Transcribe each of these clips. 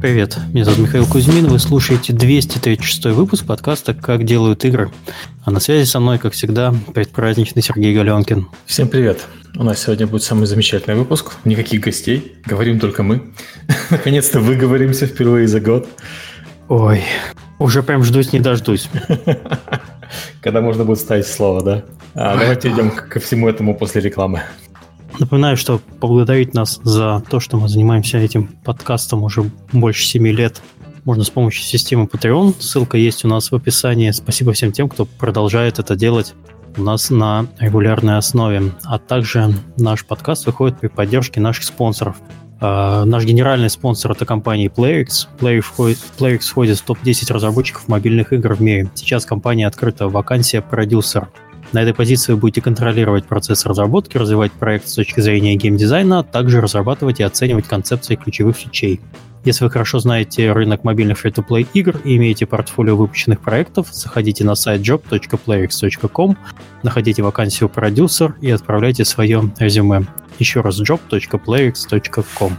Привет, меня зовут Михаил Кузьмин, вы слушаете 236 выпуск подкаста «Как делают игры». А на связи со мной, как всегда, предпраздничный Сергей Галенкин. Всем привет. У нас сегодня будет самый замечательный выпуск. Никаких гостей, говорим только мы. Наконец-то выговоримся впервые за год. Ой, уже прям ждусь не дождусь. Когда можно будет ставить слово, да? А, давайте идем ко всему этому после рекламы. Напоминаю, что поблагодарить нас за то, что мы занимаемся этим подкастом уже больше 7 лет, можно с помощью системы Patreon. Ссылка есть у нас в описании. Спасибо всем тем, кто продолжает это делать у нас на регулярной основе. А также наш подкаст выходит при поддержке наших спонсоров. Uh, наш генеральный спонсор это компания PlayX. PlayX входит, PlayX входит в топ-10 разработчиков мобильных игр в мире. Сейчас компания открыта вакансия продюсер. На этой позиции вы будете контролировать процесс разработки, развивать проект с точки зрения геймдизайна, а также разрабатывать и оценивать концепции ключевых фичей. Если вы хорошо знаете рынок мобильных free-to-play игр и имеете портфолио выпущенных проектов, заходите на сайт job.playx.com, находите вакансию продюсер и отправляйте свое резюме. Еще раз job.playx.com.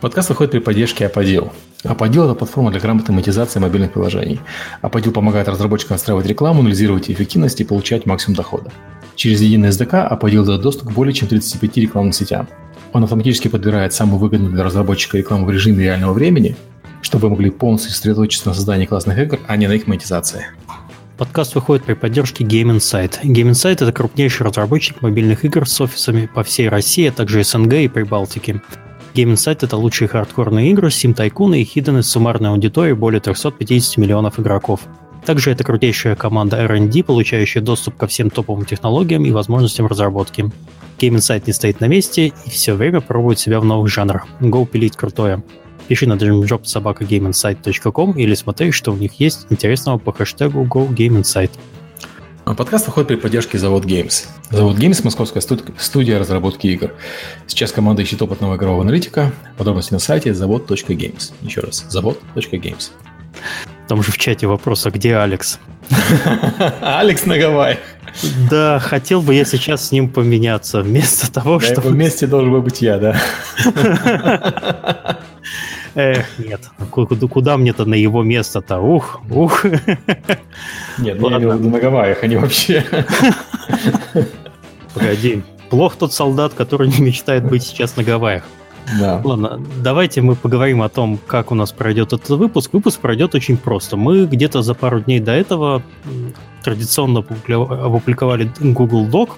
Подкаст выходит при поддержке Apodil. Apodil – это платформа для грамотной монетизации мобильных приложений. Apodil помогает разработчикам настраивать рекламу, анализировать эффективность и получать максимум дохода. Через единый SDK Apodil дает доступ к более чем 35 рекламным сетям. Он автоматически подбирает самую выгодную для разработчика рекламу в режиме реального времени, чтобы вы могли полностью сосредоточиться на создании классных игр, а не на их монетизации. Подкаст выходит при поддержке Game Insight. Game Insight – это крупнейший разработчик мобильных игр с офисами по всей России, а также СНГ и Прибалтике. Game Insight — это лучшие хардкорные игры, Sim Tycoon и Hidden с суммарной аудиторией более 350 миллионов игроков. Также это крутейшая команда R&D, получающая доступ ко всем топовым технологиям и возможностям разработки. Game Insight не стоит на месте и все время пробует себя в новых жанрах. Go пилить крутое. Пиши на dreamjob.sobakagameinsight.com или смотри, что у них есть интересного по хэштегу Go Game Insight. А подкаст выходит при поддержке Завод Games. Завод Games – московская студия разработки игр. Сейчас команда ищет опытного игрового аналитика. Подробности на сайте завод.games. Еще раз, завод.games. Там же в чате вопрос, а где Алекс? Алекс на Гавайях. Да, хотел бы я сейчас с ним поменяться, вместо того, чтобы... Вместе должен быть я, да. Эх, нет, куда, куда мне-то на его место-то? Ух, ух. Нет, ну, я имел в виду на Гавайях, не вообще. Погоди, плох тот солдат, который не мечтает быть сейчас на Гавайях. Да. Ладно, давайте мы поговорим о том, как у нас пройдет этот выпуск. Выпуск пройдет очень просто. Мы где-то за пару дней до этого традиционно опубликовали Google Doc,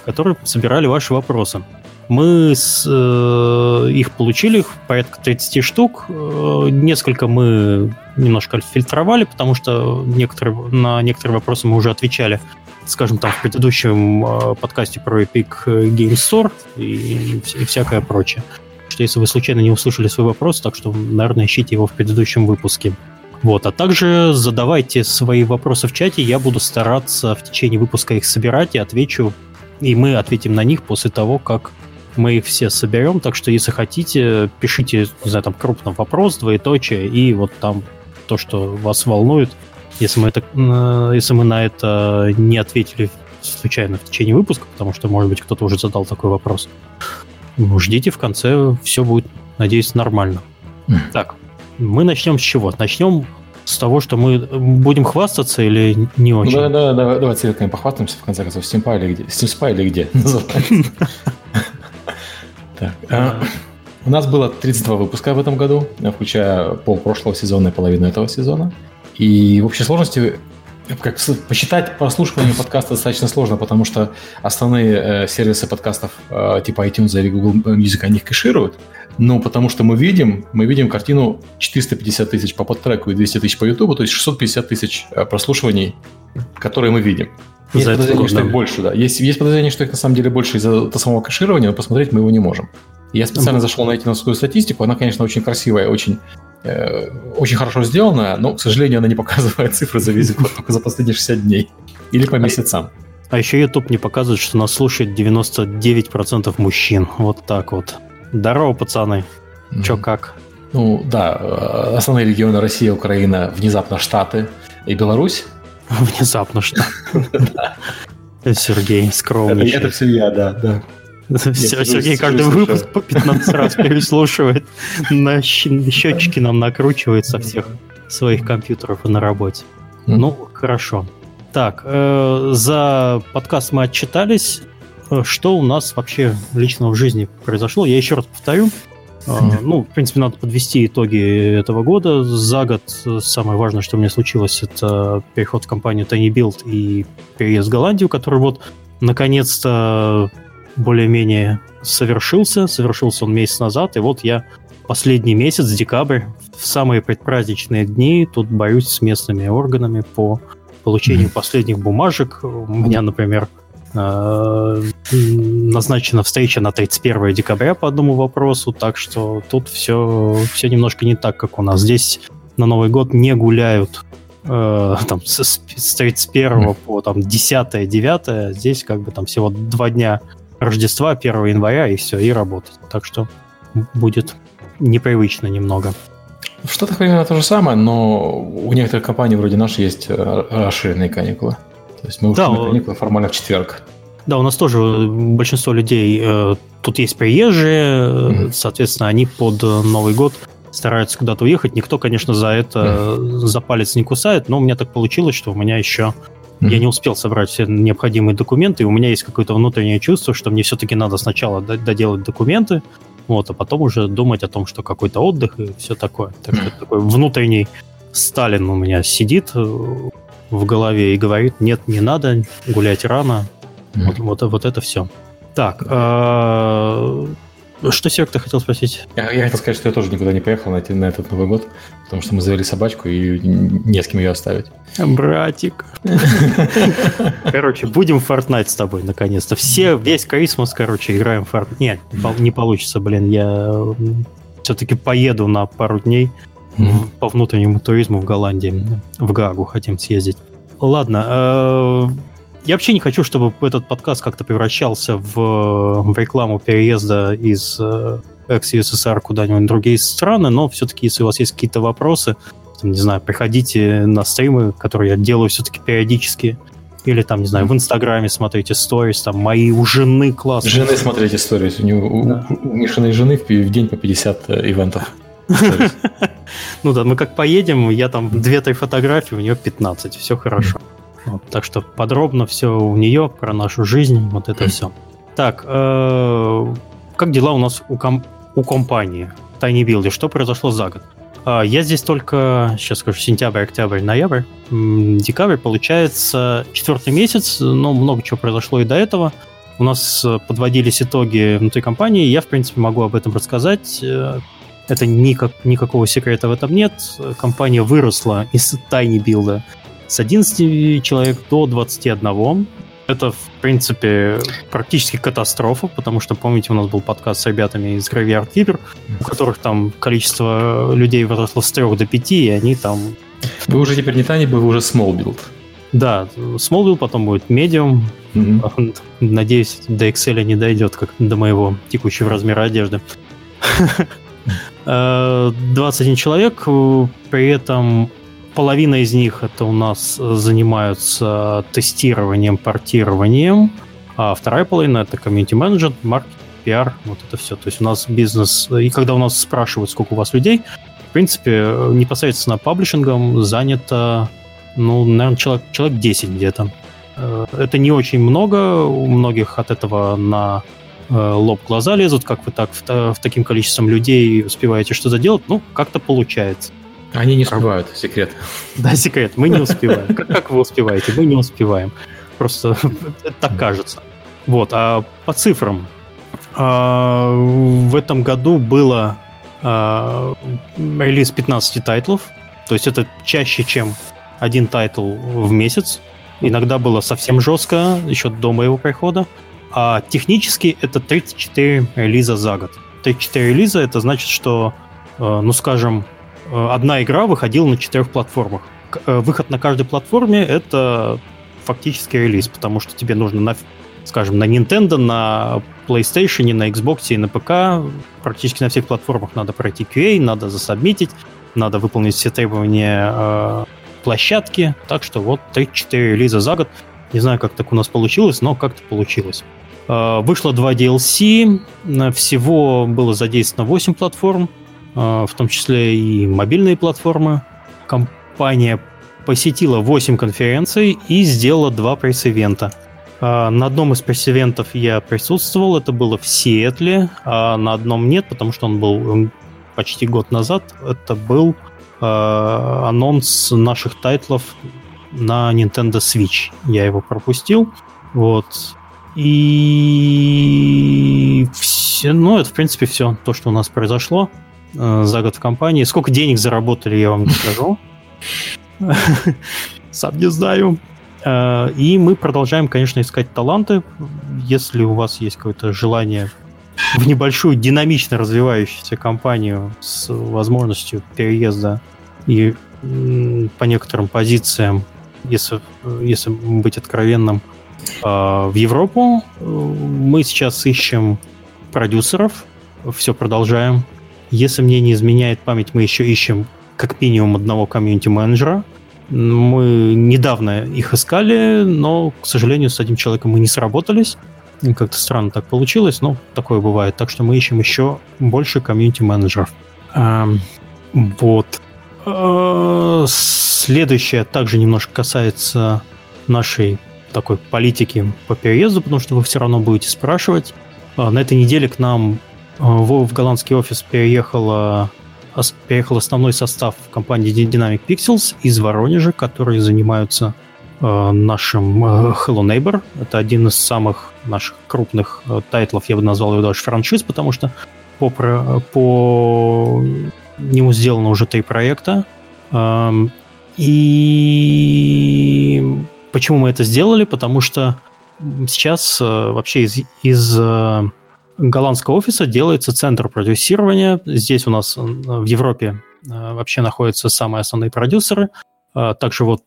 в который собирали ваши вопросы. Мы с, э, их получили, порядка 30 штук. Э, несколько мы немножко фильтровали, потому что некоторые, на некоторые вопросы мы уже отвечали, скажем так, в предыдущем э, подкасте про Epic Game Store и, и всякое прочее. Что если вы случайно не услышали свой вопрос, так что, наверное, ищите его в предыдущем выпуске. Вот, а также задавайте свои вопросы в чате, я буду стараться в течение выпуска их собирать и отвечу, и мы ответим на них после того, как мы их все соберем, так что если хотите, пишите, не знаю, там крупно вопрос, двоеточие, и вот там то, что вас волнует. Если мы, это, э, если мы на это не ответили случайно в течение выпуска, потому что, может быть, кто-то уже задал такой вопрос, ну, ждите, в конце все будет, надеюсь, нормально. Так, мы начнем с чего? Начнем с того, что мы будем хвастаться или не очень? Ну, да, да, да, давайте похвастаемся, в конце концов, Steam или где? Steam или где Так. А, у нас было 32 выпуска в этом году, включая пол прошлого сезона и половину этого сезона. И в общей сложности как посчитать прослушивание подкаста достаточно сложно, потому что основные э, сервисы подкастов э, типа iTunes или Google Music они их кэшируют. Но потому что мы видим, мы видим картину 450 тысяч по подтреку и 200 тысяч по YouTube, то есть 650 тысяч э, прослушиваний, которые мы видим. Есть За подозрение, что их больше, да. Есть, есть подозрение, что их на самом деле больше из-за самого кэширования, но посмотреть мы его не можем. Я специально зашел на этиновскую статистику, она, конечно, очень красивая, очень, э, очень хорошо сделанная, но, к сожалению, она не показывает цифры за весь год, только за последние 60 дней. Или по месяцам. А еще YouTube не показывает, что нас слушает 99% мужчин. Вот так вот. Здорово, пацаны. Mm-hmm. Че как? Ну, да, э, основные регионы Россия, Украина, внезапно Штаты и Беларусь. Внезапно что? Сергей, скромнейший. Это все я, да, да. Сергей каждый выпуск по 15 раз переслушивает, на счетчики нам накручивает со всех своих компьютеров и на работе. Ну, хорошо. Так, э, за подкаст мы отчитались. Э, что у нас вообще лично в жизни произошло? Я еще раз повторю. Э, ну, в принципе, надо подвести итоги этого года. За год самое важное, что у меня случилось, это переход в компанию Tiny Build и переезд в Голландию, который вот наконец-то более-менее совершился. Совершился он месяц назад, и вот я последний месяц, декабрь, в самые предпраздничные дни тут борюсь с местными органами по получению mm-hmm. последних бумажек. У меня, например, э, назначена встреча на 31 декабря по одному вопросу, так что тут все, все немножко не так, как у нас. Здесь на Новый год не гуляют э, там, с, с 31 mm. по там, 10 9 здесь как бы там всего два дня Рождества, 1 января, и все, и работать. Так что будет непривычно немного. В Штатах примерно то же самое, но у некоторых компаний вроде нашей есть э, расширенные каникулы. То есть мы ушли да, на каникулы формально в четверг. Да, у нас тоже большинство людей, э, тут есть приезжие, mm-hmm. соответственно, они под Новый год стараются куда-то уехать. Никто, конечно, за это mm-hmm. за палец не кусает, но у меня так получилось, что у меня еще Mm-hmm. Я не успел собрать все необходимые документы, и у меня есть какое-то внутреннее чувство, что мне все-таки надо сначала доделать документы, вот, а потом уже думать о том, что какой-то отдых и все такое. Так что такой внутренний Сталин у меня сидит э, в голове и говорит, нет, не надо, гулять рано. Mm-hmm. Вот, вот, вот это все. Так, э, что, Серег, ты хотел спросить? Я, я хотел сказать, что я тоже никуда не поехал на, на этот Новый год, потому что мы завели собачку и не с кем ее оставить. Братик. Короче, будем в Fortnite с тобой, наконец-то. Все, весь Крисмас, короче, играем в Fortnite. Нет, не получится, блин, я все-таки поеду на пару дней по внутреннему туризму в Голландии. В Гагу хотим съездить. Ладно, э, я вообще не хочу, чтобы этот подкаст как-то превращался в, в рекламу переезда из э, экс-ЮССР куда-нибудь в другие страны, но все-таки, если у вас есть какие-то вопросы, там, не знаю, приходите на стримы, которые я делаю все-таки периодически, или там, не знаю, в Инстаграме смотрите сторис, там мои у жены классные. Жены смотрите сторис, у, него, да. у, у Мишиной жены в, в день по 50 э, ивентов. Ну да, мы как поедем, я там 2-3 фотографии, у нее 15, все хорошо. Вот, так что подробно все у нее, про нашу жизнь, вот это все. Так, э, как дела у нас у, ком- у компании Tiny Build? Что произошло за год? Э, я здесь только, сейчас скажу, сентябрь, октябрь, ноябрь, декабрь, получается четвертый месяц, но много чего произошло и до этого. У нас э, подводились итоги внутри компании, я, в принципе, могу об этом рассказать. Э, это никак, никакого секрета в этом нет. Компания выросла из Tiny Build с 11 человек до 21. Это, в принципе, практически катастрофа, потому что, помните, у нас был подкаст с ребятами из Graveyard Keeper, у которых там количество людей выросло с 3 до 5, и они там... Вы уже теперь не Tiny, вы уже Small Build. Да, Small Build, потом будет Medium. Mm-hmm. Надеюсь, до Excel не дойдет, как до моего текущего размера одежды. 21 человек, при этом половина из них это у нас занимаются тестированием, портированием, а вторая половина это комьюнити менеджер, маркетинг, пиар, вот это все. То есть у нас бизнес, и когда у нас спрашивают, сколько у вас людей, в принципе, непосредственно паблишингом занято, ну, наверное, человек, человек 10 где-то. Э, это не очень много, у многих от этого на э, лоб глаза лезут, как вы так в, в таким количеством людей успеваете что-то делать, ну, как-то получается. Они не успевают, секрет. Да, секрет, мы не успеваем. Как, вы успеваете? Мы не успеваем. Просто так кажется. Вот, а по цифрам. А, в этом году было а, релиз 15 тайтлов. То есть это чаще, чем один тайтл в месяц. Иногда было совсем жестко, еще до моего прихода. А технически это 34 релиза за год. 34 релиза это значит, что, э, ну скажем, одна игра выходила на четырех платформах. Э, выход на каждой платформе — это фактически релиз, потому что тебе нужно, на, скажем, на Nintendo, на PlayStation, на Xbox и на ПК практически на всех платформах надо пройти QA, надо засобмитить, надо выполнить все требования э, площадки. Так что вот 3-4 релиза за год. Не знаю, как так у нас получилось, но как-то получилось. Вышло два DLC, всего было задействовано 8 платформ, в том числе и мобильные платформы. Компания посетила 8 конференций и сделала два пресс-ивента. На одном из пресс-ивентов я присутствовал, это было в Сиэтле, а на одном нет, потому что он был почти год назад. Это был анонс наших тайтлов на Nintendo Switch. Я его пропустил. Вот. И все, ну, это, в принципе, все то, что у нас произошло э, за год в компании. Сколько денег заработали, я вам скажу. Сам не знаю. Э, и мы продолжаем, конечно, искать таланты. Если у вас есть какое-то желание в небольшую динамично развивающуюся компанию с возможностью переезда и по некоторым позициям, если, если быть откровенным, а, в Европу. Мы сейчас ищем продюсеров, все продолжаем. Если мне не изменяет память, мы еще ищем как минимум одного комьюнити-менеджера. Мы недавно их искали, но, к сожалению, с одним человеком мы не сработались. Как-то странно так получилось, но такое бывает. Так что мы ищем еще больше комьюнити-менеджеров. Вот. А, следующее также немножко касается нашей такой политики по переезду, потому что вы все равно будете спрашивать. А, на этой неделе к нам в, голландский офис переехал, переехал основной состав компании Dynamic Pixels из Воронежа, которые занимаются а, нашим Hello Neighbor. Это один из самых наших крупных тайтлов, я бы назвал его даже франшиз, потому что по, по нему сделано уже три проекта. И Почему мы это сделали? Потому что сейчас э, вообще из, из э, голландского офиса делается центр продюсирования. Здесь у нас э, в Европе вообще находятся самые основные продюсеры. Также вот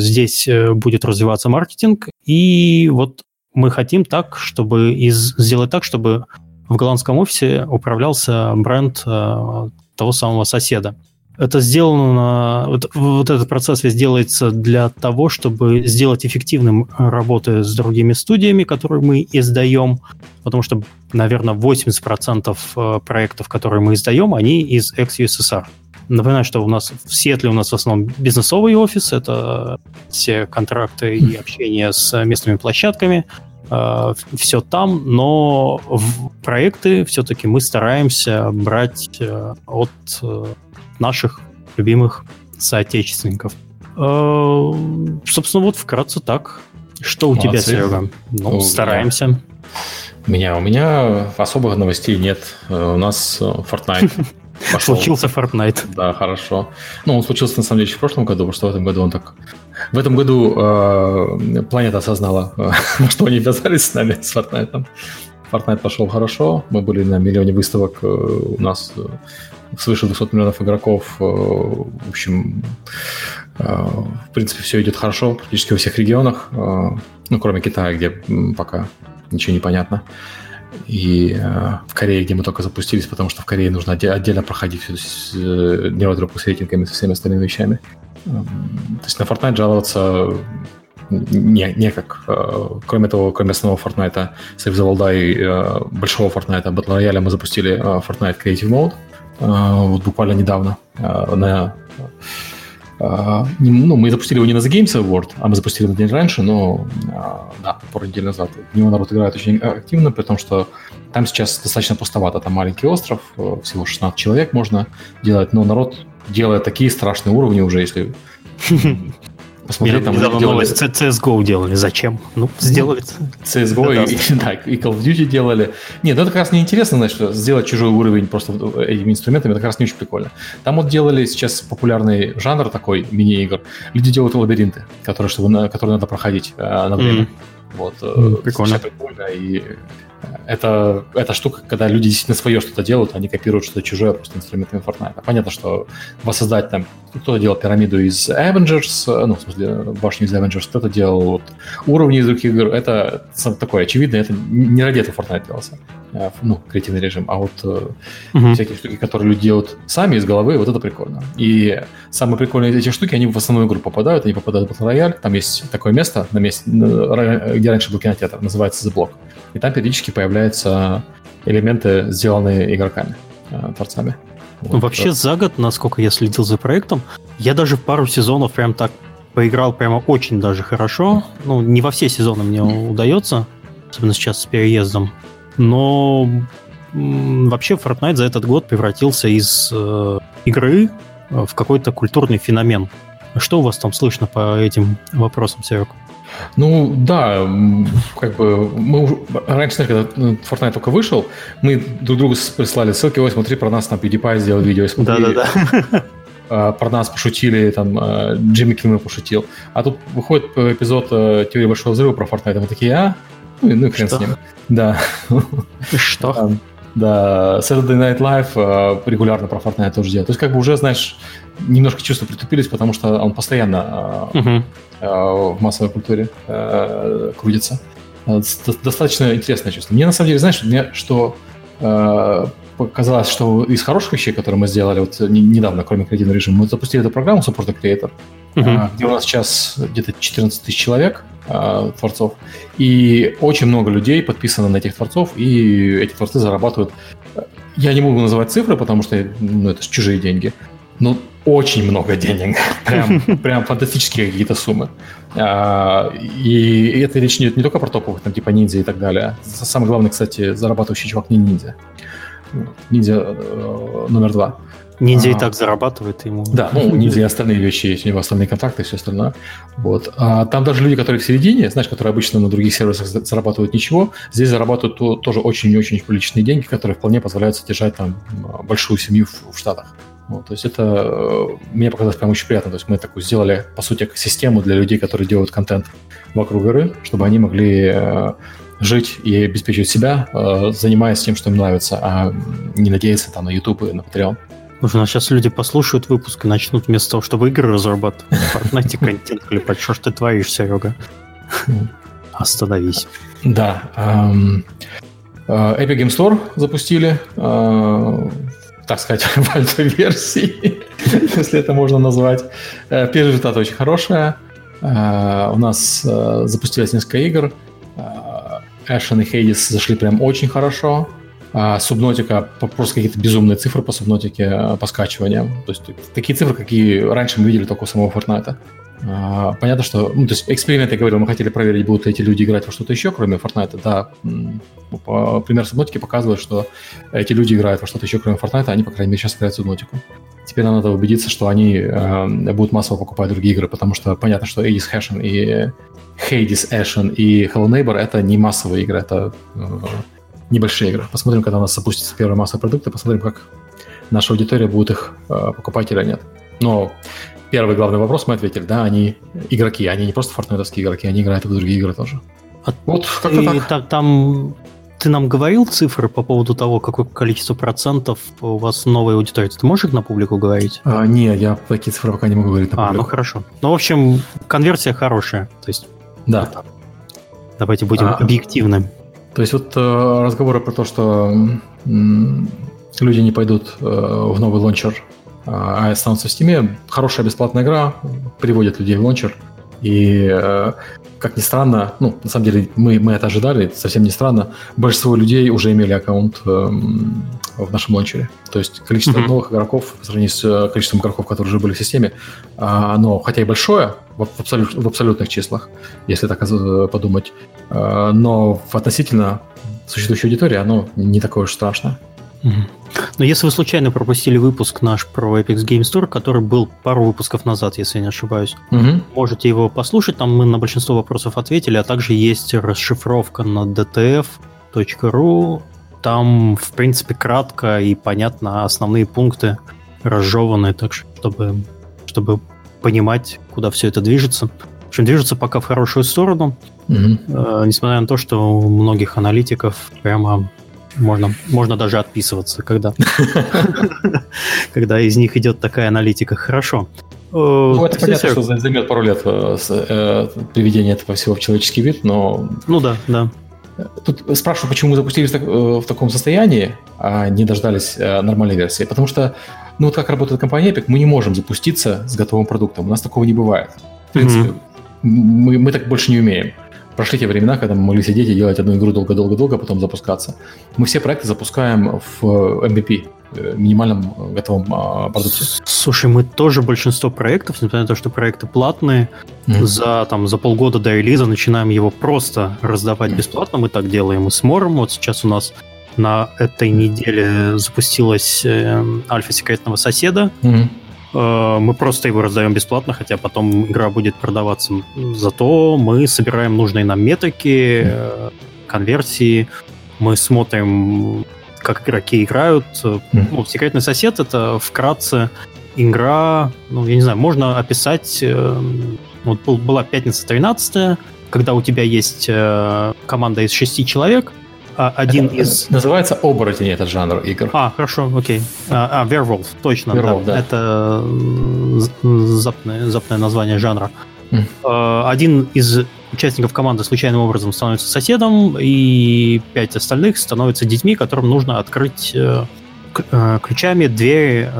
здесь будет развиваться маркетинг. И вот мы хотим так, чтобы из, сделать так, чтобы в голландском офисе управлялся бренд того самого соседа. Это сделано, вот, вот этот процесс весь делается для того, чтобы сделать эффективным работы с другими студиями, которые мы издаем, потому что, наверное, 80% э, проектов, которые мы издаем, они из ex-USSR. Напоминаю, что у нас в Сиэтле у нас в основном бизнесовый офис, это все контракты и общение с местными площадками, э, все там, но в проекты все-таки мы стараемся брать э, от наших любимых соотечественников. Э, собственно, вот вкратце так. Что у Молодцы. тебя, Серега? Ну, у стараемся. Меня. У меня, у меня особых новостей нет. Э, у нас э, Fortnite пошел. Случился Fortnite. Да, хорошо. Ну, он случился, на самом деле, еще в прошлом году, потому что в этом году он так... В этом году э, планета осознала, э, что они ввязались с нами, с Fortnite. Fortnite пошел хорошо. Мы были на миллионе выставок. У нас свыше 200 миллионов игроков. Э, в общем, э, в принципе, все идет хорошо практически во всех регионах, э, ну, кроме Китая, где пока ничего не понятно. И в Корее, где мы только запустились, потому что в Корее нужно отдельно проходить всю нейродропу с рейтингами со всеми остальными вещами. То есть на Fortnite жаловаться не, не как. Кроме того, кроме основного Fortnite, Save the World и большого Fortnite Battle Royale мы запустили Fortnite Creative Mode, вот буквально недавно а, на а, ну, мы запустили его не на The Games Award, а мы запустили на день раньше, но да, пару недель назад. В него народ играет очень активно, при том, что там сейчас достаточно пустовато. Там маленький остров, э, всего 16 человек можно делать, но народ делает такие страшные уровни уже, если посмотреть. там недавно делали... новость CSGO делали. Зачем? Ну, сделали. CSGO и, да, и Call of Duty делали. Нет, ну это как раз неинтересно, значит, сделать чужой уровень просто этими инструментами, это как раз не очень прикольно. Там вот делали сейчас популярный жанр такой мини-игр. Люди делают лабиринты, которые, чтобы, которые надо проходить э, на время. Mm. Вот, mm, прикольно. прикольно. И это, эта штука, когда люди действительно свое что-то делают, они копируют что-то чужое просто инструментами Fortnite. Понятно, что воссоздать там, кто-то делал пирамиду из Avengers, ну, в смысле, башню из Avengers, кто-то делал вот, уровни из других игр. Это такое очевидно, это не ради этого Fortnite делался. Э, ну, креативный режим, а вот uh-huh. всякие штуки, которые люди делают сами из головы, вот это прикольно. И самые прикольные эти штуки, они в основную игру попадают, они попадают в Battle Royale, там есть такое место, на месте, где раньше был кинотеатр, называется The Block, и там периодически появляются элементы, сделанные игроками, творцами. Вот, Вообще за год, насколько я следил за проектом, я даже пару сезонов прям так поиграл прямо очень даже хорошо. Ну, не во все сезоны мне удается, особенно сейчас с переездом. Но вообще Fortnite за этот год превратился из э, игры в какой-то культурный феномен. Что у вас там слышно по этим вопросам, Серег? Ну, да, как бы мы раньше, когда Fortnite только вышел, мы друг другу прислали ссылки, ой, смотри, про нас на PewDiePie сделал видео, смотри. Да-да-да. А, про нас пошутили, там, а, Джимми Киммел пошутил. А тут выходит эпизод э, теории большого взрыва про Fortnite, и мы такие, а? Ну, ну и хрен Что? с ним. Да. Что? Да, Saturday Night Live э, регулярно про Fortnite тоже делает. То есть, как бы уже, знаешь, немножко чувства притупились, потому что он постоянно uh-huh. в массовой культуре крутится. Достаточно интересное чувство. Мне на самом деле, знаешь, мне что показалось, что из хороших вещей, которые мы сделали вот недавно, кроме кредитного режима, мы запустили эту программу Support Creator, uh-huh. где у нас сейчас где-то 14 тысяч человек, э, творцов, и очень много людей подписано на этих творцов, и эти творцы зарабатывают. Я не могу называть цифры, потому что ну, это чужие деньги, но очень много денег, прям, прям фантастические какие-то суммы. А, и это речь идет не только про топовых, там, типа ниндзя и так далее. Самый главный, кстати, зарабатывающий чувак не ниндзя. Ниндзя э, номер два. Ниндзя а, и так зарабатывает ему. Да, ну, ниндзя и остальные вещи есть, у него остальные контакты и все остальное. Вот. А там даже люди, которые в середине, знаешь, которые обычно на других сервисах зарабатывают ничего, здесь зарабатывают то, тоже очень-очень приличные деньги, которые вполне позволяют содержать там большую семью в, в Штатах. Вот, то есть это э, мне показалось прям очень приятно. То есть мы такую сделали, по сути, систему для людей, которые делают контент вокруг игры, чтобы они могли э, жить и обеспечивать себя, э, занимаясь тем, что им нравится, а не надеяться там на YouTube и на Patreon. Слушай, ну сейчас люди послушают выпуск и начнут вместо того, чтобы игры разрабатывать, Fortnite контент клепать. Что ж ты творишь, Серега? Остановись. Да. Эм, э, Epic Game Store запустили, э, так сказать, в альфа-версии, если это можно назвать. Первый результат очень хороший. У нас запустилось несколько игр. Ashen и Hades зашли прям очень хорошо. А Субнотика, просто какие-то безумные цифры по Субнотике, а, по скачиваниям. То есть такие цифры, какие раньше мы видели только у самого Fortnite. А, понятно, что... Ну, то есть эксперимент, я говорил, мы хотели проверить, будут ли эти люди играть во что-то еще, кроме Fortnite. Да, пример Субнотики показывает, что эти люди играют во что-то еще, кроме Fortnite, они, по крайней мере, сейчас играют в Субнотику. Теперь нам надо убедиться, что они э, будут массово покупать другие игры, потому что понятно, что Aegis Hashing и Hades Ashen и Hello Neighbor это не массовые игры, это э, небольшие игры. Посмотрим, когда у нас запустятся первые массовые продукты, посмотрим, как наша аудитория будет их э, покупать или нет. Но первый главный вопрос мы ответили, да, они игроки, они не просто фортнайтовские игроки, они играют в другие игры тоже. А вот как-то так. так. Там ты нам говорил цифры по поводу того, какое количество процентов у вас новой аудитории? Ты можешь их на публику говорить? А, не, я такие цифры пока не могу говорить на публику. А, ну хорошо. Ну, в общем, конверсия хорошая. То есть да. Давайте будем а, объективны. То есть вот э, разговоры про то, что люди не пойдут э, в новый лончер, а, а останутся в Steam, хорошая бесплатная игра приводит людей в лончер. И, э, как ни странно, ну, на самом деле, мы, мы это ожидали, совсем не странно, большинство людей уже имели аккаунт э, в нашем лончере. То есть количество mm-hmm. новых игроков по сравнению с э, количеством игроков, которые уже были в системе, оно хотя и большое в, абсолют, в абсолютных числах, если так э, подумать, э, но в относительно существующей аудитории оно не такое уж страшное. Но если вы случайно пропустили выпуск наш про Apex Game Store, который был пару выпусков назад, если я не ошибаюсь, угу. можете его послушать, там мы на большинство вопросов ответили, а также есть расшифровка на dtf.ru, там, в принципе, кратко и понятно основные пункты разжеваны, так чтобы, чтобы понимать, куда все это движется. В общем, движется пока в хорошую сторону, mm-hmm. э, несмотря на то, что у многих аналитиков прямо можно, можно даже отписываться, когда, когда из них идет такая аналитика. Хорошо. Э, ну, это понятно, что займет пару лет э, приведения этого всего в человеческий вид, но... Ну да, да. тут спрашиваю, почему мы запустились так, в таком состоянии, а не дождались нормальной версии. Потому что, ну вот как работает компания Epic, мы не можем запуститься с готовым продуктом. У нас такого не бывает. В принципе, mm-hmm. мы, мы так больше не умеем. Прошли те времена, когда мы могли сидеть и делать одну игру долго-долго-долго, потом запускаться. Мы все проекты запускаем в MVP, э, минимальном э, готовом а, продукте. Слушай, мы тоже большинство проектов, несмотря на то, что проекты платные, mm-hmm. за, там, за полгода до релиза начинаем его просто раздавать бесплатно. Мы так делаем и с Мором. Вот сейчас у нас на этой неделе запустилась э, альфа секретного соседа. Mm-hmm. Э, мы просто его раздаем бесплатно, хотя потом игра будет продаваться. Зато мы собираем нужные нам метрики, э, конверсии, мы смотрим, как игроки играют. Ну, секретный сосед это вкратце игра, ну, я не знаю, можно описать, э, вот была пятница 13 когда у тебя есть команда из шести человек, один это, из... Называется оборотень этот жанр игр. А, хорошо, окей. А, а Werewolf, точно. Werewolf, да. да. Это запное, запное название жанра. Mm. Один из участников команды случайным образом становится соседом, и пять остальных становятся детьми, которым нужно открыть э, э, ключами двери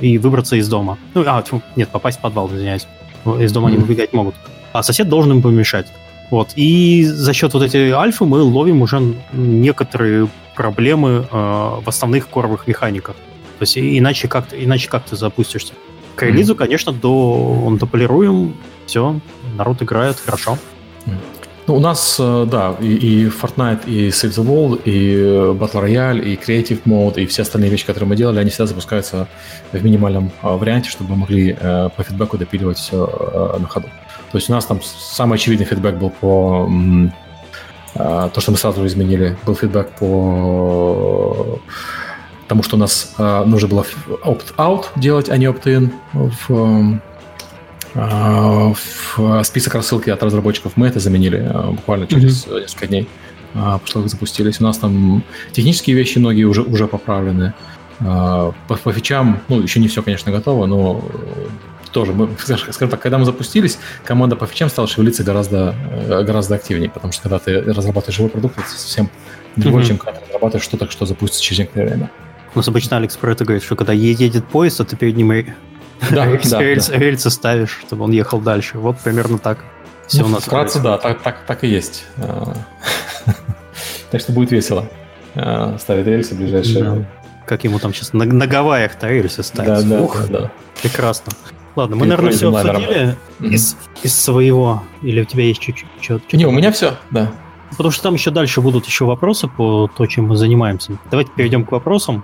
и выбраться из дома. Ну, а, нет, попасть в подвал, извиняюсь. Из дома mm. они выбегать могут. А сосед должен им помешать. Вот. И за счет вот этой альфы мы ловим уже некоторые проблемы э, в основных коровых механиках. То есть иначе как, иначе как ты запустишься. К релизу, mm-hmm. конечно, до, он дополируем, все, народ играет хорошо. Ну, у нас, э, да, и, и Fortnite, и Save the World, и э, Battle Royale, и Creative Mode, и все остальные вещи, которые мы делали, они всегда запускаются в минимальном э, варианте, чтобы мы могли по фидбэку допиливать все на ходу. То есть у нас там самый очевидный фидбэк был по а, то, что мы сразу изменили, был фидбэк по тому, что у нас а, нужно было opt-out делать, а не opt-in в, а, в список рассылки от разработчиков. Мы это заменили буквально через mm-hmm. несколько дней после того, как запустились. У нас там технические вещи многие уже, уже поправлены. По, по фичам, ну, еще не все, конечно, готово, но тоже, мы, скажем так, когда мы запустились, команда по фичам стала шевелиться гораздо, э, гораздо активнее, потому что когда ты разрабатываешь живой продукт, это совсем другое, mm-hmm. чем когда ты разрабатываешь что-то, что запустится через некоторое время. У нас обычно Алекс про это говорит, что когда едет поезд, то ты перед ним да, рельсы, да, рельсы, да. рельсы ставишь, чтобы он ехал дальше. Вот примерно так. Все ну, у нас вкратце, да, так, так, так и есть. А, так что будет весело а, ставить рельсы в ближайшее Как ему там сейчас на, на Гавайях-то рельсы ставить. Да, да, да. Прекрасно. Ладно, мы, наверное, все обсудили из, из своего. Или у тебя есть чуть-чуть? Не, у меня все, да. Потому что там еще дальше будут еще вопросы по то, чем мы занимаемся. Давайте перейдем к вопросам.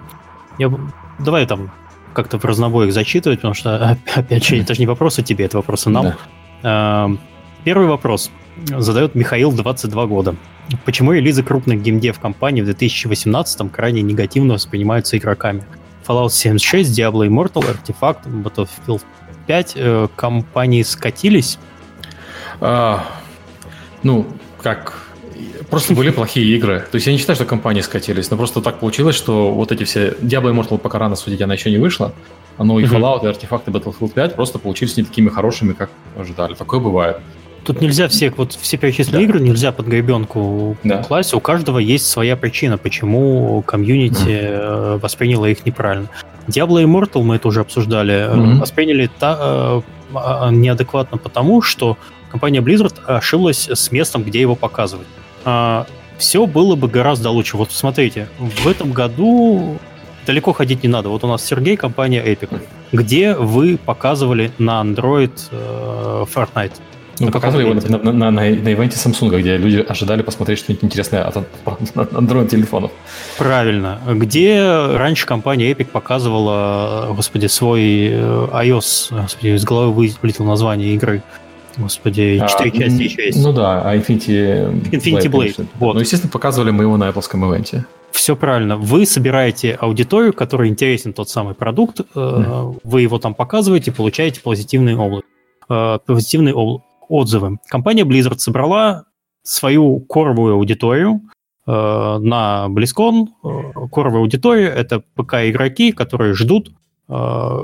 Я... Давай там как-то в разнобой их зачитывать, потому что, опять же, это же не вопросы тебе, это вопросы нам. Да. Первый вопрос задает Михаил, 22 года. Почему релизы крупных геймдев компаний в 2018 крайне негативно воспринимаются игроками? Fallout 76, Diablo Immortal, Artifact, Battlefield 5 э, компании скатились? А, ну, как Просто были плохие игры. То есть я не считаю, что компании скатились, но просто так получилось, что вот эти все... Diablo Immortal пока рано судить, она еще не вышла. Ну и Fallout, и артефакты Battlefield 5 просто получились не такими хорошими, как ожидали. Такое бывает. Тут нельзя всех, вот все перечисленные да. игры нельзя под гребенку да. класть. У каждого есть своя причина, почему комьюнити mm. восприняло их неправильно. Diablo Immortal, мы это уже обсуждали, mm-hmm. восприняли та, э, неадекватно потому, что компания Blizzard ошиблась с местом, где его показывать. А, все было бы гораздо лучше. Вот смотрите, в этом году далеко ходить не надо. Вот у нас Сергей, компания Epic, где вы показывали на Android э, Fortnite. Ну, показывали его на, на, на, на, на ивенте Samsung, где люди ожидали посмотреть что-нибудь интересное от Android-телефонов. Правильно. Где раньше компания Epic показывала, господи, свой э, iOS, господи, из головы вылетело название игры. Господи, а, четыре а, части еще есть. Ну да, а Infinity, Infinity Blade. Blade вот. Ну, естественно, показывали мы его на Apple ивенте. Все правильно. Вы собираете аудиторию, которой интересен тот самый продукт, mm. вы его там показываете, получаете позитивный облак. Э, позитивный отзывы. Компания Blizzard собрала свою коровую аудиторию э, на BlizzCon. Э, коровая аудитория — это ПК-игроки, которые ждут, э,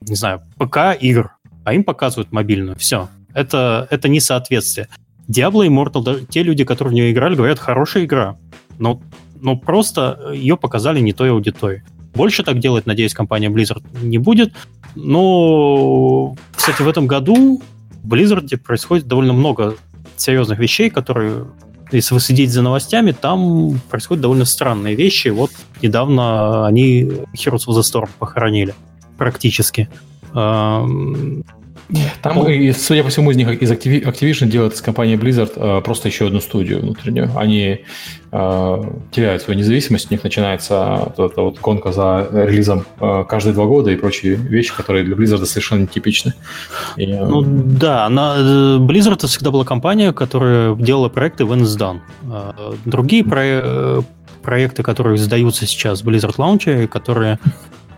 не знаю, ПК-игр, а им показывают мобильную. Все. Это, это несоответствие. Diablo Immortal, те люди, которые в нее играли, говорят, хорошая игра. Но, но просто ее показали не той аудитории. Больше так делать, надеюсь, компания Blizzard не будет. Но, кстати, в этом году Blizzard происходит довольно много серьезных вещей, которые, если вы следите за новостями, там происходят довольно странные вещи. Вот недавно они Heroes of the Storm похоронили практически. Там, ну, судя по всему, из них из Activision делает из компании Blizzard э, просто еще одну студию внутреннюю. Они э, теряют свою независимость, у них начинается вот эта вот гонка за релизом э, каждые два года и прочие вещи, которые для Blizzard совершенно нетипичны. И, э... Ну да, она, э, Blizzard это всегда была компания, которая делала проекты when it's done. Э, другие про проекты, которые издаются сейчас в Blizzard Launcher, которые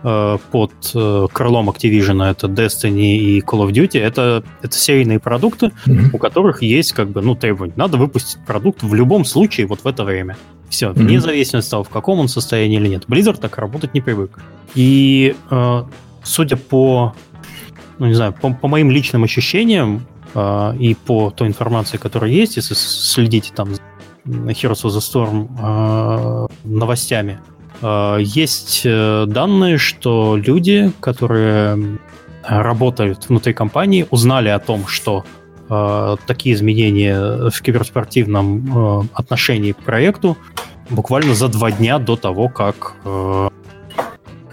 под э, крылом Activision, это Destiny и Call of Duty, это, это серийные продукты, mm-hmm. у которых есть как бы, ну, требования. Надо выпустить продукт в любом случае вот в это время. Все, mm-hmm. вне зависимости от того, в каком он состоянии или нет. Blizzard так работать не привык. И э, судя по, ну, не знаю, по, по моим личным ощущениям э, и по той информации, которая есть, если следите там Heroes of the Storm э, новостями, Э, есть э, данные, что люди, которые работают внутри компании, узнали о том, что э, такие изменения в киберспортивном отношении к проекту буквально за два дня до того, как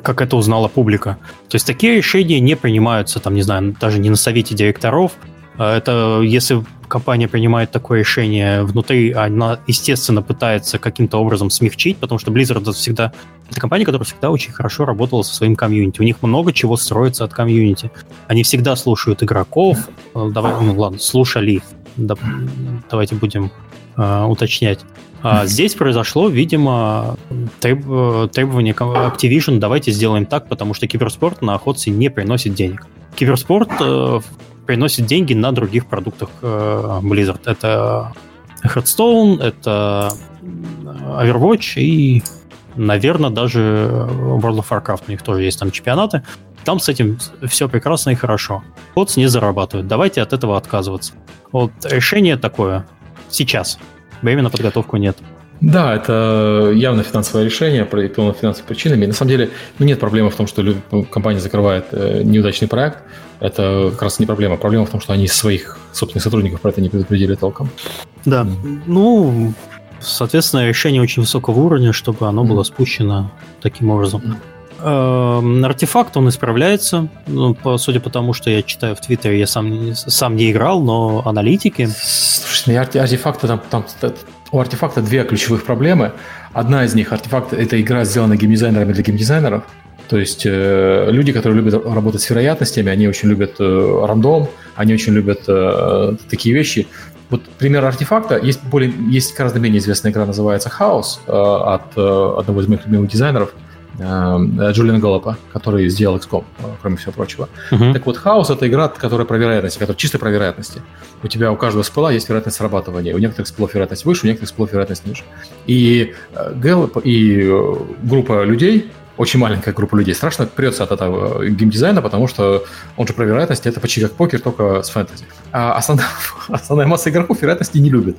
как это узнала публика. То есть такие решения не принимаются, там, не знаю, даже не на совете директоров. Это если компания принимает такое решение внутри, она, естественно, пытается каким-то образом смягчить, потому что Blizzard это всегда... Это компания, которая всегда очень хорошо работала со своим комьюнити. У них много чего строится от комьюнити. Они всегда слушают игроков. Э, давай, ну ладно, слушали. Да, давайте будем э, уточнять. А здесь произошло, видимо, треб, э, требование Activision, давайте сделаем так, потому что киберспорт на охоте не приносит денег. Киберспорт э, приносит деньги на других продуктах э, Blizzard. Это Hearthstone, это Overwatch и, наверное, даже World of Warcraft. У них тоже есть там чемпионаты. Там с этим все прекрасно и хорошо. Кодс не зарабатывает. Давайте от этого отказываться. Вот решение такое. Сейчас. Времени на подготовку нет. Да, это явно финансовое решение, продиктовано финансовыми причинами. На самом деле, ну, нет проблемы в том, что компания закрывает э, неудачный проект. Это как раз не проблема. Проблема в том, что они своих собственных сотрудников про это не предупредили толком. Да, mm. ну, соответственно, решение очень высокого уровня, чтобы оно mm. было спущено таким образом. Mm. Артефакт, он исправляется. Ну, по, судя по тому, что я читаю в Твиттере, я сам, сам не играл, но аналитики... Слушай, ну, артефакты там, там у артефакта две ключевых проблемы. Одна из них артефакт это игра, сделана геймдизайнерами для геймдизайнеров. То есть э, люди, которые любят работать с вероятностями, они очень любят э, рандом, они очень любят э, такие вещи. Вот пример артефакта. Есть, более, есть гораздо менее известная игра, называется Хаос э, от э, одного из моих любимых дизайнеров – Э, Джулиана Галлопа, который сделал XCOM, э, кроме всего прочего. Uh-huh. Так вот, хаос — это игра, которая про вероятности, которая чисто про вероятности. У тебя у каждого спыла есть вероятность срабатывания. У некоторых спылов вероятность выше, у некоторых спылов вероятность ниже. И э, Гэллоп и группа людей, очень маленькая группа людей страшно прется от этого геймдизайна, потому что он же про вероятности, это почти как покер, только с фэнтези. А основная, основная масса игроков вероятности не любит.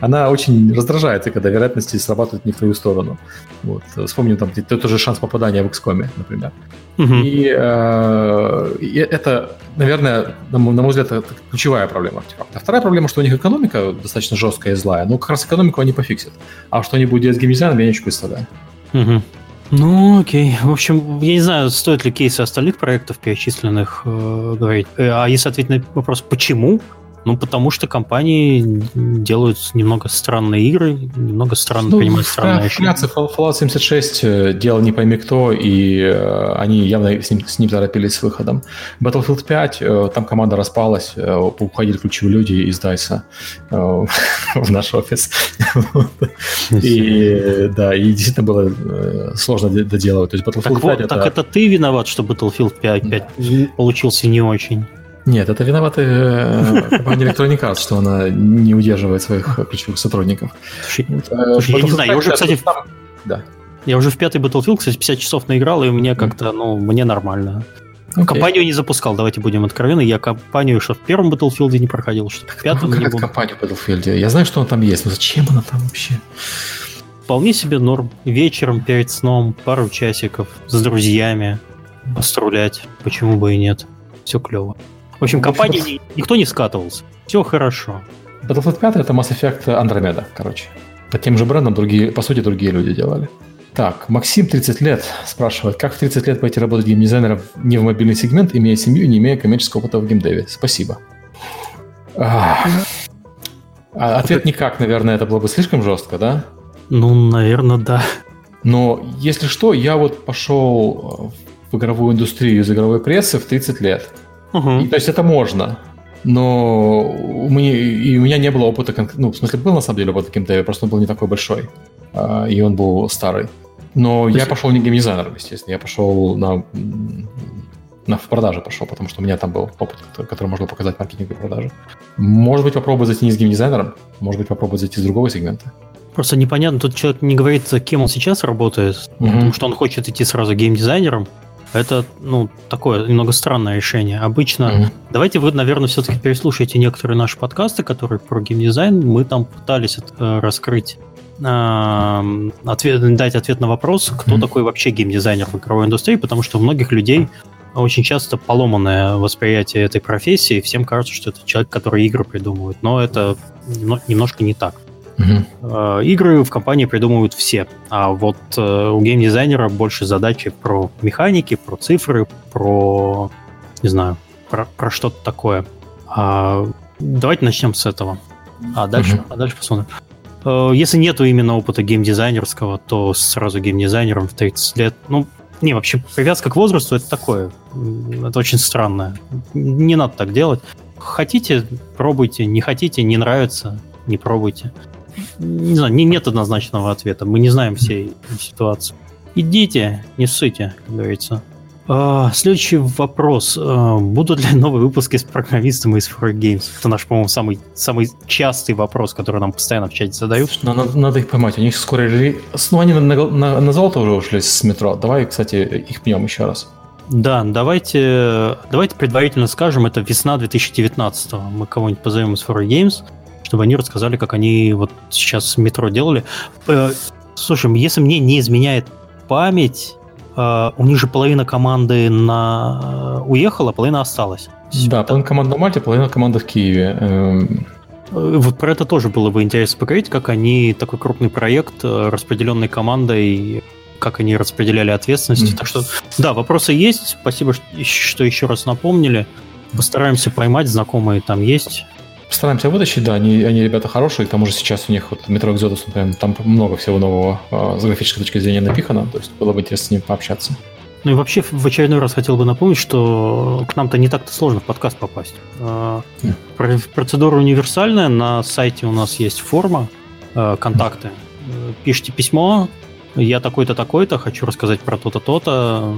Она очень раздражается, когда вероятности срабатывают не в твою сторону. Вот. Вспомним там тот же шанс попадания в XCOM, например. Угу. И, э, и это, наверное, на, на мой взгляд, это ключевая проблема артефакта. Вторая проблема, что у них экономика достаточно жесткая и злая, но как раз экономику они пофиксят. А что они будут делать с геймдизайном, я не очень представляю. Угу. Ну, окей. В общем, я не знаю, стоит ли кейсы остальных проектов перечисленных э, говорить. Э, а если ответить на вопрос, почему, ну, потому что компании делают немного странные игры, немного странно ну, принимают странные решения. Fallout 76 э, делал не пойми кто, и э, они явно с ним, с ним торопились с выходом. Battlefield 5, э, там команда распалась, э, уходили ключевые люди из DICE э, в наш офис. И да, и действительно было сложно доделывать. То есть Battlefield 5 это... Так это ты виноват, что Battlefield 5 получился не очень. Нет, это виноваты э, компания Electronic Arts, что она не удерживает своих ключевых сотрудников. Слушай, э, я не знаю, я уже, кстати, да. Я уже в пятый Battlefield, кстати, 50 часов наиграл, и мне как-то, ну, мне нормально. Okay. Компанию не запускал, давайте будем откровенны. Я компанию что в первом Battlefield не проходил, что в пятом как не был. компанию в Battlefield? Я знаю, что он там есть, но зачем она там вообще? Вполне себе норм. Вечером перед сном пару часиков с друзьями пострулять. Почему бы и нет? Все клево. В общем, компании никто не скатывался. Все хорошо. Battlefield 5 это Mass Effect Andromeda, короче. Под тем же брендом другие, по сути, другие люди делали. Так, Максим, 30 лет, спрашивает, как в 30 лет пойти работать геймдизайнером не в мобильный сегмент, имея семью не имея коммерческого опыта в геймдеве? Спасибо. А, ответ никак, наверное, это было бы слишком жестко, да? Ну, наверное, да. Но, если что, я вот пошел в игровую индустрию из игровой прессы в 30 лет. Угу. И, то есть это можно. Но у меня, и у меня не было опыта, ну, в смысле, был на самом деле опыт геймдеве, просто он был не такой большой. А, и он был старый. Но я пошел не геймдизайнером, естественно. Я пошел на, на в продаже пошел, потому что у меня там был опыт, который, который можно показать маркетинг и продажи. Может быть, попробовать зайти не с геймдизайнером, может быть, попробовать зайти с другого сегмента. Просто непонятно, тут человек не говорит, кем он сейчас работает, угу. потому что он хочет идти сразу геймдизайнером. Это, ну, такое немного странное решение. Обычно, mm-hmm. давайте вы, наверное, все-таки переслушаете некоторые наши подкасты, которые про геймдизайн. Мы там пытались это, раскрыть ответ, дать ответ на вопрос, кто mm-hmm. такой вообще геймдизайнер в игровой индустрии, потому что у многих людей очень часто поломанное восприятие этой профессии, всем кажется, что это человек, который игры придумывает, но это немножко не так. Uh-huh. Игры в компании придумывают все, а вот э, у геймдизайнера больше задачи про механики, про цифры, про, не знаю, про, про что-то такое. А, давайте начнем с этого, а дальше, а дальше посмотрим. Э, если нету именно опыта геймдизайнерского, то сразу геймдизайнером в 30 лет, ну, не, вообще привязка к возрасту это такое. Это очень странно. Не надо так делать. Хотите, пробуйте. Не хотите, не нравится, не пробуйте. Не знаю, не, нет однозначного ответа. Мы не знаем всей ситуации. Идите, не ссыте, как говорится. А, следующий вопрос. А, будут ли новые выпуски с программистом из For Games? Это наш, по-моему, самый, самый частый вопрос, который нам постоянно в чате задают. Но надо, надо их поймать. У них скоро... Ну, они на, на, на золото уже ушли с метро. Давай, кстати, их пнем еще раз. Да, давайте, давайте предварительно скажем, это весна 2019 -го. Мы кого-нибудь позовем из For Games, чтобы они рассказали, как они вот сейчас метро делали. Э, слушай, если мне не изменяет память, Uh, у них же половина команды на... уехала, половина осталась. Да, половина команды на Мальте, половина команды в Киеве. Эм. Э, вот про это тоже было бы интересно поговорить, как они такой крупный проект, э, распределенной командой, как они распределяли ответственности. Mm. Так что, да, вопросы есть. Спасибо, что еще раз напомнили. Постараемся поймать, знакомые там есть. Постараемся вытащить, да, они, они ребята хорошие, к тому же сейчас у них вот Metro Exodus, например, там много всего нового э, с графической точки зрения напихано, то есть было бы интересно с ним пообщаться. Ну и вообще в очередной раз хотел бы напомнить, что к нам-то не так-то сложно в подкаст попасть. Mm. Процедура универсальная, на сайте у нас есть форма, э, контакты. Пишите письмо, я такой-то, такой-то, хочу рассказать про то-то, то-то.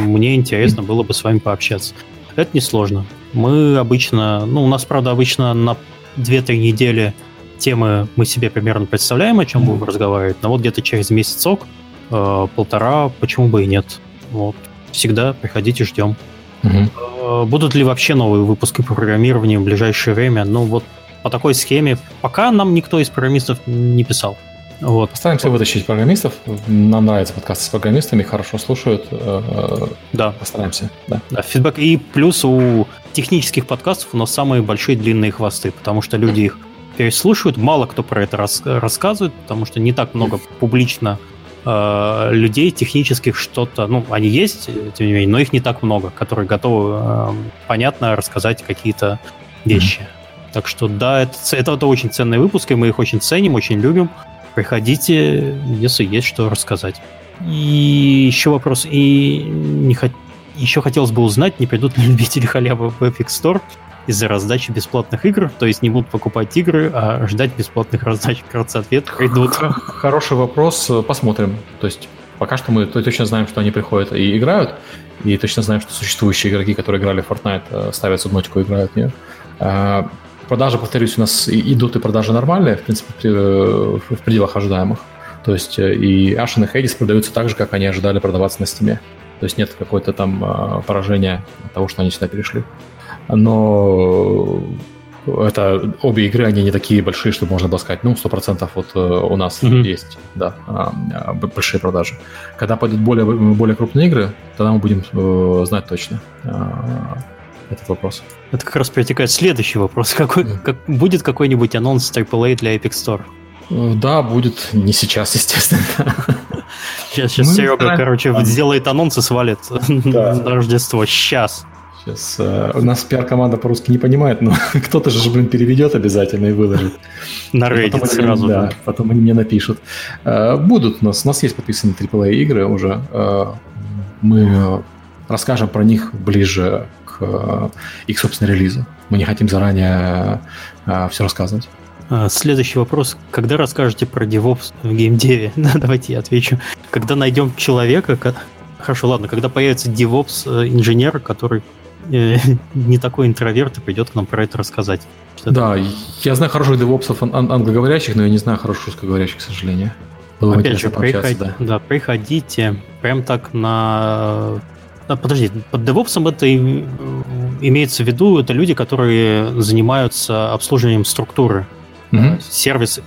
Мне интересно было бы с вами пообщаться. Это несложно. Мы обычно, ну, у нас, правда, обычно на 2-3 недели темы мы себе примерно представляем, о чем mm-hmm. будем разговаривать, но вот где-то через месяцок, э, полтора, почему бы и нет. Вот. Всегда приходите, ждем. Mm-hmm. Э, будут ли вообще новые выпуски по программированию в ближайшее время? Ну, вот по такой схеме пока нам никто из программистов не писал. Вот. Постараемся вытащить программистов. Нам нравится подкасты с программистами, хорошо слушают. Э, э, да. Постараемся. Да. да, фидбэк. И плюс у технических подкастов у нас самые большие длинные хвосты, потому что люди их переслушивают. Мало кто про это рас- рассказывает, потому что не так много публично э, людей технических что-то, ну, они есть, тем не менее, но их не так много, которые готовы э, понятно рассказать какие-то вещи. Mm-hmm. Так что да, это, это, это очень ценные выпуски, мы их очень ценим, очень любим. Приходите, если есть что рассказать. И еще вопрос. И не хот... еще хотелось бы узнать, не придут ли любители халявы в Epic Store из-за раздачи бесплатных игр, то есть не будут покупать игры, а ждать бесплатных раздач. Кажется, ответ придут. Хороший вопрос, посмотрим. То есть пока что мы точно знаем, что они приходят и играют, и точно знаем, что существующие игроки, которые играли в Fortnite, э, ставят субнотику и играют в нее. А, Продажи, повторюсь, у нас идут и продажи нормальные, в принципе, э, в пределах ожидаемых. То есть э, и Ashen и Hades продаются так же, как они ожидали продаваться на Steam. То есть нет какой-то там а, поражения того, что они сюда перешли. Но это обе игры, они не такие большие, чтобы можно было сказать, ну, 100% вот э, у нас mm-hmm. есть, да, а, а, большие продажи. Когда пойдут более, более крупные игры, тогда мы будем э, знать точно этот вопрос. Это как раз перетекает следующий вопрос. Какой, mm. как, будет какой-нибудь анонс AAA для Epic Store? Э, да, будет. Не сейчас, естественно. Сейчас, сейчас Серега, знаем. короче, сделает анонс и свалит да. на Рождество. Сейчас. Сейчас э, у нас пиар-команда по-русски не понимает, но кто-то же, блин, переведет обязательно и выложит. На Reddit потом сразу. Да, потом они мне напишут. Э, будут у нас, у нас есть подписанные AAA игры уже. Э, мы расскажем про них ближе к э, их, собственно, релизу. Мы не хотим заранее э, все рассказывать. А, следующий вопрос. Когда расскажете про DevOps в геймдеве? Давайте я отвечу. Когда найдем человека... Хорошо, ладно, когда появится который э, не такой интроверт и придет к нам про это рассказать. Да, я знаю хороших девопсов ан- англоговорящих, но я не знаю хороших русскоговорящих, к сожалению. Было Опять же, приход... да. да, приходите прям так на... А, подожди, под DevOps это имеется в виду, это люди, которые занимаются обслуживанием структуры. Mm-hmm. Сервис,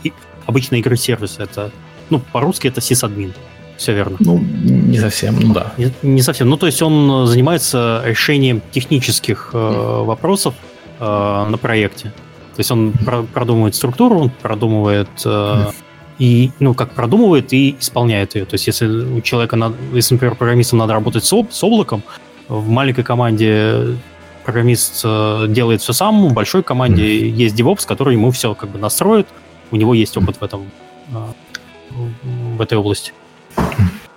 обычно игры сервис, это, ну, по-русски это сисадмин. Все верно. Ну, не совсем, ну да. Не, не совсем. Ну, то есть он занимается решением технических э, вопросов э, на проекте. То есть он про- продумывает структуру, он продумывает э, и, ну, как продумывает и исполняет ее. То есть если у человека, надо, если, например, программистам надо работать с, с облаком, в маленькой команде программист э, делает все сам, в большой команде mm. есть DevOps, который ему все как бы настроит, у него есть опыт в этом, э, в этой области.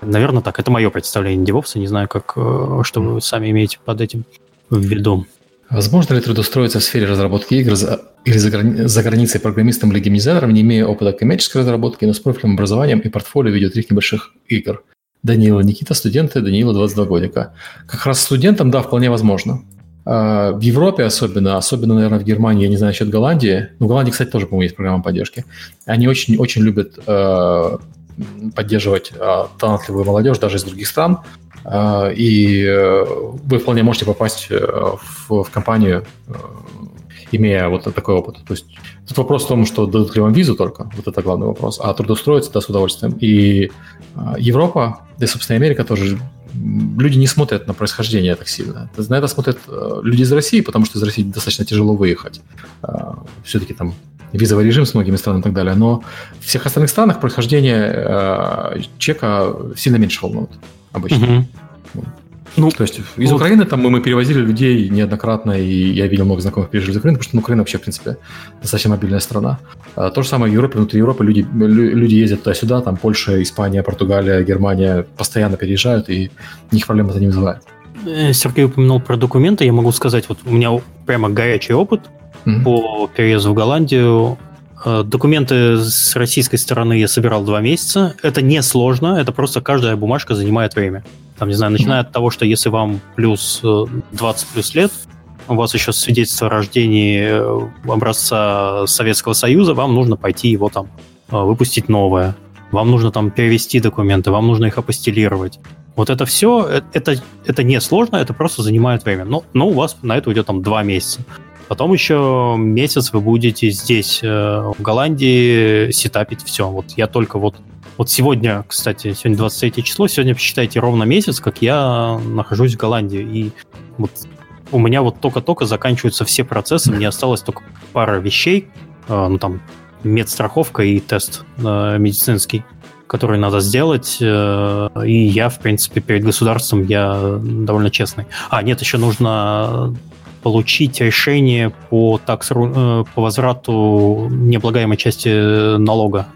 Наверное, так. Это мое представление DevOps. Не знаю, как, э, что вы сами имеете под этим в виду. Возможно ли трудоустроиться в сфере разработки игр за, или за, грани, за границей программистом или геймдизайнером, не имея опыта коммерческой разработки, но с профильным образованием и портфолио видеотрих небольших игр? Данила Никита, студенты, Данила 22 годика. Как раз студентам, да, вполне возможно. А, в Европе особенно, особенно, наверное, в Германии, я не знаю насчет Голландии, ну, в Голландии, кстати, тоже, по-моему, есть программа поддержки. Они очень-очень любят э, поддерживать э, талантливую молодежь даже из других стран, э, и э, вы вполне можете попасть э, в, в компанию, э, имея вот такой опыт. То есть тут вопрос в том, что дадут ли вам визу только, вот это главный вопрос, а трудоустроиться, да, с удовольствием. И э, Европа, да и, собственно, Америка тоже люди не смотрят на происхождение так сильно. На это смотрят э, люди из России, потому что из России достаточно тяжело выехать. Э, Все-таки там визовый режим с многими странами и так далее. Но в всех остальных странах происхождение э, чека сильно меньше волнует обычно. Угу. Ну, То есть из вот. Украины там мы, мы перевозили людей неоднократно, и я видел много знакомых приезжали из Украины, потому что ну, Украина вообще, в принципе, достаточно мобильная страна. А, то же самое в Европе, внутри Европы люди, люди ездят туда-сюда, там Польша, Испания, Португалия, Германия постоянно переезжают, и них проблем это не вызывает. Э, Сергей упомянул про документы, я могу сказать, вот у меня прямо горячий опыт mm-hmm. по переезду в Голландию. Э, документы с российской стороны я собирал два месяца. Это не сложно, это просто каждая бумажка занимает время. Там, не знаю, начиная от того, что если вам плюс 20 э, плюс лет, у вас еще свидетельство о рождении э, образца Советского Союза, вам нужно пойти его там э, выпустить новое. Вам нужно там перевести документы, вам нужно их апостелировать. Вот это все, это, это не сложно, это просто занимает время. Но, но у вас на это уйдет там два месяца. Потом еще месяц вы будете здесь, в Голландии, сетапить все. Вот я только вот вот сегодня, кстати, сегодня 23 число, сегодня, посчитайте, ровно месяц, как я нахожусь в Голландии. И вот у меня вот только-только заканчиваются все процессы, мне осталось только пара вещей, э, ну там медстраховка и тест э, медицинский, который надо сделать, э, и я, в принципе, перед государством я довольно честный. А, нет, еще нужно получить решение по, такс, по возврату необлагаемой части налога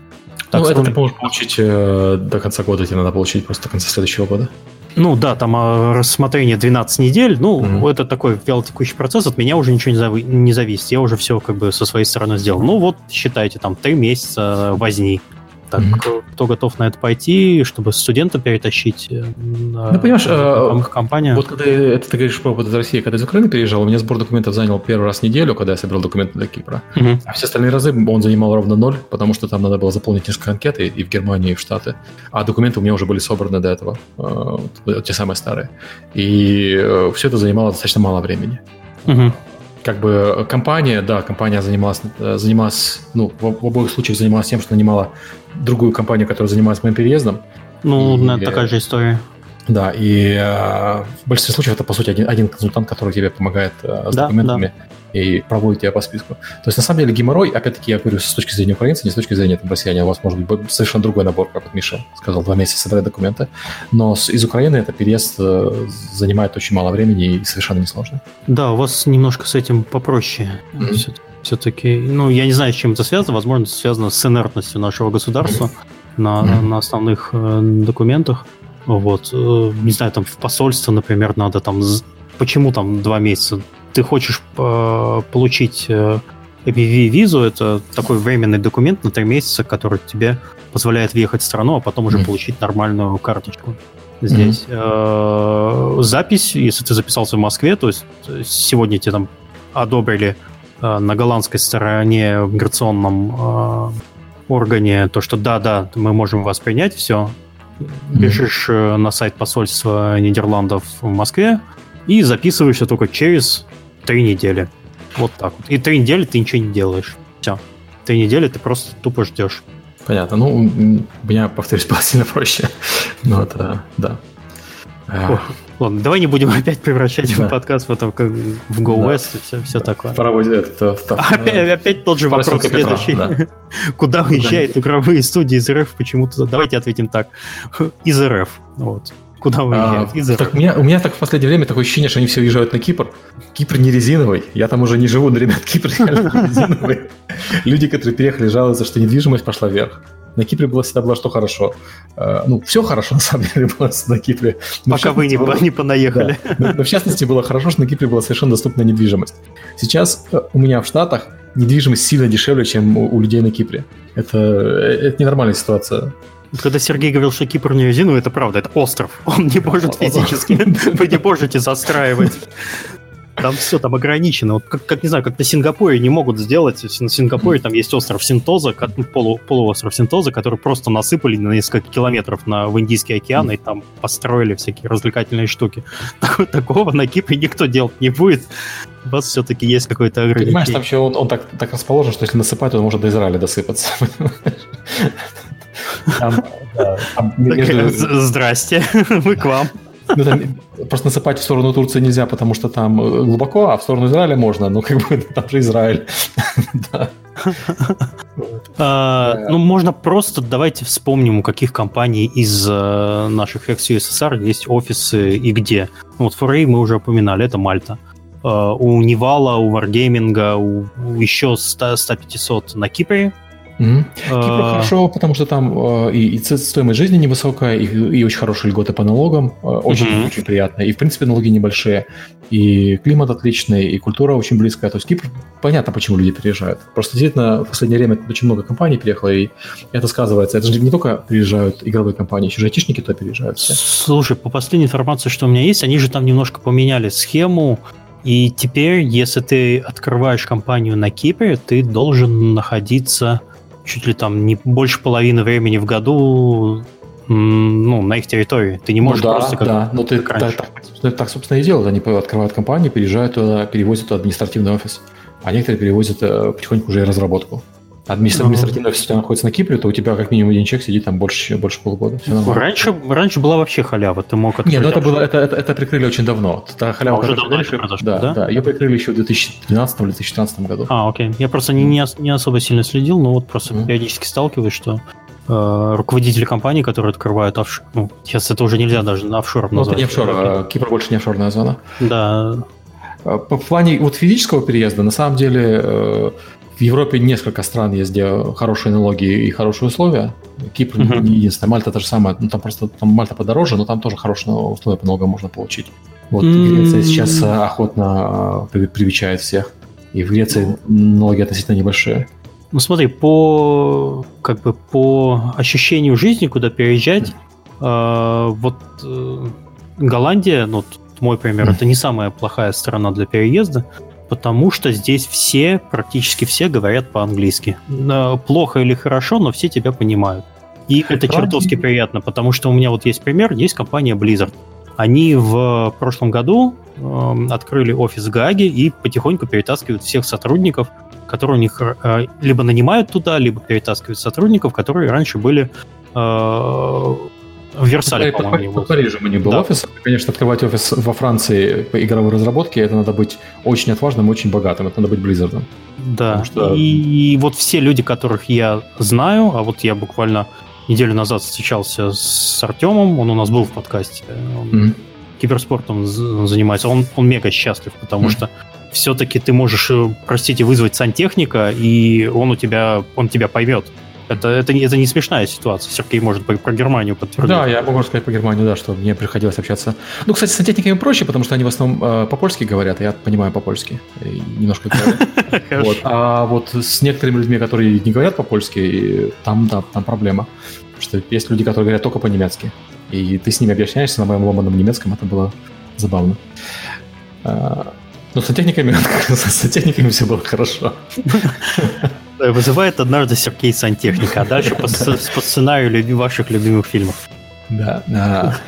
так, ну, это ты можешь получить э, до конца года, тебе надо получить просто до конца следующего года. Ну да, там э, рассмотрение 12 недель, ну, mm-hmm. это такой вялотекущий процесс, от меня уже ничего не, зави- не зависит, я уже все как бы со своей стороны сделал. Ну вот, считайте, там, 3 месяца возни. Так, mm-hmm. кто готов на это пойти, чтобы студента перетащить э, на ну, понимаешь, э, компания? Вот когда это ты говоришь про опыт из России, когда из Украины переезжал, у меня сбор документов занял первый раз неделю, когда я собирал документы для Кипра. Mm-hmm. А все остальные разы он занимал ровно ноль, потому что там надо было заполнить несколько анкет и, и в Германии, и в Штаты. А документы у меня уже были собраны до этого, те самые старые. И все это занимало достаточно мало времени. Mm-hmm как бы компания, да, компания занималась, занималась, ну, в, в обоих случаях занималась тем, что нанимала другую компанию, которая занималась моим переездом. Ну, и, такая же история. Да, и э, в большинстве случаев это, по сути, один, один консультант, который тебе помогает э, с да, документами. Да и проводит тебя по списку. То есть, на самом деле, геморрой, опять-таки, я говорю с точки зрения украинца, не с точки зрения там, россияне, у вас может быть совершенно другой набор, как вот Миша сказал, два месяца собрать документы. Но с, из Украины это переезд э, занимает очень мало времени и совершенно несложно. Да, у вас немножко с этим попроще. Mm-hmm. Все-таки, ну, я не знаю, с чем это связано. Возможно, это связано с инертностью нашего государства на, на основных э, документах. Вот, э, не знаю, там в посольство, например, надо там почему там два месяца? ты хочешь э, получить э, APV-визу, это такой временный документ на три месяца, который тебе позволяет въехать в страну, а потом уже mm-hmm. получить нормальную карточку здесь. Mm-hmm. Э, запись, если ты записался в Москве, то есть сегодня тебе там одобрили э, на голландской стороне в миграционном э, органе то, что да-да, мы можем вас принять, все. Бежишь mm-hmm. на сайт посольства Нидерландов в Москве и записываешься только через Три недели. Вот так вот. И три недели ты ничего не делаешь. Все. Три недели ты просто тупо ждешь. Понятно. Ну, у меня, повторюсь, было сильно проще. Ну, это, да. Ох, ладно, давай не будем опять превращать да. подкаст в, это, как в GoWest да. и все, все такое. Будет это, это, опять, опять тот же вопрос следующий. Да. Куда уезжают игровые студии из РФ почему-то? Давайте ответим так. Из РФ. Вот. Куда уезжают? А, Из так, у, меня, у меня так в последнее время такое ощущение, что они все уезжают на Кипр. Кипр не резиновый. Я там уже не живу, но, ребят, Кипр реально не резиновый. Люди, которые переехали, жалуются, что недвижимость пошла вверх. На Кипре было всегда было что хорошо. Uh, ну, все хорошо, на самом деле, было на Кипре. Но Пока вы не, было, не понаехали. Да, но, но в частности, было хорошо, что на Кипре была совершенно доступная недвижимость. Сейчас э, у меня в Штатах недвижимость сильно дешевле, чем у, у людей на Кипре. Это, э, это ненормальная ситуация. Когда Сергей говорил, что Кипр не резиновый, это правда, это остров. Он не может физически, вы не можете застраивать. Там все там ограничено. Вот как, как не знаю, как на Сингапуре не могут сделать. На Сингапуре там есть остров Синтоза, полу, полуостров Синтоза, который просто насыпали на несколько километров на, в Индийский океан и там построили всякие развлекательные штуки. Так, такого на Кипре никто делать не будет. У вас все-таки есть какой-то ограничение. Понимаешь, там еще он, он так, так расположен, что если насыпать, он может до Израиля досыпаться. Здрасте, мы к вам. Ну, там, просто насыпать в сторону Турции нельзя, потому что там э, глубоко, а в сторону Израиля можно. Ну, как бы там же Израиль. А, ну, можно просто, давайте вспомним, у каких компаний из э, наших экс-ЮССР есть офисы и где. Вот Форей мы уже упоминали, это Мальта. А, у Невала, у Wargaming, у еще 100-500 на Кипре, Mm-hmm. Кипр а... хорошо, потому что там э, и, и стоимость жизни невысокая, и, и очень хорошие льготы по налогам, э, очень, mm-hmm. очень приятно. И, в принципе, налоги небольшие, и климат отличный, и культура очень близкая. То есть Кипр, понятно, почему люди переезжают. Просто действительно в последнее время очень много компаний приехало, и это сказывается. Это же не только приезжают игровые компании, еще же айтишники то переезжают все. Слушай, по последней информации, что у меня есть, они же там немножко поменяли схему, и теперь, если ты открываешь компанию на Кипре, ты должен находиться чуть ли там не больше половины времени в году ну, на их территории. Ты не можешь ну, да, просто как, да. Но ты, как раньше. Так, так, так, собственно, и делают. Они открывают компанию, переезжают туда, перевозят туда административный офис. А некоторые перевозят э, потихоньку уже и разработку. Административный офис у тебя находится на Кипре, то у тебя как минимум один человек сидит там больше, больше полугода. раньше, раньше была вообще халява, ты мог открыть... Нет, ну это, было, это, это, это прикрыли очень давно. Это халява, а, уже давно еще произошло, да, да? Да, ее прикрыли еще в 2012 или 2013 году. А, окей. Я просто не, не, не особо сильно следил, но вот просто mm-hmm. периодически сталкиваюсь, что э, руководители компаний, которые открывают офшор... Ну, сейчас это уже нельзя даже на офшором ну, назвать. это не офшор, а Кипр больше не офшорная зона. Да. По, по плане вот физического переезда, на самом деле, э, в Европе несколько стран есть, где хорошие налоги и хорошие условия. Кипр uh-huh. не единственное. Мальта то же самое. Ну, там просто там Мальта подороже, но там тоже хорошие условия по налогам можно получить. Вот mm-hmm. Греция сейчас э, охотно э, привечает всех. И в Греции налоги относительно небольшие. Ну смотри, по как бы по ощущению жизни, куда переезжать, э, вот э, Голландия, ну, мой пример, это не самая плохая страна для переезда, потому что здесь все, практически все говорят по-английски. Плохо или хорошо, но все тебя понимают. И это чертовски приятно, потому что у меня вот есть пример, есть компания Blizzard. Они в прошлом году э, открыли офис в Гаге и потихоньку перетаскивают всех сотрудников, которые у них э, либо нанимают туда, либо перетаскивают сотрудников, которые раньше были э, в Версале, по, по-моему, по, по Парижу у них был да. офис. Конечно, открывать офис во Франции по игровой разработке, это надо быть очень отважным, очень богатым. Это надо быть Blizzard. Да, что... и, и вот все люди, которых я знаю, а вот я буквально неделю назад встречался с Артемом, он у нас был в подкасте, он mm-hmm. киберспортом занимается, он, он мега счастлив, потому mm-hmm. что все-таки ты можешь, э, простите, вызвать сантехника, и он у тебя, он тебя поймет. Это, это, это не смешная ситуация. Сергей может про, про Германию подтвердить. Да, я могу сказать по Германию, да, что мне приходилось общаться. Ну, кстати, с сантехниками проще, потому что они в основном э, по-польски говорят, я понимаю по-польски. немножко вот. А вот с некоторыми людьми, которые не говорят по-польски, там, да, там проблема. Потому что есть люди, которые говорят только по-немецки. И ты с ними объясняешься на моем ломаном немецком, это было забавно. А, но с сантехниками, с сантехниками все было хорошо. Вызывает однажды Сергей сантехника, а дальше по, по сценарию ваших любимых фильмов. Да, да.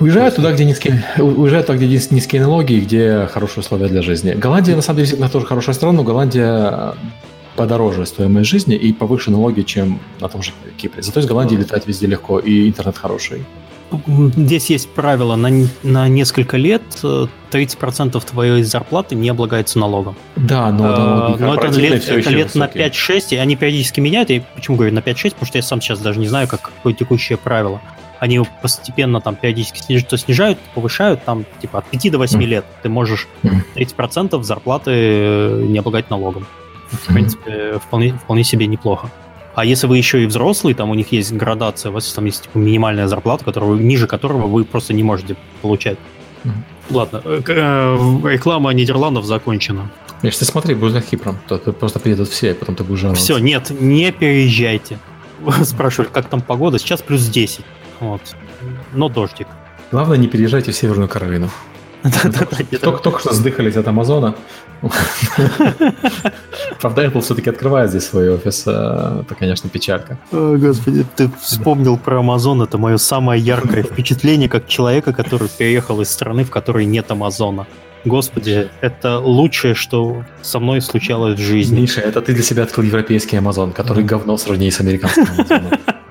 Уезжают туда, где низкие, уезжают туда, где низкие налоги и где хорошие условия для жизни. Голландия, на самом деле, действительно тоже хорошая страна, но Голландия подороже стоимость жизни и повыше налоги, чем на том же Кипре. Зато из Голландии летать везде легко, и интернет хороший. Здесь есть правило, на, на несколько лет 30% э, твоей зарплаты не облагается налогом. Да, но, а, но это лет, это лет на 5-6, и они периодически меняют. Я почему говорю на 5-6? Потому что я сам сейчас даже не знаю, как, какое текущее правило. Они постепенно там периодически снижают, то снижают, повышают, там типа от 5 до 8 mm. лет ты можешь 30% зарплаты э, не облагать налогом. В принципе, вполне, вполне себе неплохо. А если вы еще и взрослый, там у них есть градация, у вас там есть типа, минимальная зарплата, которую, ниже которого вы просто не можете получать. Mm-hmm. Ладно, э, э, реклама Нидерландов закончена. Миш, ты смотри, будешь за Кипром, то ты просто приедут все, и потом ты будешь жаловаться. Все, нет, не переезжайте. Спрашивали, как там погода, сейчас плюс 10. Вот. Но дождик. Главное, не переезжайте в Северную Каролину. Только что сдыхались от Амазона. Правда, Apple все-таки открывает здесь свой офис. Э, это, конечно, печалька. О, господи, ты вспомнил про Амазон. Это мое самое яркое впечатление как человека, который переехал из страны, в которой нет Амазона. Господи, это лучшее, что со мной случалось в жизни. Миша, это ты для себя открыл европейский Амазон, который говно в сравнении с американским Амазоном.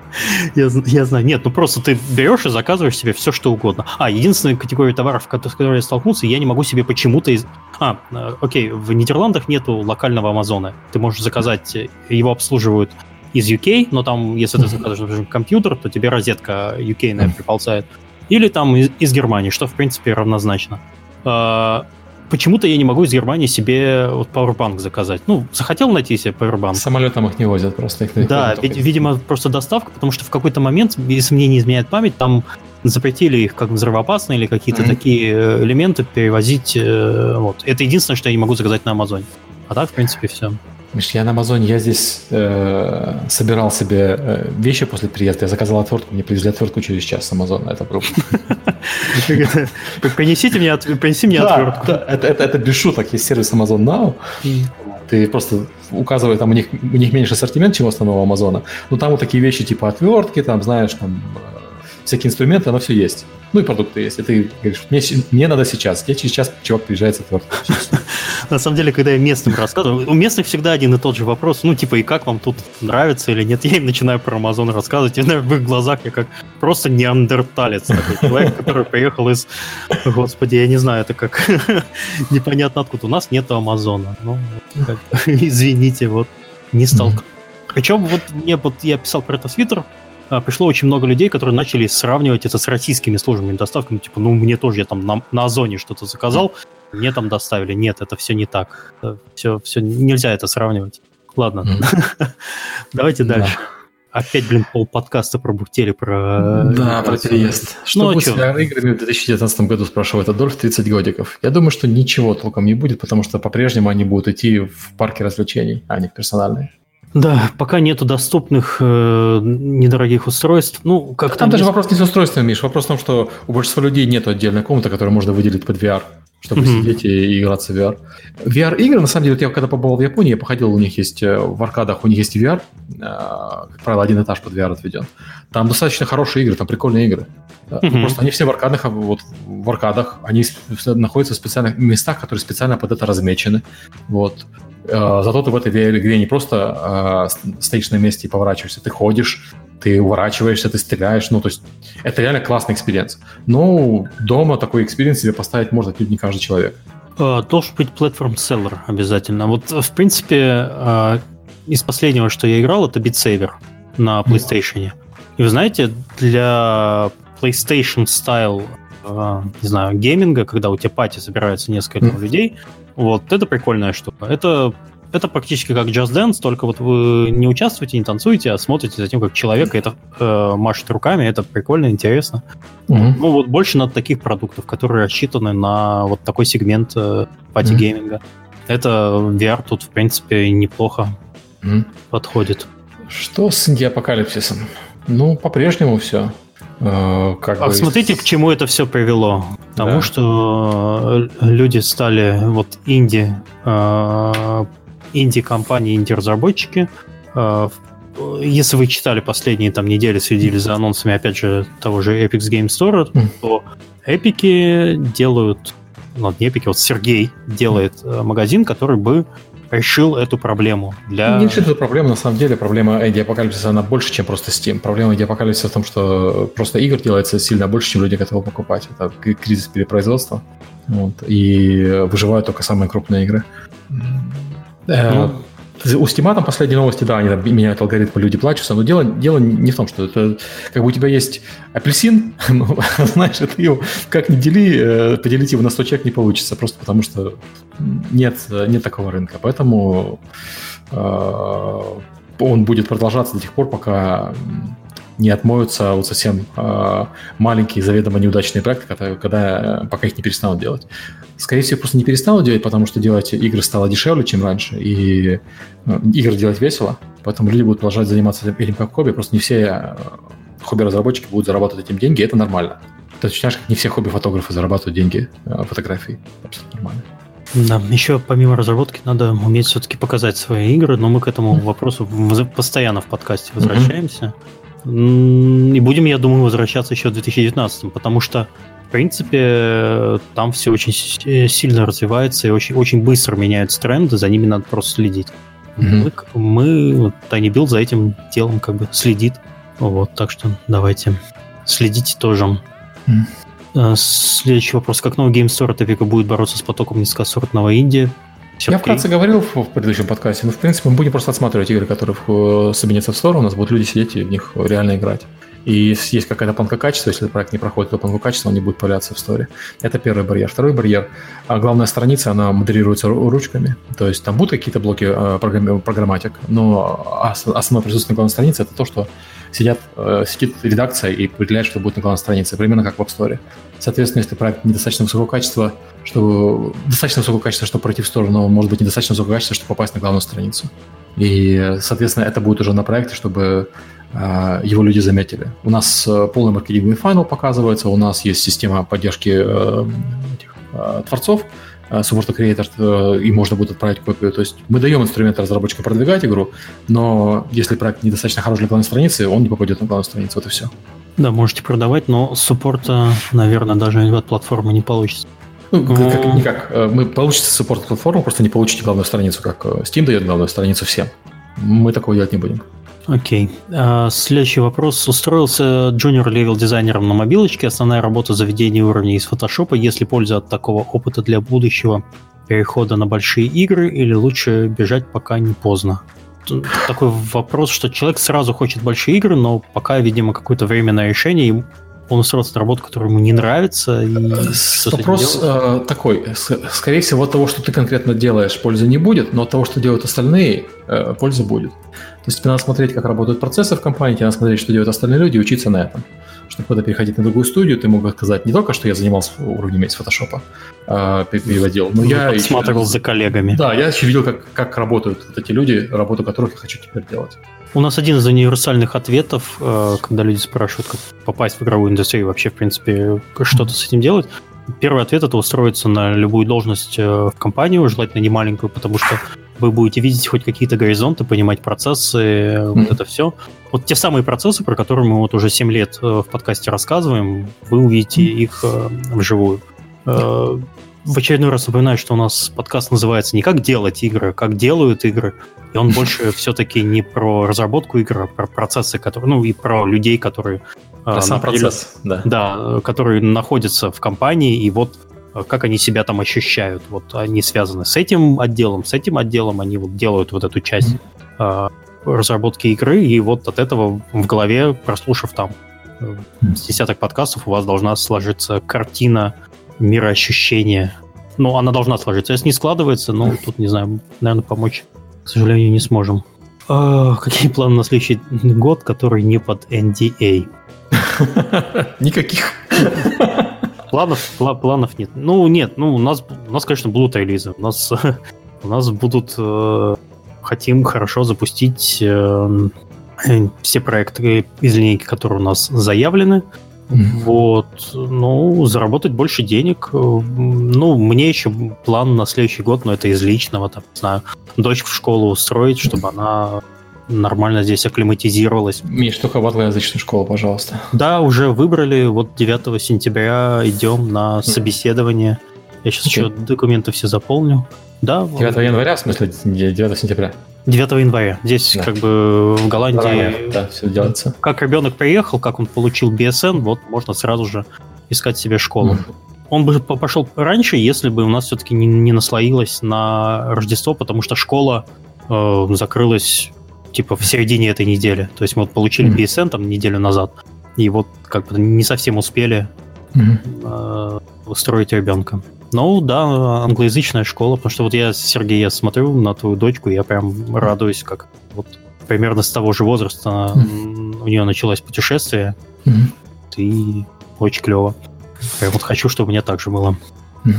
Я, я знаю. Нет, ну просто ты берешь и заказываешь себе все, что угодно. А, единственная категория товаров, с которой я столкнулся, я не могу себе почему-то... Из... А, э, окей, в Нидерландах нету локального Амазона. Ты можешь заказать, э, его обслуживают из UK, но там, если ты заказываешь, например, компьютер, то тебе розетка UK, наверное, приползает. Или там из, из Германии, что, в принципе, равнозначно. А, почему-то я не могу из Германии себе вот Powerbank заказать. Ну, захотел найти себе Powerbank. Самолетом их не возят просто. Их да, вид- видимо, просто доставка, потому что в какой-то момент, если мне не изменяет память, там запретили их как взрывоопасные или какие-то mm-hmm. такие э, элементы перевозить. Э, вот. Это единственное, что я не могу заказать на Амазоне. А так, в принципе, все. Миш, я на Амазоне, я здесь э, собирал себе э, вещи после приезда, я заказал отвертку, мне привезли отвертку через час с Амазона, это группа. Принесите мне, принеси мне отвертку. Это, без шуток, есть сервис Amazon Now, ты просто указываешь, там у них, у них меньше ассортимент, чем у основного Амазона, но там вот такие вещи типа отвертки, там, знаешь, там всякие инструменты, оно все есть. Ну и продукты есть. И ты говоришь, мне, мне надо сейчас. Я через час чувак приезжает с отверткой. На самом деле, когда я местным рассказываю, у местных всегда один и тот же вопрос. Ну, типа, и как вам тут нравится или нет? Я им начинаю про Amazon рассказывать, и в их глазах я как просто неандерталец. Такой человек, который приехал из... Господи, я не знаю, это как... Непонятно откуда. У нас нету Амазона. Ну, извините, вот не столкнулся. Причем вот мне вот я писал про это в Твиттер, пришло очень много людей, которые начали сравнивать это с российскими службами доставками. Типа, ну, мне тоже, я там на, на Озоне что-то заказал, мне там доставили. Нет, это все не так. Это все, все, нельзя это сравнивать. Ладно, давайте дальше. Опять, блин, пол подкаста пробухтели про... Да, про переезд. Что ну, будет с играми в 2019 году, спрашивает Адольф, 30 годиков. Я думаю, что ничего толком не будет, потому что по-прежнему они будут идти в парке развлечений, а не в персональные. Да, пока нету доступных э, недорогих устройств. Ну, как там даже вопрос не с устройством, Миш. Вопрос в том, что у большинства людей нет отдельной комнаты, которую можно выделить под VR чтобы mm-hmm. сидеть и играться в VR. VR-игры, на самом деле, вот я когда побывал в Японии, я походил, у них есть э, в аркадах, у них есть VR, э, как правило, один этаж под VR отведен. Там достаточно хорошие игры, там прикольные игры. Mm-hmm. Просто они все в аркадах, а вот в аркадах, они находятся в специальных местах, которые специально под это размечены. Вот. Зато ты в этой игре не просто стоишь на месте и поворачиваешься, ты ходишь, ты уворачиваешься, ты стреляешь, ну, то есть это реально классный experience. Но дома такой experience себе поставить может не каждый человек. Uh, должен быть platform seller обязательно. Вот, в принципе, из последнего, что я играл, это Beat Saber на PlayStation. И вы знаете, для PlayStation Style, не знаю, гейминга, когда у тебя party собирается несколько mm. людей, вот, это прикольная штука. Это это практически как Just Dance, только вот вы не участвуете, не танцуете, а смотрите за тем, как человек это э, машет руками, это прикольно, интересно. Mm-hmm. Ну вот больше на таких продуктов, которые рассчитаны на вот такой сегмент э, party-гейминга. Mm-hmm. Это VR тут, в принципе, неплохо mm-hmm. подходит. Что с инди-апокалипсисом? Ну, по-прежнему все. Э, как а бы... смотрите, к чему это все привело. К тому, да. что э, люди стали вот инди э, инди-компании, инди-разработчики. Если вы читали последние там недели, следили за анонсами, опять же, того же Epic Game Store, то эпики делают, ну, не эпики, вот Сергей делает магазин, который бы решил эту проблему. Для... Не решит эту проблему, на самом деле, проблема Эдди Апокалипсиса, она больше, чем просто Steam. Проблема Эдди Апокалипсиса в том, что просто игр делается сильно больше, чем люди готовы покупать. Это кризис перепроизводства. Вот, и выживают только самые крупные игры. Э, ну, у Стима там последние новости, да, они там меняют алгоритмы, люди плачутся, но дело, дело не в том, что это как бы у тебя есть апельсин, ну, знаешь, ты его как ни дели, э, поделить его на 100 человек не получится, просто потому что нет, нет такого рынка. Поэтому э, он будет продолжаться до тех пор, пока не отмоются вот совсем э, маленькие, заведомо неудачные проекты, когда, когда, пока их не перестанут делать. Скорее всего, просто не перестанут делать, потому что делать игры стало дешевле, чем раньше, и э, игры делать весело, поэтому люди будут продолжать заниматься этим как хобби, просто не все э, хобби-разработчики будут зарабатывать этим деньги, и это нормально. Ты знаешь, как не все хобби-фотографы зарабатывают деньги э, фотографий. Абсолютно нормально. Да, еще помимо разработки надо уметь все-таки показать свои игры, но мы к этому вопросу постоянно в подкасте возвращаемся. Mm-hmm. И будем, я думаю, возвращаться еще в 2019, потому что, в принципе, там все очень сильно развивается и очень, очень быстро меняются тренды, за ними надо просто следить. Mm-hmm. Мы, мы Tiny Build за этим делом как бы следит. Вот, так что давайте следите тоже. Mm-hmm. Следующий вопрос. Как новый Store от Epic будет бороться с потоком низкосортного инди? Все Я окей. вкратце говорил в, в предыдущем подкасте, но в принципе мы будем просто отсматривать игры, которые в, собинятся в сторону, у нас будут люди сидеть и в них реально играть. И есть какая-то планка качества, если проект не проходит эту планку качества, он не будет появляться в сторе. Это первый барьер. Второй барьер. А главная страница, она модерируется ручками. То есть там будут какие-то блоки э, программатик, но основное присутствие на главной странице это то, что сидят, э, сидит редакция и определяет, что будет на главной странице, примерно как в App Store. Соответственно, если проект недостаточно высокого качества, чтобы достаточно высокого качества, чтобы пройти в сторону, но может быть недостаточно высокого качества, чтобы попасть на главную страницу. И, соответственно, это будет уже на проекте, чтобы его люди заметили. У нас э, полный маркетинговый файл показывается, у нас есть система поддержки э, этих, э, творцов, Support Creator, и можно будет отправить копию. То есть мы даем инструменты разработчикам продвигать игру, но если проект недостаточно хорош для главной страницы, он не попадет на главную страницу. Вот и все. Да, можете продавать, но суппорта, наверное, даже от платформы не получится. Ну, как, никак. Вы получите support платформу, просто не получите главную страницу, как Steam дает главную страницу всем. Мы такого делать не будем. Окей. А, следующий вопрос. Устроился junior-level дизайнером на мобилочке. Основная работа заведения уровней из фотошопа. Есть ли польза от такого опыта для будущего перехода на большие игры или лучше бежать, пока не поздно? Такой вопрос, что человек сразу хочет большие игры, но пока, видимо, какое-то временное решение, он устроился на работу, которая ему не нравится. И Вопрос э, такой. Скорее всего, от того, что ты конкретно делаешь, пользы не будет, но от того, что делают остальные, э, польза будет. То есть тебе надо смотреть, как работают процессы в компании, тебе надо смотреть, что делают остальные люди, и учиться на этом. Чтобы когда переходить на другую студию, ты мог сказать не только, что я занимался уровнями из фотошопа, э, переводил, но ну, я... Подсматривал еще, за коллегами. Да, я еще видел, как, как работают вот эти люди, работу которых я хочу теперь делать. У нас один из универсальных ответов, э, когда люди спрашивают, как попасть в игровую индустрию, вообще, в принципе, что-то с этим делать. Первый ответ это устроиться на любую должность э, в компанию, желательно не маленькую, потому что вы будете видеть хоть какие-то горизонты, понимать процессы, mm-hmm. вот это все. Вот те самые процессы, про которые мы вот уже 7 лет в подкасте рассказываем, вы увидите mm-hmm. их вживую. В очередной раз напоминаю, что у нас подкаст называется не «Как делать игры», а «Как делают игры». И он больше все-таки не про разработку игр, а про процессы, которые, ну и про людей, которые... Про э, сам процесс, да. Да, которые находятся в компании, и вот э, как они себя там ощущают. Вот они связаны с этим отделом, с этим отделом, они вот делают вот эту часть mm-hmm. разработки игры, и вот от этого в голове, прослушав там с десяток подкастов, у вас должна сложиться картина мироощущения. Ну, она должна сложиться. Если не складывается, ну, тут, не знаю, наверное, помочь к сожалению, не сможем. А, какие планы на следующий год, который не под NDA? Никаких. Планов, планов нет. Ну, нет, ну, у нас, у нас конечно, будут релизы. У нас, у нас будут... Э, хотим хорошо запустить э, все проекты из линейки, которые у нас заявлены. Вот, ну, заработать больше денег. Ну, мне еще план на следующий год, но это из личного, там, не знаю, дочь в школу устроить, чтобы она нормально здесь акклиматизировалась. Миш, только в англоязычную школу, пожалуйста. Да, уже выбрали, вот 9 сентября идем на собеседование. Я сейчас okay. еще документы все заполню. Да, 9 января, в смысле 9 сентября? 9 января. Здесь да. как бы в Голландии... Да, все делается. Как ребенок приехал, как он получил BSN, вот можно сразу же искать себе школу. Mm. Он бы пошел раньше, если бы у нас все-таки не, не наслоилось на Рождество, потому что школа э, закрылась типа в середине этой недели. То есть мы вот получили mm. BSN там неделю назад, и вот как бы не совсем успели mm. э, устроить ребенка. Ну да, англоязычная школа, потому что вот я, Сергей, я смотрю на твою дочку, я прям радуюсь, как вот примерно с того же возраста mm-hmm. у нее началось путешествие, mm-hmm. и очень клево. Я вот хочу, чтобы у меня так же было. Mm-hmm.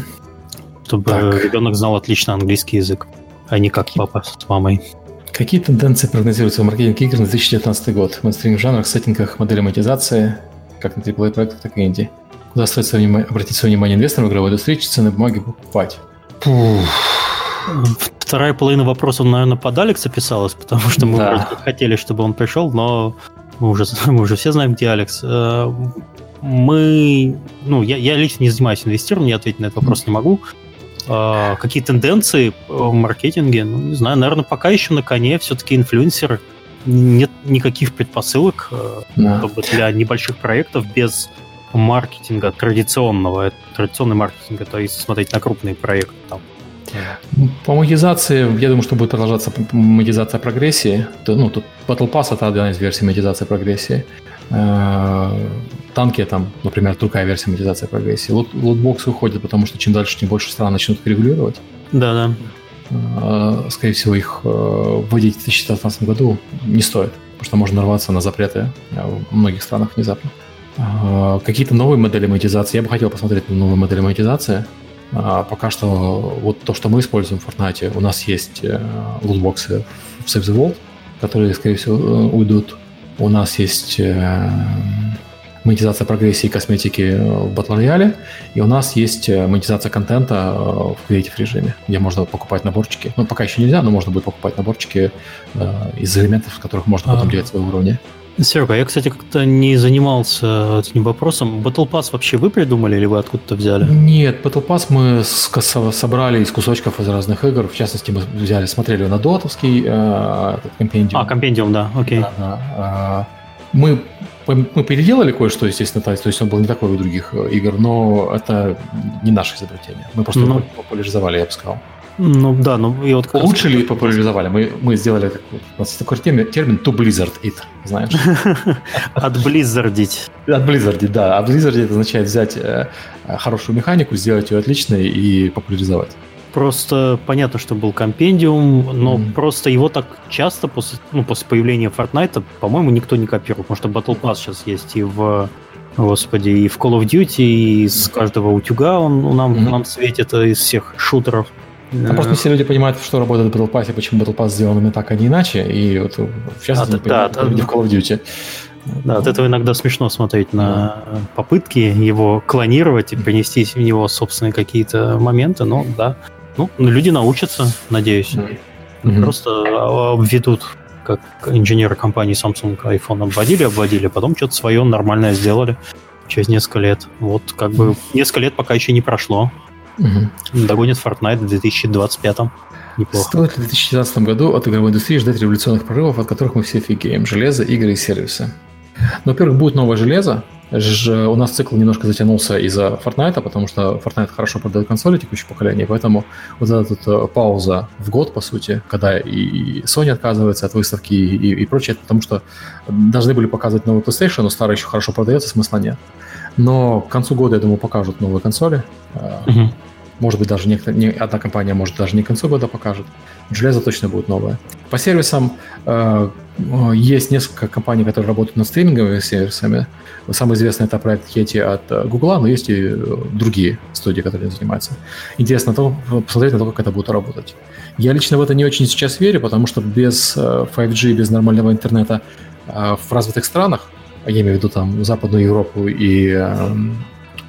Чтобы так. ребенок знал отлично английский язык, а не как папа с мамой. Какие тенденции прогнозируются в маркетинге игр на 2019 год? В мейнстримных жанрах, сеттингах, модели монетизации, как на AAA проектах, так и инди? Куда стоит свое внимание, обратить свое внимание инвесторам в игровой индустрии, цены бумаги покупать? Вторая половина вопроса, наверное, под Алекса писалась, потому что мы да. хотели, чтобы он пришел, но мы уже, мы уже все знаем, где Алекс. Э, мы, ну, я, я лично не занимаюсь инвестированием, я ответить на этот вопрос не могу. А, какие тенденции в маркетинге? Ну, не знаю, наверное, пока еще на коне все-таки инфлюенсеры. Нет никаких предпосылок э, да. для небольших проектов без маркетинга традиционного, традиционный маркетинг, то есть смотреть на крупные проекты там. По монетизации, я думаю, что будет продолжаться монетизация прогрессии. Ну, тут Battle Pass это одна из версий монетизации прогрессии. Э, танки там, например, другая версия монетизации прогрессии. Лут, лутбоксы уходят, потому что чем дальше, тем больше стран начнут их регулировать. Да, да. Э, скорее всего, их э, вводить в 2019 году не стоит, потому что можно нарваться на запреты в многих странах внезапно. А, какие-то новые модели монетизации. Я бы хотел посмотреть на новые модели монетизации. А, пока что вот то, что мы используем в Fortnite, у нас есть э, лутбоксы в Save the World, которые, скорее всего, э, уйдут. У нас есть э, монетизация прогрессии и косметики в Battle Royale, и у нас есть монетизация контента в Creative режиме, где можно покупать наборчики. Ну, пока еще нельзя, но можно будет покупать наборчики из элементов, с которых можно потом а. делать свои уровни. Серега, я, кстати, как-то не занимался этим вопросом. Battle Pass вообще вы придумали или вы откуда-то взяли? Нет, Battle Pass мы собрали из кусочков из разных игр. В частности, мы взяли, смотрели на дотовский э, компендиум. А, компендиум, да, окей. Да, да. А, мы, мы переделали кое-что, естественно, то есть он был не такой у других э, игр, но это не наше изобретение. Мы просто ну. популяризовали, я бы сказал. Ну да, ну и вот... Улучшили и популяризовали. Мы, мы сделали такой, у нас такой термин, термин to blizzard it, знаешь. От blizzardить. От blizzardить, да. От blizzardить это означает взять э, хорошую механику, сделать ее отличной и популяризовать. Просто понятно, что был компендиум, но mm. просто его так часто после, ну, после появления Fortnite, по-моему, никто не копирует. Потому что Battle Pass сейчас есть и в Господи, и в Call of Duty, и из каждого утюга он нам, mm-hmm. нам светит из всех шутеров. А просто все люди понимают, что работает в Battle Pass, и почему Battle Pass сделан именно так, а не иначе. И вот в частности, а, да, да, люди да. в Call of Duty. Да, от этого иногда смешно смотреть на попытки его клонировать и принести в него собственные какие-то моменты, но да. Ну, люди научатся, надеюсь. Mm-hmm. Просто обведут, как инженеры компании Samsung iPhone обводили, обводили, а потом что-то свое нормальное сделали через несколько лет. Вот как бы несколько лет пока еще не прошло. Угу. Догонит Fortnite в 2025 Неплохо. Стоит ли в 2019 году от игровой индустрии ждать революционных прорывов, от которых мы все офигеем? Железо, игры и сервисы. Ну, во-первых, будет новое железо. У нас цикл немножко затянулся из-за Fortnite, потому что Fortnite хорошо продает консоли текущего поколения, поэтому вот эта вот э, пауза в год, по сути, когда и Sony отказывается от выставки и, и, и прочее, потому что должны были показывать новый PlayStation, но старый еще хорошо продается, смысла нет. Но к концу года, я думаю, покажут новые консоли. Uh-huh. Может быть, даже не, не, одна компания, может, даже не к концу года покажет. Железо точно будет новое. По сервисам э, есть несколько компаний, которые работают над стриминговыми сервисами. Самый известный это проект Yeti от э, Google, но есть и э, другие студии, которые занимаются. Интересно то, посмотреть на то, как это будет работать. Я лично в это не очень сейчас верю, потому что без 5G, э, без нормального интернета в развитых странах, я имею в виду там Западную Европу и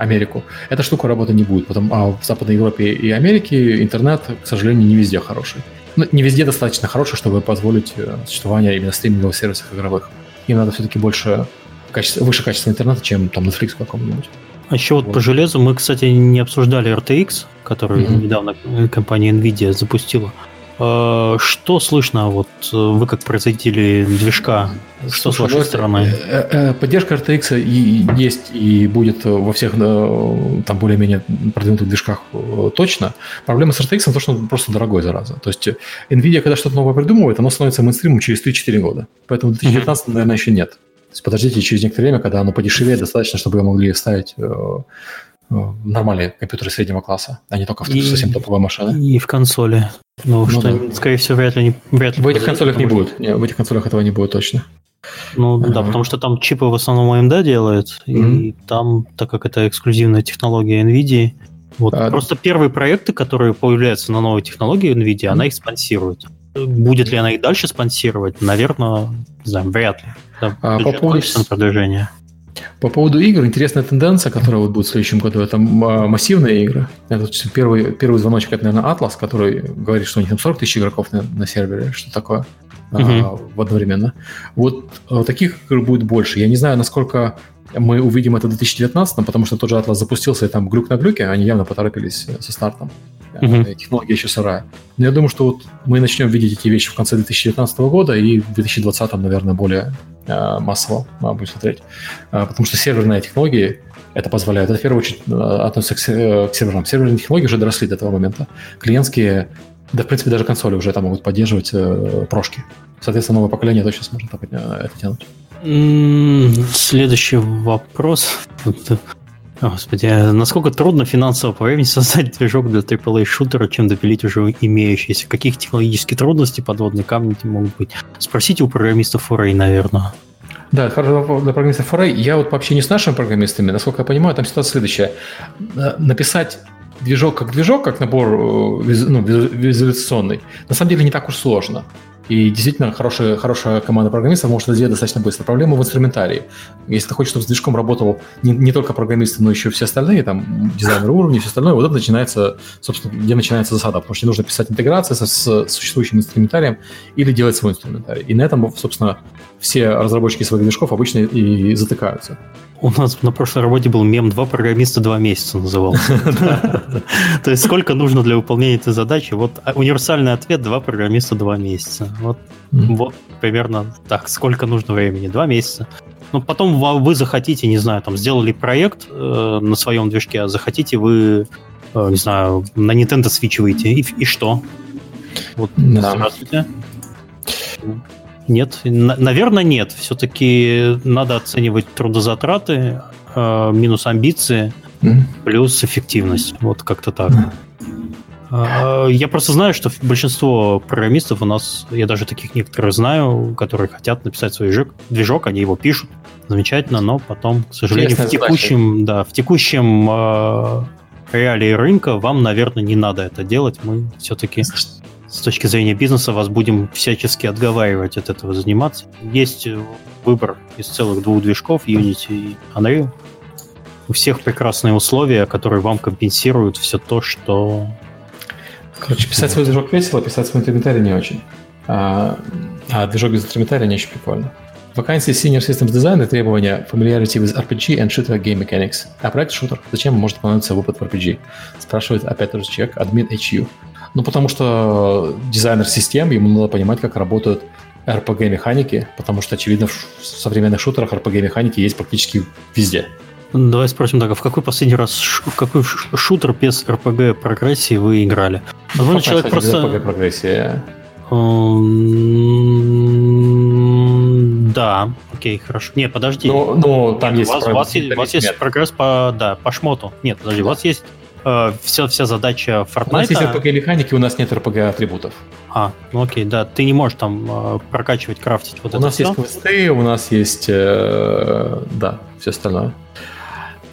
Америку, эта штука работы не будет. Потому, а в Западной Европе и Америке интернет, к сожалению, не везде хороший. Ну, не везде достаточно хороший, чтобы позволить э, существование именно стриминговых сервисов игровых. Им надо все-таки больше качество, выше качества интернета, чем там Netflix какому-нибудь. А еще вот, вот по железу мы, кстати, не обсуждали RTX, который mm-hmm. недавно компания Nvidia запустила. Э, что слышно, вот э, вы как производители движка, что Слушай, с вашей ну, стороны? Э, поддержка RTX и есть и будет во всех там более-менее продвинутых движках точно. Проблема с RTX в том, что он просто дорогой, зараза. То есть NVIDIA, когда что-то новое придумывает, оно становится мейнстримом через 3-4 года. Поэтому в 2019, mm-hmm. наверное, еще нет. То есть подождите через некоторое время, когда оно подешевеет достаточно, чтобы вы могли ставить нормальные компьютеры среднего класса, а не только в и, совсем топовые машины. И в консоли. Ну, ну что, да. скорее всего, вряд ли, не, вряд ли. В этих консолях не будет. Нет, в этих консолях этого не будет точно. Ну uh-huh. да, потому что там чипы в основном AMD делают, mm-hmm. и там, так как это эксклюзивная технология NVIDIA, вот а, просто первые проекты, которые появляются на новой технологии NVIDIA, mm-hmm. она их спонсирует. Будет ли она их дальше спонсировать? Наверное, не знаю, вряд ли. Да, а по поводу продвижения. По поводу игр, интересная тенденция, которая вот будет в следующем году, это массивные игры. Это первый, первый звоночек, это, наверное, Atlas, который говорит, что у них там 40 тысяч игроков на, на сервере, что такое uh-huh. а, одновременно. Вот а, таких игр будет больше. Я не знаю, насколько мы увидим это в 2019, потому что тот же Atlas запустился, и там глюк на глюке, они явно поторопились со стартом. Uh-huh. Технология еще сырая. Но я думаю, что вот мы начнем видеть эти вещи в конце 2019 года, и в 2020, наверное, более э, массово э, будет смотреть. Э, потому что серверные технологии это позволяет. Это в первую очередь э, относится к, э, к серверам. Серверные технологии уже доросли до этого момента. Клиентские, да, в принципе, даже консоли уже там могут поддерживать э, прошки. Соответственно, новое поколение точно сможет это тянуть. Следующий вопрос. Господи, а насколько трудно финансово по времени создать движок для AAA шутера, чем допилить уже имеющиеся? Каких технологических трудностей подводные камни могут быть? Спросите у программистов Foray, наверное. Да, хорошо для программистов Foray. Я вот вообще не с нашими программистами, насколько я понимаю, там ситуация следующая. Написать движок как движок, как набор э, ну, визуализационный, на самом деле не так уж сложно. И действительно, хорошая, хорошая команда программистов может это сделать достаточно быстро. Проблема в инструментарии. Если ты хочешь, чтобы с движком работал не, не только программисты, но еще все остальные, там, дизайнеры уровня все остальное, вот это начинается, собственно, где начинается засада, потому что нужно писать интеграции со, с существующим инструментарием или делать свой инструментарий. И на этом, собственно, все разработчики своих движков обычно и затыкаются. У нас на прошлой работе был мем «Два программиста, два месяца» назывался. То есть сколько нужно для выполнения этой задачи? Вот а, универсальный ответ «Два программиста, два месяца». Вот, примерно так. Сколько нужно времени? Два месяца. Ну, потом вы захотите, не знаю, там, сделали проект э, на своем движке, а захотите вы э, не знаю, на Nintendo Switch выйти, и, что? Вот, здравствуйте. Нет, наверное, нет. Все-таки надо оценивать трудозатраты, э, минус амбиции, плюс эффективность. Вот как-то так. Mm-hmm. Я просто знаю, что большинство программистов у нас, я даже таких некоторых знаю, которые хотят написать свой движок, движок они его пишут, замечательно, но потом, к сожалению, Интересная в текущем, да, в текущем э, реалии рынка вам, наверное, не надо это делать. Мы все-таки с точки зрения бизнеса вас будем всячески отговаривать от этого заниматься. Есть выбор из целых двух движков, Unity и Unreal. У всех прекрасные условия, которые вам компенсируют все то, что... Короче, писать свой движок весело, писать свой инструментарий не очень. А, а движок без инструментария не очень прикольно. Вакансии Senior Systems Design и требования Familiarity with RPG and Shooter Game Mechanics. А проект шутер. Зачем может понадобиться опыт в RPG? Спрашивает опять тоже человек, админ HU. Ну, потому что дизайнер систем, ему надо понимать, как работают RPG-механики, потому что, очевидно, в современных шутерах RPG-механики есть практически везде. Давай спросим так, а в какой последний раз, в какой шутер без RPG прогрессии вы играли? Возможно, человек просто... RPG прогрессия? Да, окей, хорошо. Не, подожди. Ну, ну там есть... У вас, у вас, есть, у вас есть прогресс по, да, по шмоту. Нет, подожди, да. у вас есть э, вся, вся задача Fortnite... У нас есть RPG-механики, у нас нет RPG-атрибутов. А, ну окей, да, ты не можешь там э, прокачивать, крафтить вот у это У нас все? есть квесты, у нас есть, э, да, все остальное.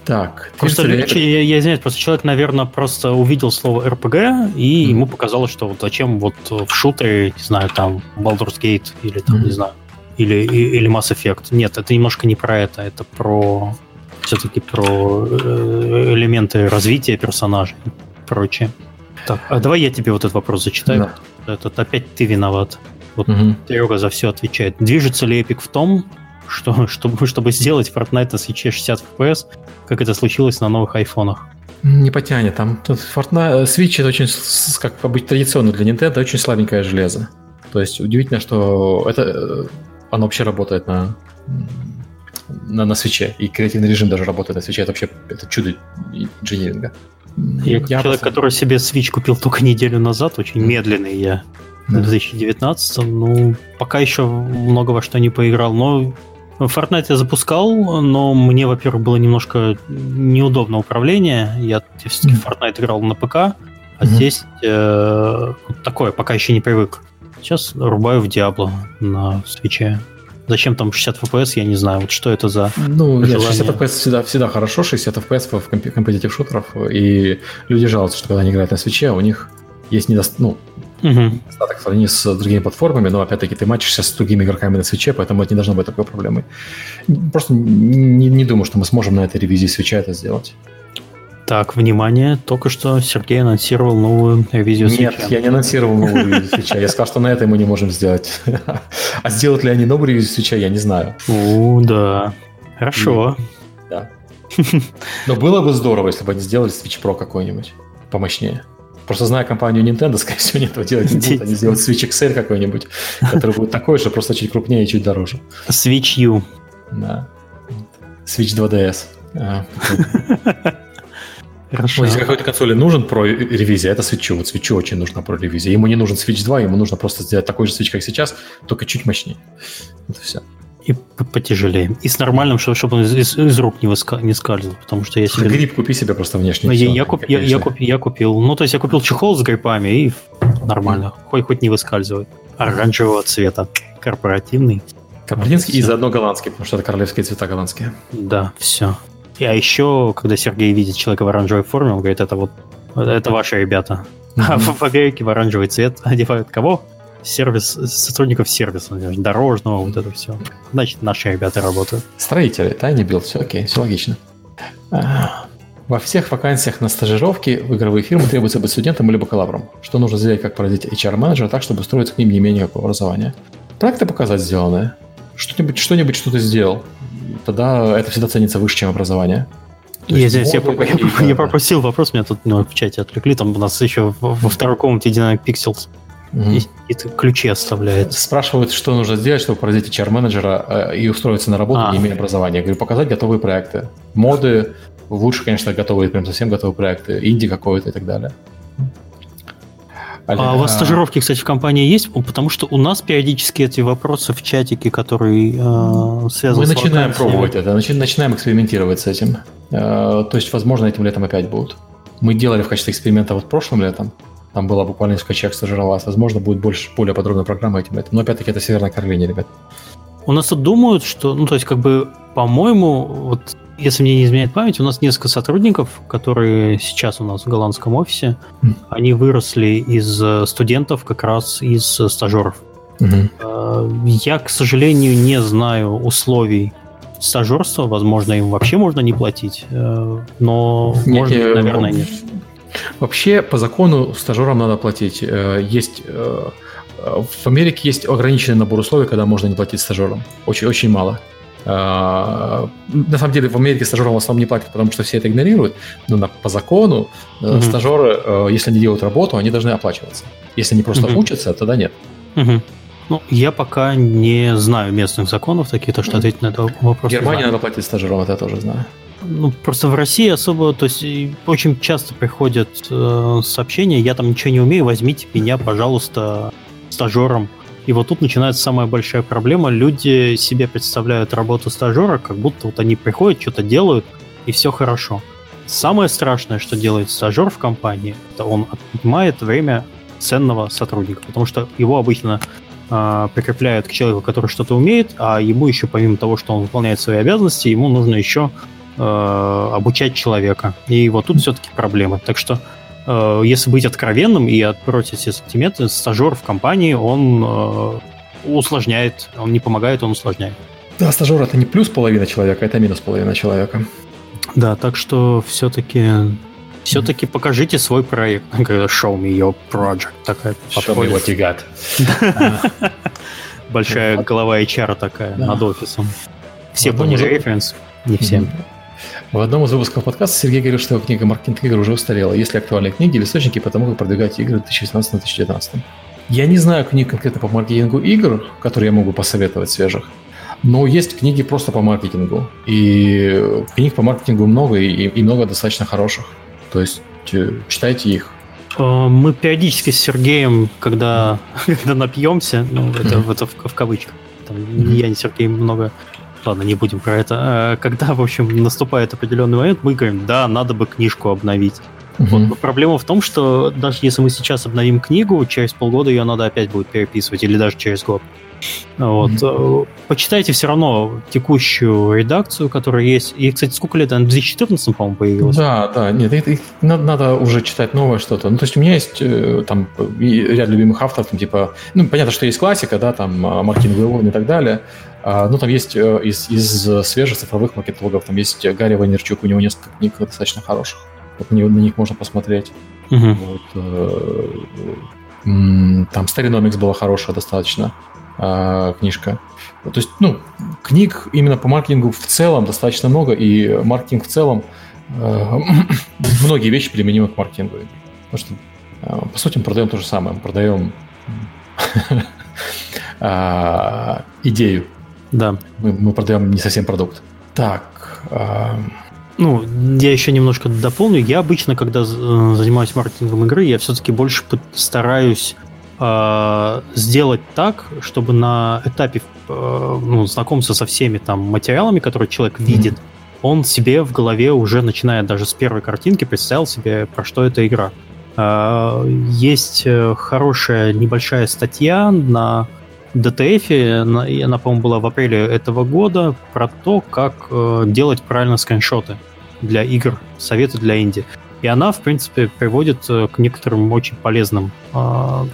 Так. Просто, ли... я, я извиняюсь, просто человек, наверное, просто увидел слово RPG, и mm-hmm. ему показалось, что вот зачем вот в шутере, не знаю, там, Baldur's Gate или там, mm-hmm. не знаю, или, или Mass Effect. Нет, это немножко не про это, это про все-таки про э, элементы развития персонажей и прочее. Так, а давай я тебе вот этот вопрос зачитаю. Да. Этот опять ты виноват. Вот угу. Серега за все отвечает. Движется ли Epic в том, что, чтобы, чтобы сделать Fortnite на свече 60 FPS, как это случилось на новых айфонах? Не потянет. Там тут Fortnite, Switch это очень, как быть традиционно для Nintendo, очень слабенькое железо. То есть удивительно, что это э, оно вообще работает на на, на свече. И креативный режим даже работает на свече. Это вообще это чудо инжиниринга. Я, я человек, который себе Switch купил только неделю назад, очень медленный я в 2019 ну, пока еще много во что не поиграл, но Fortnite я запускал, но мне, во-первых, было немножко неудобно управление. Я все-таки в Fortnite играл на ПК, а mm-hmm. здесь э, такое, пока еще не привык. Сейчас рубаю в Диабло на свече. Зачем там 60 FPS, я не знаю. Вот что это за Ну, нет, 60 FPS всегда, всегда хорошо, 60 FPS в компетитив шутерах, и люди жалуются, что когда они играют на свече, у них есть недостаток, ну, угу. в сравнении с другими платформами, но опять-таки ты матчишься с другими игроками на свече, поэтому это не должно быть такой проблемой. Просто не, не думаю, что мы сможем на этой ревизии свеча это сделать. Так, внимание, только что Сергей анонсировал новую ревизию Нет, свеча. я не анонсировал новую ревизию свеча. Я сказал, что на этой мы не можем сделать. А сделать ли они новую ревизию свеча, я не знаю. О, да. Хорошо. Да. Но было бы здорово, если бы они сделали Switch Pro какой-нибудь помощнее. Просто зная компанию Nintendo, скорее всего, они этого делать не будут. Они сделают Switch XL какой-нибудь, который будет такой же, просто чуть крупнее и чуть дороже. Switch U. Да. Switch 2DS. Хорошо. если какой-то консоли нужен про ревизия, это свечу. Вот свечу очень нужна про ревизия. Ему не нужен Switch 2, ему нужно просто сделать такой же свич, как сейчас, только чуть мощнее. Это все. И потяжелее. И с нормальным, чтобы, чтобы он из, из рук не, выска, не скользил. Потому что я себе... Грипп купи себе просто внешне. Я, я, куп, я, я, куп, я купил. Ну, то есть я купил чехол с гриппами и нормально. Хоть хоть не выскальзывает. Оранжевого цвета. Корпоративный. Корпоративный и заодно голландский, потому что это королевские цвета голландские. Да, все. И, а еще, когда Сергей видит человека в оранжевой форме, он говорит, это вот, это ваши ребята. Mm-hmm. А в, в Америке в оранжевый цвет одевают кого? Сервис, сотрудников сервиса, дорожного, вот это все. Значит, наши ребята работают. Строители, tinyBuild, все окей, все логично. А, во всех вакансиях на стажировке в игровые фирмы требуется быть студентом или бакалавром. Что нужно сделать, как поразить HR-менеджера так, чтобы устроиться к ним не имея образования? Проекты показать сделанное. Что-нибудь, что-нибудь, что ты сделал тогда это всегда ценится выше, чем образование. Я, здесь, я, я, я пропустил вопрос, меня тут ну, в чате отвлекли, там у нас еще во второй комнате Dynamic Pixels mm-hmm. и, и ключи оставляет. Спрашивают, что нужно сделать, чтобы поразить HR-менеджера э, и устроиться на работу, а. не имея образования. Я говорю, показать готовые проекты, моды, Лучше, конечно, готовые, прям совсем готовые проекты, инди какой-то и так далее. А у вас стажировки, кстати, в компании есть? Потому что у нас периодически эти вопросы в чатике, которые э, связаны Мы с начинаем пробовать это, начинаем экспериментировать с этим. Э, то есть, возможно, этим летом опять будут. Мы делали в качестве эксперимента вот прошлым летом. Там было буквально несколько человек стажировалось. Возможно, будет больше, более подробная программа этим летом. Но опять-таки это Северная Каролина, ребят. У нас тут думают, что, ну, то есть, как бы, по-моему, вот если мне не изменяет память, у нас несколько сотрудников, которые сейчас у нас в голландском офисе, mm. они выросли из э, студентов, как раз из э, стажеров. Mm-hmm. Я, к сожалению, не знаю условий стажерства. Возможно, им вообще можно не платить, но, нет, может быть, наверное, нет. Вообще, по закону стажерам надо платить. Есть в Америке есть ограниченный набор условий, когда можно не платить стажерам. Очень, очень мало. А, на самом деле в Америке стажерам в основном не платят, потому что все это игнорируют, но по закону mm-hmm. стажеры, э, если они делают работу, они должны оплачиваться. Если они просто mm-hmm. учатся, тогда нет. Mm-hmm. Ну, я пока не знаю местных законов таких, то что ответить на этот вопрос. В Германии надо платить стажерам, это я тоже знаю. Ну, просто в России особо, то есть очень часто приходят э, сообщения, я там ничего не умею, возьмите меня, пожалуйста, стажером и вот тут начинается самая большая проблема. Люди себе представляют работу стажера, как будто вот они приходят, что-то делают, и все хорошо. Самое страшное, что делает стажер в компании, это он отнимает время ценного сотрудника, потому что его обычно э, прикрепляют к человеку, который что-то умеет, а ему еще помимо того, что он выполняет свои обязанности, ему нужно еще э, обучать человека. И вот тут все-таки проблемы. Так что Э, если быть откровенным и отбросить все сантиметры, стажер в компании, он э, усложняет, он не помогает, он усложняет. Да, стажер это не плюс половина человека, это минус половина человека. Да, так что все-таки все-таки mm-hmm. покажите свой проект. Show me your project. Такая Show me what you got. Большая голова HR такая над офисом. Все поняли референс? Не все. В одном из выпусков подкаста Сергей говорил, что его книга «Маркетинг игр» уже устарела. Есть ли актуальные книги или источники по тому, как продвигать игры в 2018-2019? Я не знаю книг конкретно по маркетингу игр, которые я могу посоветовать свежих, но есть книги просто по маркетингу. И книг по маркетингу много, и, и много достаточно хороших. То есть э, читайте их. Э, мы периодически с Сергеем, когда, когда напьемся, ну, это, это в, в кавычках, там, я не Сергей много ладно, не будем про это. Э, когда, в общем, наступает определенный момент, мы говорим, да, надо бы книжку обновить. Угу. Вот, проблема в том, что даже если мы сейчас обновим книгу, через полгода ее надо опять будет переписывать, или даже через год. Вот. Mm-hmm. Почитайте все равно текущую редакцию, которая есть. И, кстати, сколько лет? Она в 2014, по-моему, появилась. Да, да. Нет, их, их надо, надо уже читать новое что-то. Ну, то есть у меня есть э, там ряд любимых авторов, там, типа, ну, понятно, что есть классика, да, там, а, Мартин Глевон и так далее. А, ну, там есть э, из, из свежих цифровых маркетологов, там есть Гарри Ванерчук, у него несколько книг достаточно хороших. Вот на, них можно посмотреть. Угу. Вот, э, там Стариномикс была хорошая достаточно э, книжка. То есть, ну, книг именно по маркетингу в целом достаточно много, и маркетинг в целом э, многие вещи применимы к маркетингу. Потому что, э, по сути, мы продаем то же самое. Мы продаем э, идею да. Мы, мы продаем не совсем продукт. Так. Э... Ну, я еще немножко дополню. Я обычно, когда э, занимаюсь маркетингом игры, я все-таки больше стараюсь э, сделать так, чтобы на этапе э, ну, знакомства со всеми там материалами, которые человек видит, mm-hmm. он себе в голове уже начиная даже с первой картинки представил себе, про что эта игра. Э, есть хорошая небольшая статья на DTF, она, по-моему, была в апреле этого года, про то, как э, делать правильно скриншоты для игр, советы для инди. И она, в принципе, приводит э, к некоторым очень полезным э,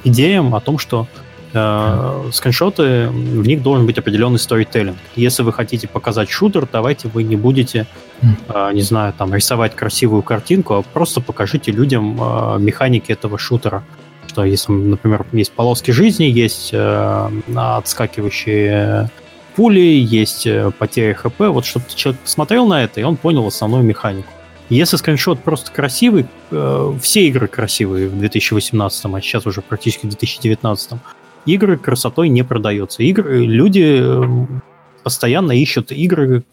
идеям о том, что э, скриншоты, в них должен быть определенный сторителлинг. Если вы хотите показать шутер, давайте вы не будете, э, не знаю, там, рисовать красивую картинку, а просто покажите людям э, механики этого шутера что если, например, есть полоски жизни, есть э, отскакивающие пули, есть э, потери ХП, вот чтобы человек посмотрел на это, и он понял основную механику. Если скриншот просто красивый, э, все игры красивые в 2018, а сейчас уже практически в 2019, игры красотой не продаются. Игры, люди э, постоянно ищут игры,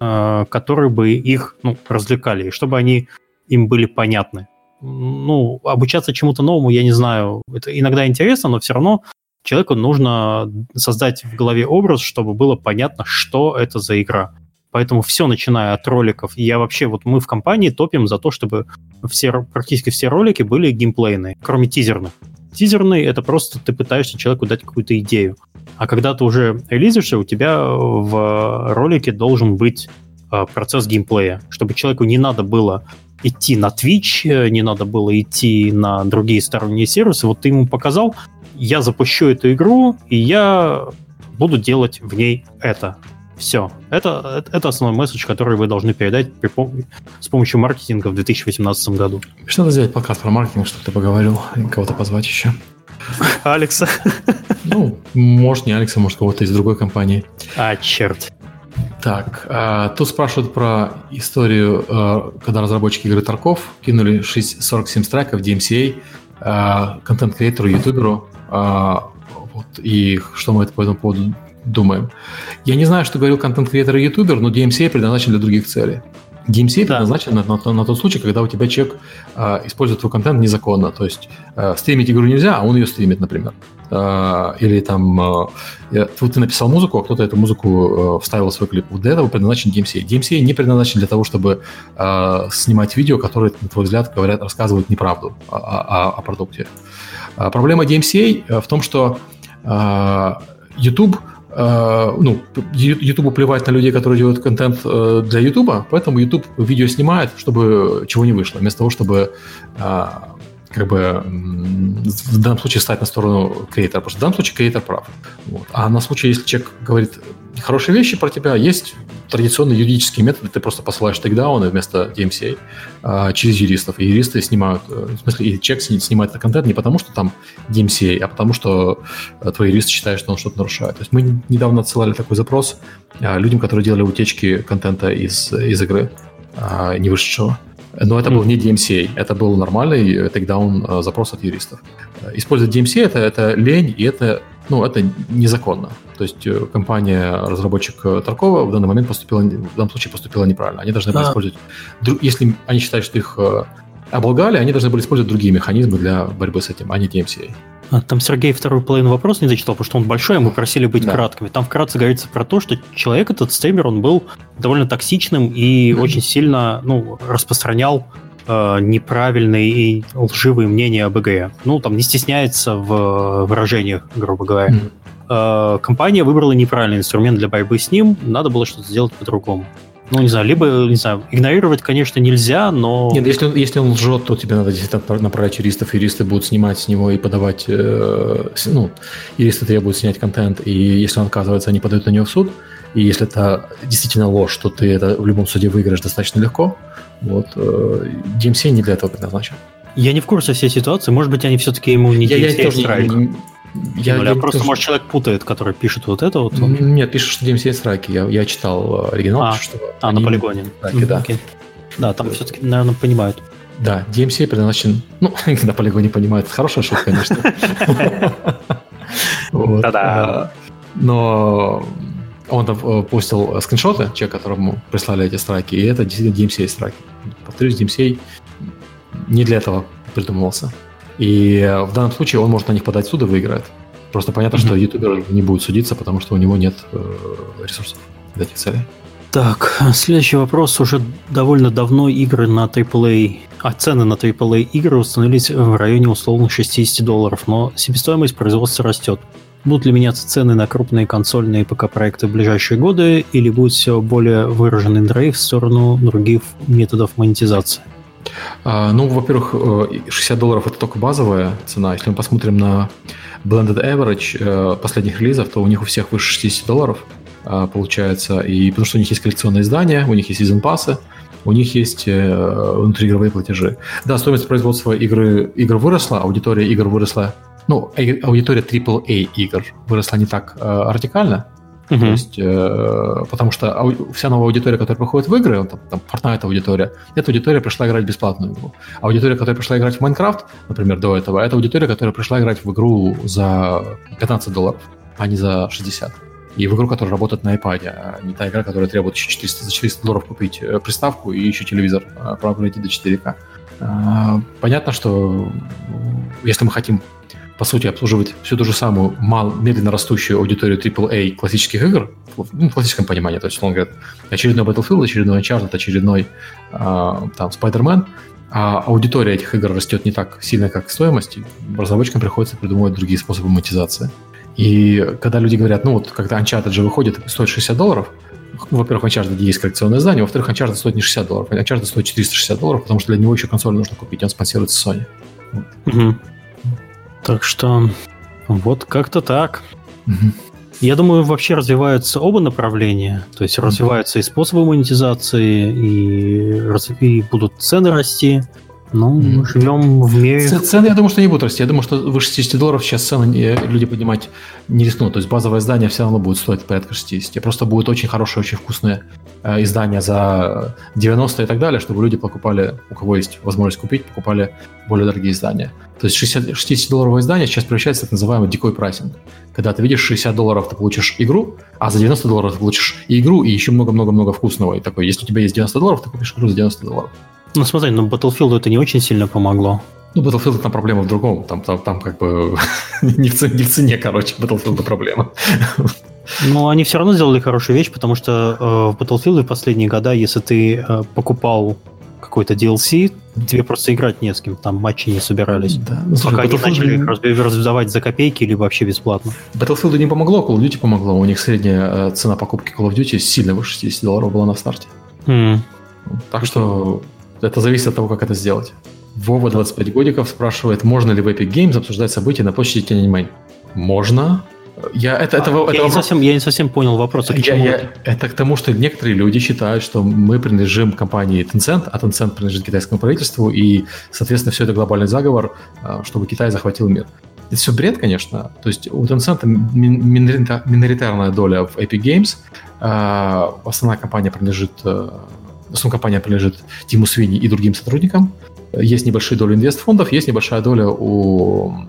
э, которые бы их ну, развлекали, и чтобы они им были понятны. Ну, обучаться чему-то новому, я не знаю, это иногда интересно, но все равно человеку нужно создать в голове образ, чтобы было понятно, что это за игра. Поэтому все, начиная от роликов, я вообще, вот мы в компании топим за то, чтобы все, практически все ролики были геймплейные, кроме тизерных. Тизерный — это просто ты пытаешься человеку дать какую-то идею. А когда ты уже релизишься, у тебя в ролике должен быть а, процесс геймплея, чтобы человеку не надо было идти на Twitch, э, не надо было идти на другие сторонние сервисы. Вот ты ему показал, я запущу эту игру, и я буду делать в ней это. Все. Это, это основной месседж, который вы должны передать при, с помощью маркетинга в 2018 году. Что надо сделать подкаст про маркетинг, чтобы ты поговорил, кого-то позвать еще? Алекса. Ну, может, не Алекса, может, кого-то из другой компании. А, черт. Так, а, тут спрашивают про историю, а, когда разработчики игры Тарков кинули 6, 47 страйков DMCA а, контент-креатору, ютуберу, а, вот, и что мы по этому поводу думаем. Я не знаю, что говорил контент-креатор и ютубер, но DMCA предназначен для других целей. DMCA да. предназначен на, на, на тот случай, когда у тебя человек э, использует твой контент незаконно. То есть э, стримить игру нельзя, а он ее стримит, например. Э, или там э, ты написал музыку, а кто-то эту музыку э, вставил в свой клип. Вот для этого предназначен DMCA. DMCA не предназначен для того, чтобы э, снимать видео, которые, на твой взгляд, говорят, рассказывают неправду о, о, о продукте. А проблема DMCA в том, что э, YouTube Uh, ну, YouTube плевать на людей, которые делают контент для YouTube, поэтому YouTube видео снимает, чтобы чего не вышло, вместо того, чтобы как бы в данном случае стать на сторону креатора, потому что в данном случае креатор прав. Вот. А на случай, если человек говорит хорошие вещи про тебя, есть традиционные юридические методы, ты просто посылаешь тейкдауны вместо DMCA а, через юристов, и юристы снимают, э, в смысле, и человек снимает этот контент не потому, что там DMCA, а потому, что э, твой юрист считает, что он что-то нарушает. То есть мы недавно отсылали такой запрос людям, которые делали утечки контента из, из игры, а, не вышедшего. Но это был не DMCA, это был нормальный тейкдаун э, запрос от юристов. Использовать DMCA это, это лень, и это, ну, это незаконно. То есть э, компания, разработчик э, Таркова в данный момент поступила, в данном случае поступила неправильно. Они должны были да. использовать, если они считают, что их облагали, они должны были использовать другие механизмы для борьбы с этим, а не DMCA. А, там Сергей вторую половину вопрос не зачитал, потому что он большой, а мы просили быть да. краткими. Там вкратце говорится про то, что человек, этот стример, он был довольно токсичным и mm-hmm. очень сильно ну, распространял э, неправильные и лживые мнения об ИГ. Ну, там не стесняется в выражениях, грубо говоря. Mm-hmm. Э, компания выбрала неправильный инструмент для борьбы с ним, надо было что-то сделать по-другому. Ну, не знаю, либо, не знаю, игнорировать, конечно, нельзя, но... Нет, если он, если он лжет, то тебе надо действительно направлять юристов, юристы будут снимать с него и подавать... Э, ну, юристы требуют снять контент, и если он отказывается, они подают на него в суд, и если это действительно ложь, то ты это в любом суде выиграешь достаточно легко. Вот. Э, DMC не для этого предназначен. Я не в курсе всей ситуации. Может быть, они все-таки ему не я, я тоже не, я, я просто, тоже... может, человек путает, который пишет вот это вот. Нет, пишет, что DMC страйки. Я, я читал э, оригинал, а, пишет, что а на полигоне. Страйки, да. Okay. Да, там все-таки, наверное, понимают. Да, DMC предназначен... Ну, на полигоне понимают. Хорошая шутка, конечно. Да-да. Э, но он там э, постил скриншоты, человек, которому прислали эти страйки, и это действительно DMCA страйки. Повторюсь, DMCA не для этого придумывался. И в данном случае он может на них подать в суд и выиграет. Просто понятно, mm-hmm. что ютубер не будет судиться, потому что у него нет э, ресурсов для этих целей. Так, следующий вопрос. Уже довольно давно игры на AAA, а цены на AAA игры установились в районе условно 60 долларов, но себестоимость производства растет. Будут ли меняться цены на крупные консольные ПК-проекты в ближайшие годы, или будет все более выраженный драйв в сторону других методов монетизации? А, ну, во-первых, 60 э, долларов это только базовая цена. Если мы посмотрим на blended average э, последних релизов, то у них у всех выше 60 долларов а, получается. И потому что у них есть коллекционные издания, у них есть сезон пассы, у них есть э, внутриигровые платежи. Да, стоимость производства игры, игр выросла, аудитория игр выросла. Ну, аудитория AAA игр выросла не так радикально, Uh-huh. То есть, э, потому что ау- вся новая аудитория, которая приходит в игры, там, там Fortnite аудитория, эта аудитория пришла играть в бесплатную игру. Аудитория, которая пришла играть в Майнкрафт, например, до этого, это аудитория, которая пришла играть в игру за 15 долларов, а не за 60. и в игру, которая работает на iPad, а не та игра, которая требует еще 400, за 400 долларов купить э, приставку и еще телевизор, а, проапгрейдить до 4К. А, понятно, что если мы хотим по сути, обслуживать всю ту же самую мал, медленно растущую аудиторию AAA классических игр, ну, в классическом понимании, то есть, он говорит, очередной Battlefield, очередной Uncharted, очередной э, там Spider-Man, а аудитория этих игр растет не так сильно, как стоимость, разработчикам приходится придумывать другие способы монетизации. И когда люди говорят, ну вот, когда Uncharted же выходит, стоит 60 долларов, во-первых, Uncharted есть коллекционное издание, во-вторых, Uncharted стоит не 60 долларов, Uncharted стоит 460 долларов, потому что для него еще консоль нужно купить, он спонсируется Sony. Вот. Угу. Так что вот как-то так. Угу. Я думаю, вообще развиваются оба направления. То есть развиваются и способы монетизации, и, и будут цены расти. Ну, mm. мы живем в мире... Цены, я думаю, что не будут расти. Я думаю, что выше 60 долларов сейчас цены люди поднимать не рискнут. То есть базовое издание все равно будет стоить порядка 60. Просто будет очень хорошее, очень вкусное э, издание за 90 и так далее, чтобы люди покупали, у кого есть возможность купить, покупали более дорогие издания. То есть 60-долларовое издание сейчас превращается в так называемый дикой прайсинг. Когда ты видишь 60 долларов, ты получишь игру, а за 90 долларов ты получишь и игру, и еще много-много-много вкусного. И такой, если у тебя есть 90 долларов, ты купишь игру за 90 долларов. Ну смотри, ну Battlefield это не очень сильно помогло. Ну, Battlefield там проблема в другом. Там, там, там как бы не, в цене, не в цене, короче, Battlefield проблема. Ну, они все равно сделали хорошую вещь, потому что э, в Battlefield в последние года, если ты э, покупал какой-то DLC, тебе просто играть не с кем, там матчи не собирались. Да. Ну, Пока Battlefield... они начали их раздавать за копейки или вообще бесплатно. Battlefield не помогло, Call of Duty помогло. У них средняя э, цена покупки Call of Duty сильно выше 60 долларов была на старте. Mm. Так что это зависит от того, как это сделать. Вова, 25 годиков, спрашивает, можно ли в Epic Games обсуждать события на площади Tiananmen. Можно. Я, это, это, а, это я, вопрос... не совсем, я не совсем понял вопрос. А я, я, это к тому, что некоторые люди считают, что мы принадлежим компании Tencent, а Tencent принадлежит китайскому правительству, и, соответственно, все это глобальный заговор, а, чтобы Китай захватил мир. Это все бред, конечно. То есть у Tencent миноритарная доля в Epic Games, основная компания принадлежит основная компания принадлежит Тиму Свини и другим сотрудникам. Есть небольшие доли инвестфондов, есть небольшая доля у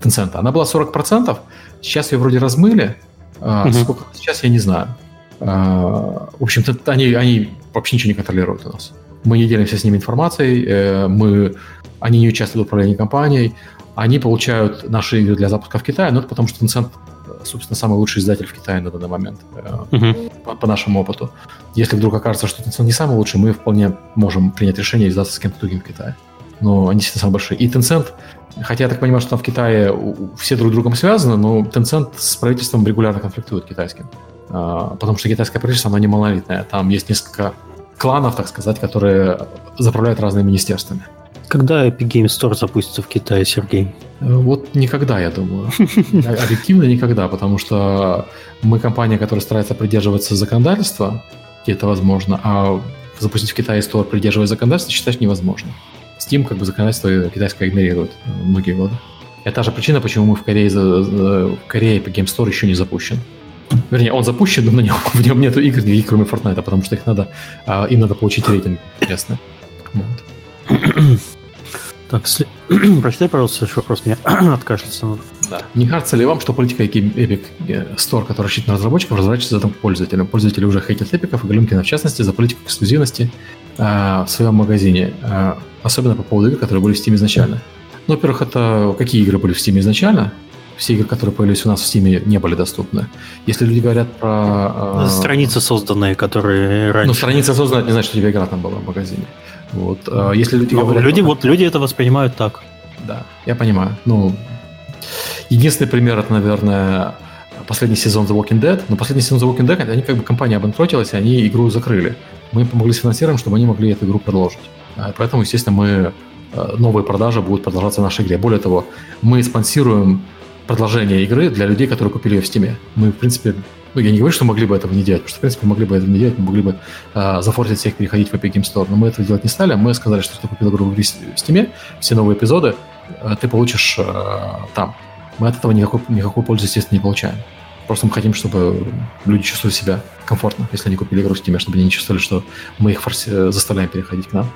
Tencent. Она была 40%, сейчас ее вроде размыли. Uh-huh. Сколько сейчас, я не знаю. А, в общем-то, они, они вообще ничего не контролируют у нас. Мы не делимся с ними информацией, э, мы, они не участвуют в управлении компанией, они получают наши игры для запуска в Китае, но это потому что Tencent собственно, самый лучший издатель в Китае на данный момент, uh-huh. по, по нашему опыту. Если вдруг окажется, что Tencent не самый лучший, мы вполне можем принять решение издаться с кем-то другим в Китае. Но они действительно самые большие. И Tencent, хотя я так понимаю, что там в Китае все друг с другом связаны, но Tencent с правительством регулярно конфликтует китайским. А, потому что китайское правительство, оно не монолитное. Там есть несколько кланов, так сказать, которые заправляют разными министерствами. Когда Epic Games Store запустится в Китае, Сергей? Э, вот никогда, я думаю. Объективно никогда, потому что мы компания, которая старается придерживаться законодательства, где это возможно, а запустить в Китае Store, придерживаясь законодательства, считать невозможно. Steam как бы законодательство китайское игнорирует многие годы. Это та же причина, почему мы в Корее, в Корее Epic Game Store еще не запущен. Вернее, он запущен, но на нем, в нем нет игр кроме Fortnite, потому что их надо, а, им надо получить рейтинг, интересно. Вот. Так, сли... прочитай, пожалуйста, следующий вопрос. Мне откашляться надо. Да. Не кажется ли вам, что политика Epic Store, которая рассчитана на разработчиков, разворачивается за этом пользователям? Пользователи уже хейтят эпиков и Галюмкина, в частности, за политику эксклюзивности э, в своем магазине. Э, особенно по поводу игр, которые были в Steam изначально. Ну, во-первых, это какие игры были в Steam изначально? Все игры, которые появились у нас в Steam, не были доступны. Если люди говорят про... Э, страницы созданные, которые раньше... Ну, страница созданная, это не значит, что у тебя игра там была в магазине. Вот, а, если люди говорят... Люди, вот люди это воспринимают так. Да, я понимаю. Ну, единственный пример это, наверное, последний сезон The Walking Dead. Но последний сезон The Walking Dead, они как бы компания обанкротилась, и они игру закрыли. Мы помогли с финансированием, чтобы они могли эту игру продолжить. А, поэтому, естественно, мы э, новые продажи будут продолжаться в нашей игре. Более того, мы спонсируем продолжение игры для людей, которые купили ее в Steam. Мы, в принципе, ну, я не говорю, что могли бы этого не делать, потому что, в принципе, могли бы этого не делать, мы могли бы э, зафорсить всех переходить в Epic Game Store, но мы этого делать не стали. Мы сказали, что ты купил игру в Steam, все новые эпизоды э, ты получишь э, там. Мы от этого никакой, никакой пользы, естественно, не получаем. Просто мы хотим, чтобы люди чувствовали себя комфортно, если они купили игру в Steam, чтобы они не чувствовали, что мы их форси- э, заставляем переходить к нам.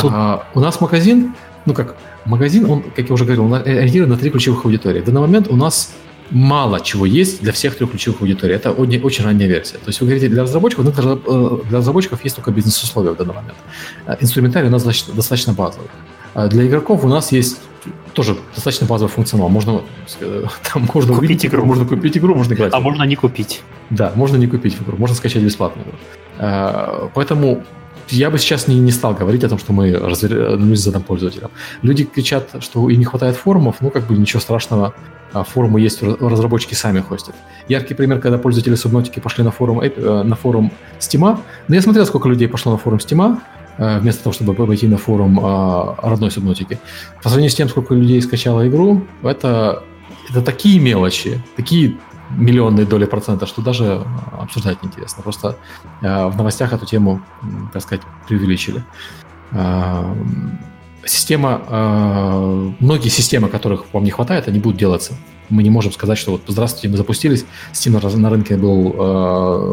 Тут... А, у нас магазин, ну как, магазин, он, как я уже говорил, он ориентирован на три ключевых аудитории. В данный момент у нас мало чего есть для всех трех ключевых аудиторий. Это очень, ранняя версия. То есть вы говорите, для разработчиков, ну, э, для разработчиков есть только бизнес-условия в данный момент. Э, инструментарий у нас достаточно, базовый. А для игроков у нас есть тоже достаточно базовый функционал. Можно, э, там можно купить увидеть, игру. Можно купить игру, можно играть. А можно не купить. Да, можно не купить игру, можно скачать бесплатную игру. Поэтому я бы сейчас не, не стал говорить о том, что мы развернулись задам пользователям. Люди кричат, что им не хватает форумов, ну, как бы ничего страшного. А форумы есть, разработчики сами хостят. Яркий пример, когда пользователи Subnautica пошли на форум, э, на форум Steam. Но я смотрел, сколько людей пошло на форум Steam, э, вместо того, чтобы пойти на форум э, родной Subnautica. По сравнению с тем, сколько людей скачало игру, это, это такие мелочи, такие миллионные доли процента, что даже обсуждать неинтересно. Просто э, в новостях эту тему, так сказать, преувеличили. Э, система, э, многие системы, которых вам не хватает, они будут делаться. Мы не можем сказать, что вот здравствуйте, мы запустились, Steam на, рынке был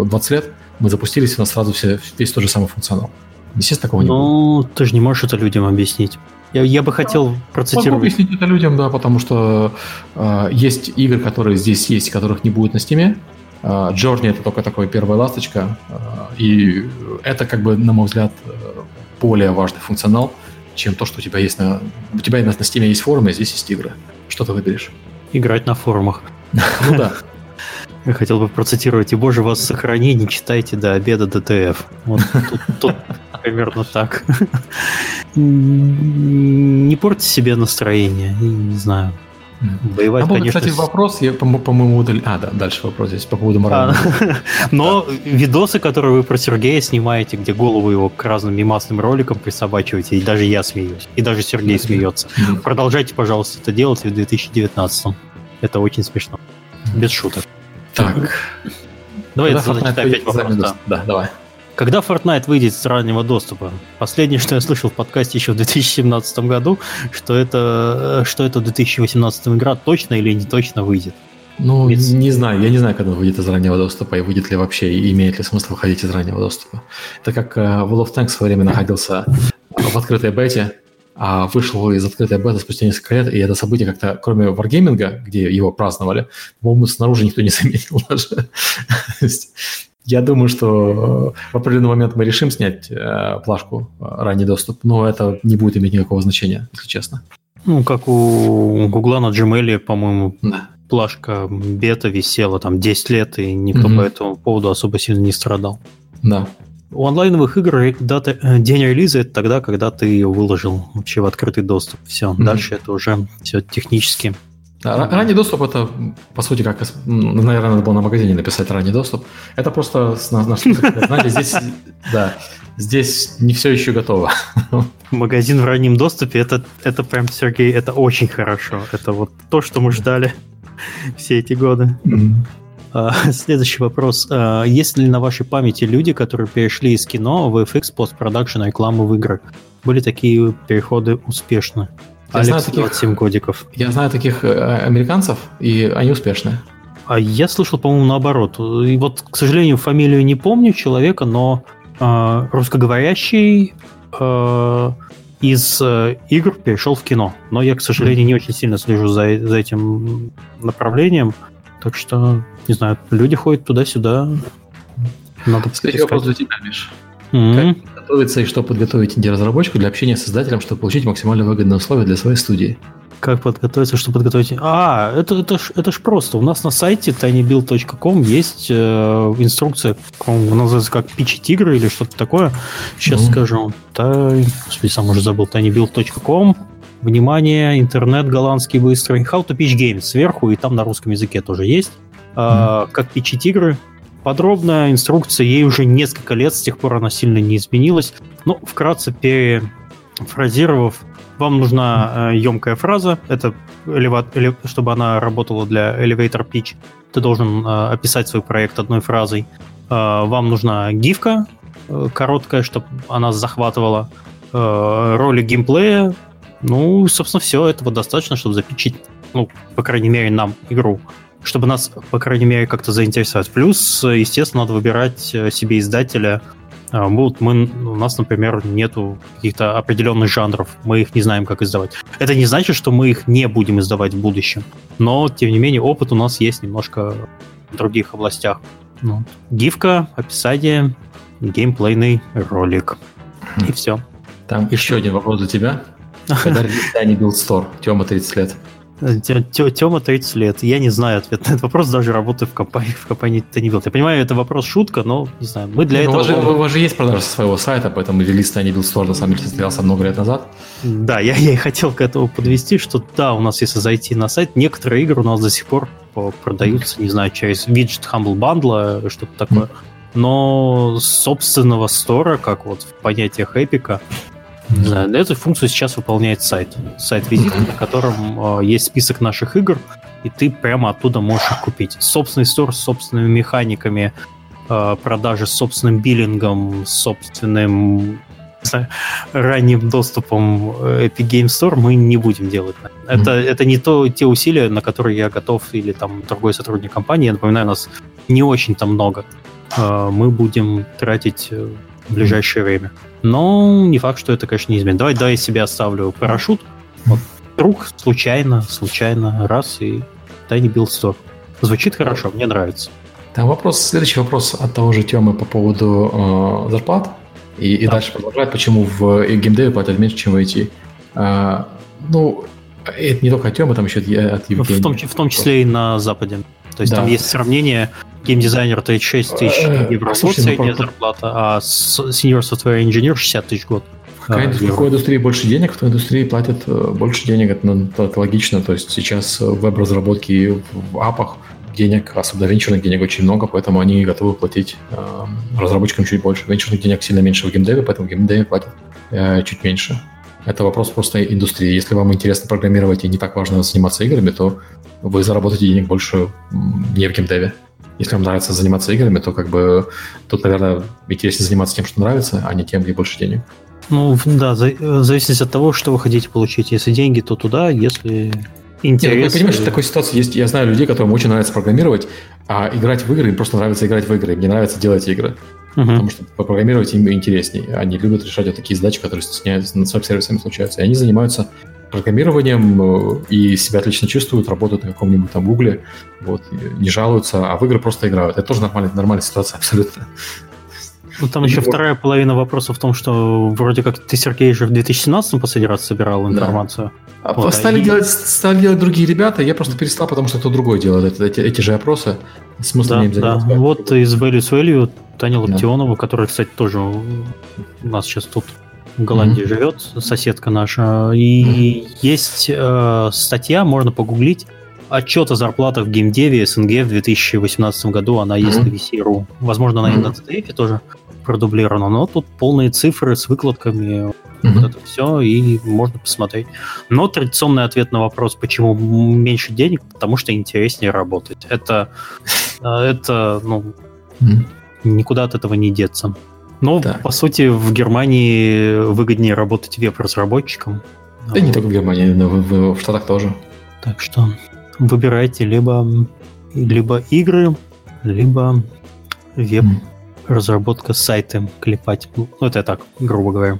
э, 20 лет, мы запустились, у нас сразу все, весь тот же самый функционал. Естественно, такого не будет. Ну, ты же не можешь это людям объяснить. Я, я бы хотел процитировать. Могу объяснить это людям, да, потому что э, есть игры, которые здесь есть, которых не будет на стиме. Э, Journey это только такой первая ласточка. Э, и это, как бы, на мой взгляд, более важный функционал, чем то, что у тебя есть на... У тебя на, на стиме есть форумы, а здесь есть игры. Что ты выберешь? Играть на форумах. Ну да. Я хотел бы процитировать, и боже вас сохрани, не читайте до обеда ДТФ. Вот тут, тут примерно так. Не портите себе настроение, не знаю. Воевать, а был, конечно, кстати, вопрос, я, по-моему, удали... А, да, дальше вопрос здесь по поводу морали. А, но видосы, которые вы про Сергея снимаете, где голову его к разным мимасным роликам присобачиваете, и даже я смеюсь, и даже Сергей смеется. Продолжайте, пожалуйста, это делать в 2019 Это очень смешно. Без шуток. Так. Давай я зачитаю опять вопрос. Да, давай. Когда Fortnite выйдет с раннего доступа? Последнее, что я слышал в подкасте еще в 2017 году, что это, что это 2018 игра точно или не точно выйдет. Ну, Ведь... не знаю, я не знаю, когда выйдет из раннего доступа, и выйдет ли вообще, и имеет ли смысл выходить из раннего доступа. Это как uh, World of Tanks в свое время находился в открытой бете, а вышел из открытой беты спустя несколько лет, и это событие как-то, кроме Wargaming, где его праздновали, по-моему, снаружи никто не заметил даже. Я думаю, что э, в определенный момент мы решим снять э, плашку э, ранний доступ, но это не будет иметь никакого значения, если честно. Ну, как у Гугла на Gmail, по-моему, да. плашка бета висела там 10 лет, и никто угу. по этому поводу особо сильно не страдал. Да. У онлайновых игр дата, день релиза это тогда, когда ты ее выложил вообще в открытый доступ. Все, mm дальше это уже все технически да, ранний доступ это, по сути, как, наверное, надо было на магазине написать ранний доступ. Это просто наш знаете, здесь, да, здесь не все еще готово. Магазин в раннем доступе, это, это прям, Сергей, это очень хорошо. Это вот то, что мы ждали все эти годы. Mm-hmm. Следующий вопрос. А, есть ли на вашей памяти люди, которые перешли из кино в FX, постпродакшн, рекламу в играх? Были такие переходы успешны? Я Алекс, знаю таких, 27 годиков. Я знаю таких э, американцев, и они успешные. А я слышал, по-моему, наоборот. И вот, к сожалению, фамилию не помню человека, но э, русскоговорящий э, из э, игр перешел в кино. Но я, к сожалению, не очень сильно слежу за, за этим направлением. Так что, не знаю, люди ходят туда-сюда. Надо Кстати, вопрос для тебя, Миш. Mm-hmm. Как готовиться и что подготовить инди-разработчику для общения с создателем, чтобы получить максимально выгодные условия для своей студии? Как подготовиться, чтобы подготовить? А, это, это, ж, это ж просто. У нас на сайте tinybuild.com есть э, инструкция, называется как пичить игры или что-то такое. Сейчас ну. скажу. Тай... Господи, сам уже забыл. tinybuild.com Внимание, интернет голландский быстрый. How to pitch games сверху, и там на русском языке тоже есть. Mm-hmm. А, как пичить игры, подробная инструкция, ей уже несколько лет, с тех пор она сильно не изменилась. Но вкратце перефразировав, вам нужна э, емкая фраза, это чтобы она работала для elevator pitch, ты должен э, описать свой проект одной фразой. Э, вам нужна гифка э, короткая, чтобы она захватывала э, роли геймплея. Ну, собственно, все этого достаточно, чтобы запичить, ну, по крайней мере, нам игру чтобы нас, по крайней мере, как-то заинтересовать. Плюс, естественно, надо выбирать э, себе издателя, А, вот мы, у нас, например, нету каких-то определенных жанров, мы их не знаем, как издавать. Это не значит, что мы их не будем издавать в будущем, но, тем не менее, опыт у нас есть немножко в других областях. Ну, гифка, описание, геймплейный ролик. И все. Там еще один вопрос для тебя. Когда релиз не Build Store? Тема 30 лет. Тема 30 лет. Я не знаю ответ на этот вопрос, даже работаю в компании, в компании Tiny Build. Я понимаю, это вопрос шутка, но не знаю. Мы для ну, этого... У вас, же, у вас же есть продажа своего сайта, поэтому релиз Tiny Build Store на самом деле состоялся много лет назад. Да, я, я и хотел к этому подвести, что да, у нас, если зайти на сайт, некоторые игры у нас до сих пор продаются, не знаю, через виджет Humble Bundle, что-то такое. Но собственного стора, как вот в понятиях эпика, не знаю, эту функцию сейчас выполняет сайт. Сайт-визит, на котором э, есть список наших игр, и ты прямо оттуда можешь их купить. Собственный стор с собственными механиками, э, продажи с собственным биллингом, с собственным знаю, ранним доступом Epic Game Store мы не будем делать. Это, mm-hmm. это не то, те усилия, на которые я готов, или там другой сотрудник компании, я напоминаю, нас не очень там много. Э, мы будем тратить э, в ближайшее время. Но не факт, что это, конечно, не изменит. Давай, давай я себе оставлю парашют. Вот, вдруг, случайно, случайно, раз, и Tiny Build Store. Звучит хорошо, мне нравится. Там вопрос, следующий вопрос от того же Темы по поводу э, зарплат. И, и да. дальше продолжает, почему в геймдеве платят меньше, чем в IT. А, ну, это не только от Темы, там еще от, от Евгения. В том, в том числе и на Западе. То есть да. там есть сравнение геймдизайнер 36 тысяч э, евро в год средняя ну, зарплата, а senior software engineer 60 тысяч в год. В какой, в какой индустрии больше денег, в той индустрии платят э, больше денег, это, ну, это логично. То есть сейчас в веб-разработке в апах денег, особенно венчурных денег очень много, поэтому они готовы платить э, разработчикам чуть больше. Венчурных денег сильно меньше в геймдеве, поэтому в геймдеве платят э, чуть меньше. Это вопрос просто индустрии. Если вам интересно программировать и не так важно заниматься играми, то вы заработаете денег больше не в геймдеве. Если вам нравится заниматься играми, то как бы тут, наверное, интереснее заниматься тем, что нравится, а не тем, где больше денег. Ну, да, в зависимости от того, что вы хотите получить. Если деньги, то туда, если интерес... Нет, я понимаю, что такой ситуации есть. Я знаю людей, которым очень нравится программировать, а играть в игры, им просто нравится играть в игры. Мне нравится делать игры. Uh-huh. Потому что попрограммировать им интереснее. Они любят решать вот такие задачи, которые стесняются над веб-сервисами случаются. И они занимаются программированием э, и себя отлично чувствуют, работают на каком-нибудь там гугле, вот, не жалуются, а в игры просто играют. Это тоже нормальная, нормальная ситуация абсолютно. Ну, там еще вторая половина вопроса в том, что вроде как ты, Сергей, же в 2017 последний раз собирал информацию. Да. А вот, стали, а делать, стали делать другие ребята, я просто перестал, потому что кто другой делает эти, эти же опросы. Смысл да, не. Да. Вот из Values Value Таня Локтионова, да. которая, кстати, тоже у нас сейчас тут в Голландии mm-hmm. живет, соседка наша. И mm-hmm. есть э, статья, можно погуглить, отчет о зарплатах в геймдеве СНГ в 2018 году, она mm-hmm. есть на VC.ru. Возможно, она mm-hmm. и на CTF тоже продублировано, но тут полные цифры с выкладками, mm-hmm. вот это все, и можно посмотреть. Но традиционный ответ на вопрос, почему меньше денег, потому что интереснее работать. Это, э, это ну, mm-hmm. никуда от этого не деться. Ну, так. по сути, в Германии выгоднее работать веб-разработчиком. Да не только в Германии, но в, в, в Штатах тоже. Так что выбирайте либо, либо игры, либо веб. Mm разработка сайта клепать. Ну, это я так, грубо говоря.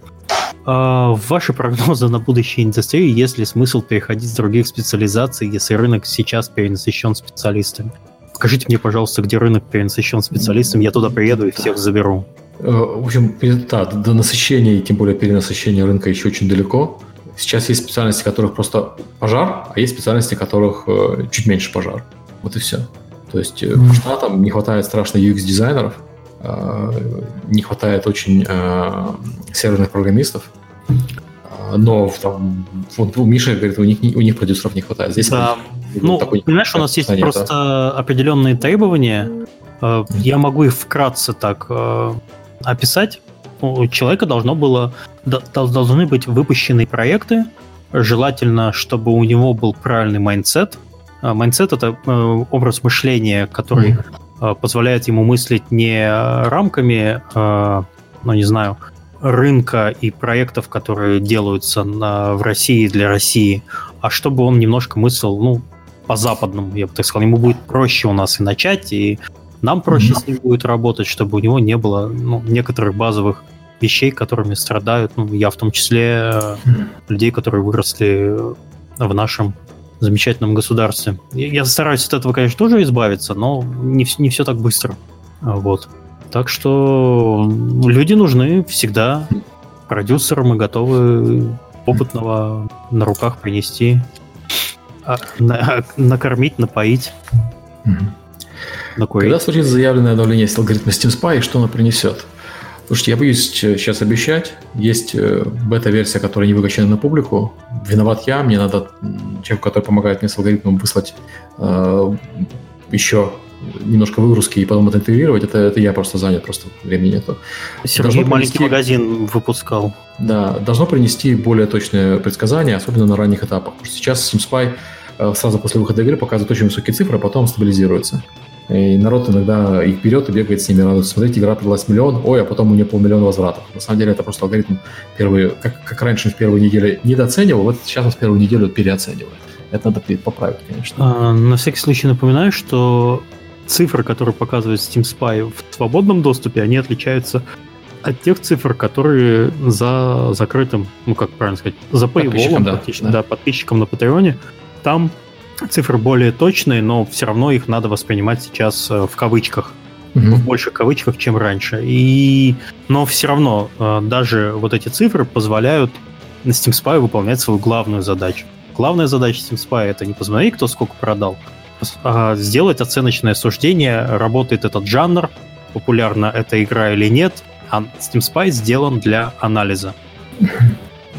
А, ваши прогнозы на будущее индустрии, есть ли смысл переходить с других специализаций, если рынок сейчас перенасыщен специалистами? Покажите мне, пожалуйста, где рынок перенасыщен специалистами, я туда приеду и всех заберу. Э, в общем, да, до насыщения и тем более перенасыщения рынка еще очень далеко. Сейчас есть специальности, которых просто пожар, а есть специальности, которых э, чуть меньше пожар. Вот и все. То есть mm. по штатам не хватает страшно UX-дизайнеров, не хватает очень э, серверных программистов, но там, вот у Миши говорит, у них, у них продюсеров не хватает. Здесь да. ну, такой понимаешь, у нас есть нет, просто да? определенные требования. Э, я могу их вкратце так описать. У человека должно было, должны быть выпущены проекты, желательно, чтобы у него был правильный майндсет. Майндсет — это образ мышления, который mm Э, позволяет ему мыслить не рамками, э, ну не знаю, рынка и проектов, которые делаются на, в России для России, а чтобы он немножко мыслил, ну, по-западному, я бы так сказал. Ему будет проще у нас и начать, и Нам проще с ним будет работать, чтобы у него не было ну, некоторых базовых вещей, которыми страдают, ну, я в том числе, mm-hmm. людей, которые выросли в нашем замечательном государстве. Я стараюсь от этого, конечно, тоже избавиться, но не, не все так быстро. Вот. Так что люди нужны всегда. Продюсеры мы готовы опытного на руках принести, а, на, накормить, напоить. Угу. Когда случится заявленное обновление алгоритма Steam Spy, что оно принесет? Слушайте, я боюсь сейчас обещать. Есть э, бета-версия, которая не выгощена на публику. Виноват я, мне надо человек, который помогает мне с алгоритмом, выслать э, еще немножко выгрузки и потом это интегрировать, это, это я просто занят, просто времени нету. Сергей должно маленький принести, магазин выпускал. Да, должно принести более точные предсказания, особенно на ранних этапах. Потому что сейчас SimSpy э, сразу после выхода игры показывает очень высокие цифры, а потом стабилизируется. И народ иногда их берет и бегает с ними. Надо смотреть, игра продалась миллион, ой, а потом у нее полмиллиона возвратов. На самом деле это просто алгоритм первые, как, как раньше в первой неделе недооценивал, вот сейчас он в первую неделю переоценивает. Это надо поправить, конечно. А, на всякий случай напоминаю, что цифры, которые показывает Steam Spy в свободном доступе, они отличаются от тех цифр, которые за закрытым, ну как правильно сказать, за paywall, да, да. да, подписчиком на Патреоне. Там цифры более точные, но все равно их надо воспринимать сейчас э, в кавычках. Mm-hmm. В больших кавычках, чем раньше. И... Но все равно э, даже вот эти цифры позволяют на Steam Spy выполнять свою главную задачу. Главная задача Steam Spy это не посмотреть, кто сколько продал, а сделать оценочное суждение, работает этот жанр, популярна эта игра или нет. А Steam Spy сделан для анализа.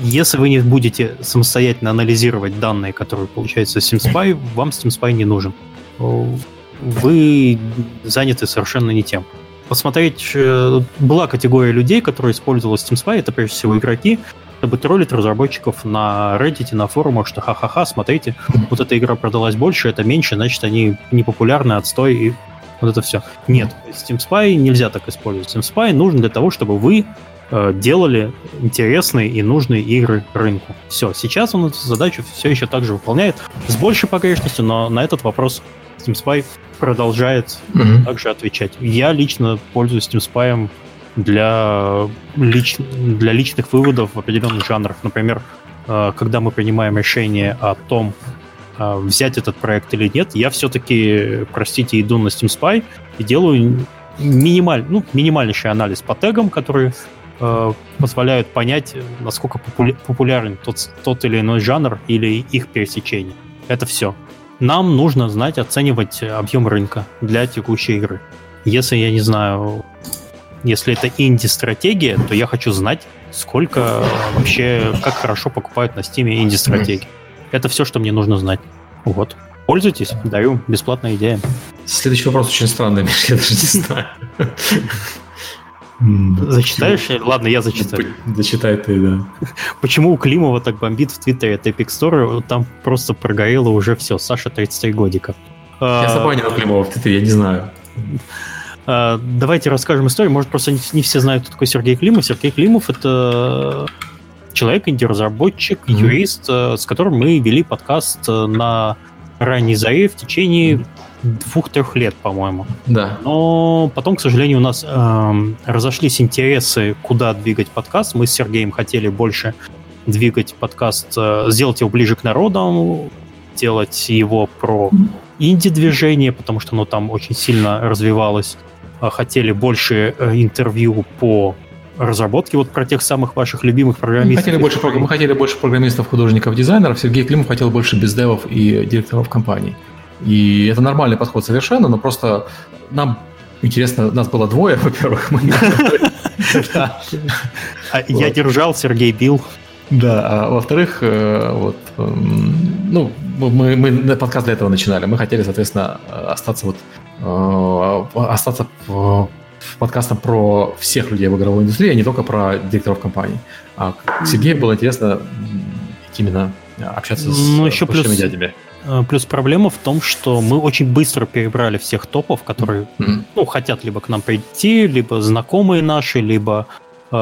Если вы не будете самостоятельно анализировать данные, которые получаются в Steam Spy, вам Steam Spy не нужен. Вы заняты совершенно не тем. Посмотреть, э, была категория людей, которые использовали Steam Spy, это прежде всего игроки, чтобы троллить разработчиков на Reddit, на форумах, что ха-ха-ха, смотрите, вот эта игра продалась больше, это меньше, значит, они непопулярны, отстой, и вот это все. Нет, Steam Spy нельзя так использовать. Steam Spy нужен для того, чтобы вы э, делали интересные и нужные игры рынку. Все, сейчас он эту задачу все еще так же выполняет, с большей погрешностью, но на этот вопрос Steam Spy продолжает mm-hmm. также отвечать. Я лично пользуюсь Steam Spy для, лич... для личных выводов в определенных жанрах. Например, э, когда мы принимаем решение о том, э, взять этот проект или нет, я все-таки, простите, иду на Steam Spy и делаю минималь, ну, минимальнейший анализ по тегам, которые э, позволяют понять, насколько популя- популярен тот, тот или иной жанр или их пересечение. Это все. Нам нужно знать, оценивать объем рынка для текущей игры. Если, я не знаю, если это инди-стратегия, то я хочу знать, сколько вообще, как хорошо покупают на Steam инди-стратегии. Это все, что мне нужно знать. Вот. Пользуйтесь, даю бесплатная идея. Следующий вопрос очень странный, я даже не знаю. Зачитаешь? Ладно, я зачитаю. Зачитай ты, да. Почему у Климова так бомбит в Твиттере от Epic Store? Там просто прогорело уже все. Саша 33 годика. Я забанил Климова в Твиттере, я не знаю. А, давайте расскажем историю. Может, просто не, все знают, кто такой Сергей Климов. Сергей Климов — это человек, инди-разработчик, юрист, э, с которым мы вели подкаст э, на ранней заре в течение двух-трех лет, по-моему. Да. Но потом, к сожалению, у нас э, разошлись интересы, куда двигать подкаст. Мы с Сергеем хотели больше двигать подкаст, э, сделать его ближе к народу, делать его про инди-движение, потому что оно там очень сильно развивалось. А, хотели больше э, интервью по разработке вот про тех самых ваших любимых программистов. Мы хотели больше, мы хотели больше программистов, художников, дизайнеров. Сергей Климов хотел больше бездевов и директоров компаний. И это нормальный подход совершенно, но просто нам интересно, нас было двое, во-первых. А я держал, Сергей бил. Да, а во-вторых, э, вот, эм, ну, мы, мы подкаст для этого начинали. Мы хотели, соответственно, остаться вот Э, остаться в подкастом про всех людей в игровой индустрии, а не только про директоров компаний. А Сергею было интересно именно общаться с ну, еще плюс, дядями. Э, плюс проблема в том, что мы очень быстро перебрали всех топов, которые mm-hmm. ну, хотят либо к нам прийти, либо знакомые наши, либо, э,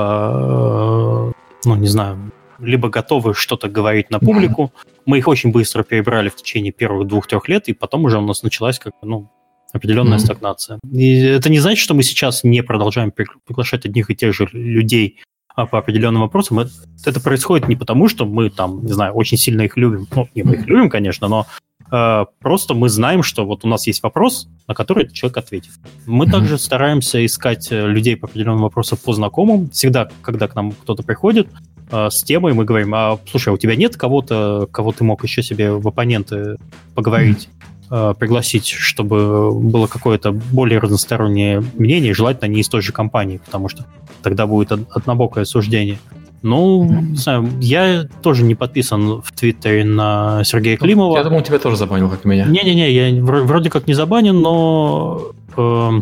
ну, не знаю, либо готовы что-то говорить на публику. Mm-hmm. Мы их очень быстро перебрали в течение первых двух-трех лет, и потом уже у нас началась как бы, ну, определенная mm-hmm. стагнация. И это не значит, что мы сейчас не продолжаем приглашать одних и тех же людей по определенным вопросам. Это, это происходит не потому, что мы там, не знаю, очень сильно их любим. Ну, не мы их любим, конечно, но э, просто мы знаем, что вот у нас есть вопрос, на который этот человек ответит. Мы mm-hmm. также стараемся искать э, людей по определенным вопросам по знакомым. Всегда, когда к нам кто-то приходит, э, с темой мы говорим, а слушай, а у тебя нет кого-то, кого ты мог еще себе в оппоненты поговорить? Э, пригласить, чтобы было какое-то более разностороннее мнение, желательно не из той же компании, потому что тогда будет однобокое суждение. Ну, не знаю, я тоже не подписан в Твиттере на Сергея Климова. Я думал, тебя тоже забанил, как и меня. Не-не-не, я вроде как не забанен, но... Э,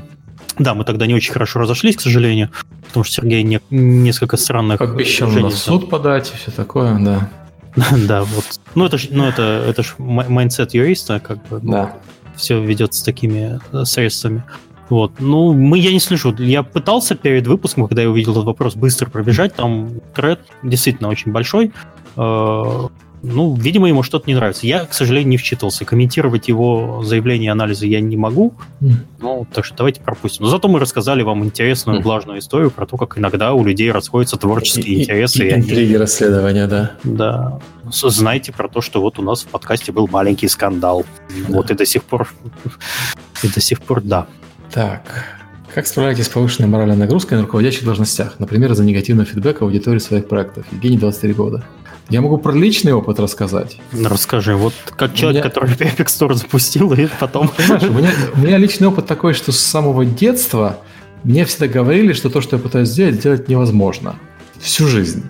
да, мы тогда не очень хорошо разошлись, к сожалению, потому что Сергей не, несколько странных... Обещал на суд подать и все такое, да. да, вот. Ну, это ж, ну, это, это ж mindset юриста, как бы. Ну, да. Все ведется такими э, средствами. Вот. Ну, мы, я не слышу. Я пытался перед выпуском, когда я увидел этот вопрос, быстро пробежать. Там тред действительно очень большой. Ну, видимо, ему что-то не нравится. Я, к сожалению, не вчитывался. Комментировать его заявление и анализы я не могу. Ну, так что давайте пропустим. Но зато мы рассказали вам интересную, влажную историю про то, как иногда у людей расходятся творческие интересы. И, и, интриги расследования, да. Да. Знаете про то, что вот у нас в подкасте был маленький скандал. Да. Вот и до сих пор... И до сих пор, да. Так, как справляетесь с повышенной моральной нагрузкой на руководящих должностях? Например, за негативный фидбэк аудитории своих проектов. Евгений, 23 года. Я могу про личный опыт рассказать. Ну, расскажи. Вот как человек, меня... который Epic Store запустил, и потом... Понимаешь, у меня, у меня личный опыт такой, что с самого детства мне всегда говорили, что то, что я пытаюсь сделать, делать невозможно. Всю жизнь.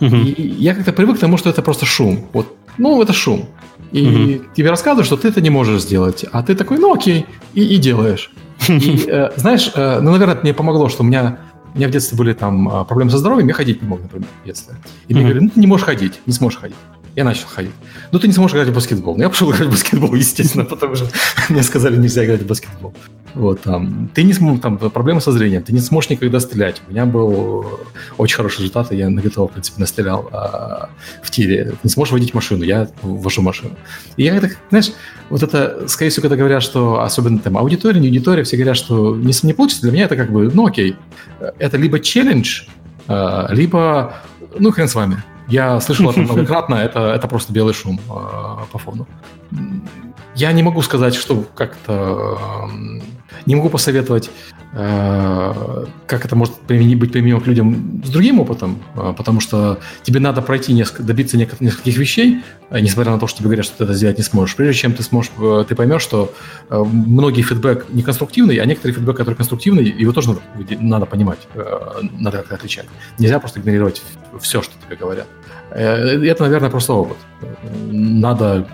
Угу. И я как-то привык к тому, что это просто шум. Вот, ну, это шум. И угу. тебе рассказывают, что ты это не можешь сделать. А ты такой, ну окей, и, и делаешь. И, э, знаешь, э, ну, наверное, это мне помогло, что у меня у меня в детстве были там а, проблемы со здоровьем, я ходить не мог, например, в детстве. И mm-hmm. мне говорили, ну ты не можешь ходить, не сможешь ходить. Я начал ходить. Ну, ты не сможешь играть в баскетбол. Ну, я пошел играть в баскетбол, естественно, потому что мне сказали, нельзя играть в баскетбол. Вот, там, ты не сможешь, там, проблемы со зрением, ты не сможешь никогда стрелять. У меня был очень хороший результат, я на ГТО, в принципе, настрелял а, в тире. Ты не сможешь водить машину, я вожу машину. И я это, знаешь, вот это, скорее всего, когда говорят, что особенно там аудитория, не аудитория, все говорят, что не, не получится, для меня это как бы, ну окей, это либо челлендж, а, либо, ну хрен с вами. Я слышал это многократно, это, это просто белый шум а, по фону. Я не могу сказать, что как-то не могу посоветовать, э, как это может быть применимо к людям с другим опытом, э, потому что тебе надо пройти несколько, добиться нескольких вещей, э, несмотря на то, что тебе говорят, что ты это сделать не сможешь. Прежде чем ты сможешь, ты поймешь, что многие фидбэк не конструктивный, а некоторые фидбэк, который конструктивный, его тоже надо, надо понимать, надо как-то отличать. Нельзя просто игнорировать все, что тебе говорят. Это, наверное, просто опыт. Надо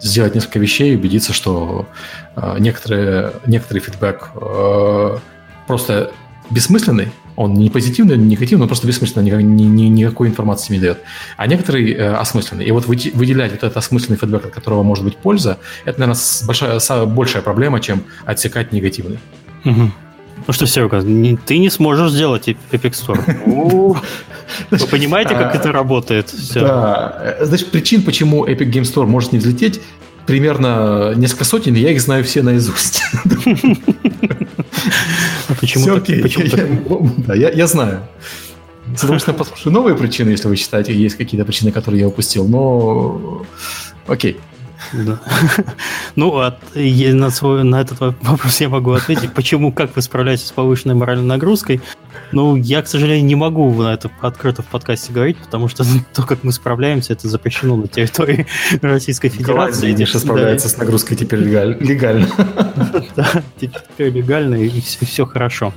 сделать несколько вещей и убедиться, что э, некоторые, некоторый фидбэк э, просто бессмысленный, он не позитивный, не негативный, он просто бессмысленный, ни, ни, ни, никакой информации не дает. А некоторый э, осмысленный. И вот выделять вот этот осмысленный фидбэк, от которого может быть польза, это, наверное, большая, большая проблема, чем отсекать негативный. Угу. Ну что, Серега, ты не сможешь сделать Epic Store. Вы понимаете, как это работает? Да. Значит, причин, почему Epic Game Store может не взлететь, примерно несколько сотен, я их знаю все наизусть. А почему. Да, я знаю. Соответственно, послушаю новые причины, если вы считаете, есть какие-то причины, которые я упустил, но окей. Да. Ну, от, на, свой, на этот вопрос я могу ответить. Почему, как вы справляетесь с повышенной моральной нагрузкой? Ну, я, к сожалению, не могу на это открыто в подкасте говорить, потому что то, как мы справляемся, это запрещено на территории Российской Федерации. Голландия справляется с нагрузкой теперь легально. Да, теперь легально, и все хорошо.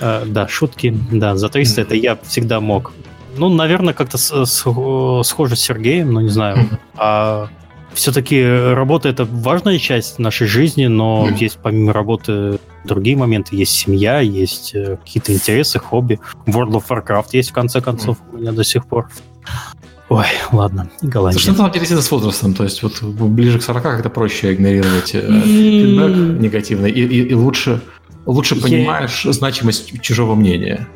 А, да, шутки, да, за 300 это я всегда мог. Ну, наверное, как-то схоже с Сергеем, но не знаю. А все-таки работа это важная часть нашей жизни, но mm. есть помимо работы другие моменты. Есть семья, есть э, какие-то интересы, хобби. World of Warcraft есть в конце концов mm. у меня до сих пор. Ой, ладно, Голландия. Слушай, ну, там это с возрастом, то есть вот ближе к 40 как-то проще игнорировать э, фидбэк негативный, и, и, и лучше, лучше понимаешь Я... значимость чужого мнения.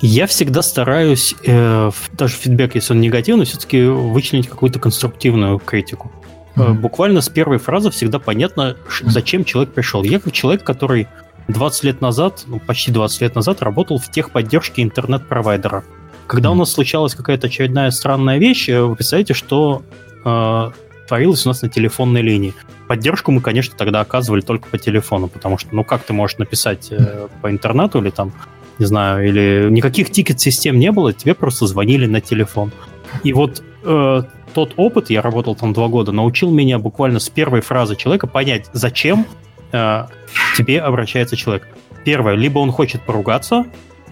Я всегда стараюсь, э, даже фидбэк, если он негативный, все-таки вычленить какую-то конструктивную критику. Mm-hmm. Буквально с первой фразы всегда понятно, зачем человек пришел. Я как человек, который 20 лет назад, ну, почти 20 лет назад работал в техподдержке интернет-провайдера. Когда mm-hmm. у нас случалась какая-то очередная странная вещь, э, вы представляете, что э, творилось у нас на телефонной линии. Поддержку мы, конечно, тогда оказывали только по телефону, потому что, ну, как ты можешь написать э, по интернету или там, не знаю, или никаких тикет-систем не было, тебе просто звонили на телефон. И вот э, тот опыт, я работал там два года, научил меня буквально с первой фразы человека понять, зачем э, тебе обращается человек. Первое, либо он хочет поругаться,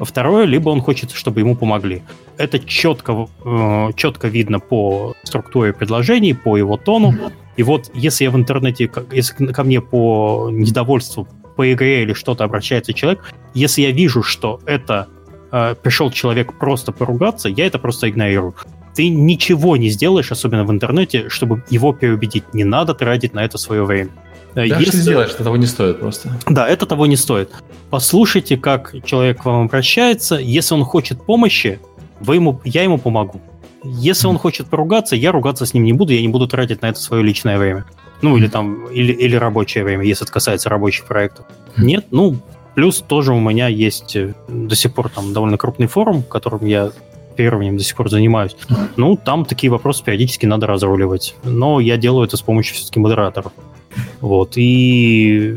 Второе, либо он хочет, чтобы ему помогли. Это четко, э, четко видно по структуре предложений, по его тону. И вот если я в интернете, если ко мне по недовольству по игре или что-то обращается человек, если я вижу, что это э, пришел человек просто поругаться, я это просто игнорирую. Ты ничего не сделаешь, особенно в интернете, чтобы его переубедить. Не надо тратить на это свое время. Да, Если... что сделаешь, это того не стоит просто. Да, это того не стоит. Послушайте, как человек к вам обращается. Если он хочет помощи, вы ему, я ему помогу. Если он хочет поругаться, я ругаться с ним не буду, я не буду тратить на это свое личное время. Ну, или там, или, или рабочее время, если это касается рабочих проектов. Нет, ну, плюс тоже у меня есть э, до сих пор там довольно крупный форум, которым я первым до сих пор занимаюсь. Ну, там такие вопросы периодически надо разруливать. Но я делаю это с помощью все-таки модераторов. Вот, и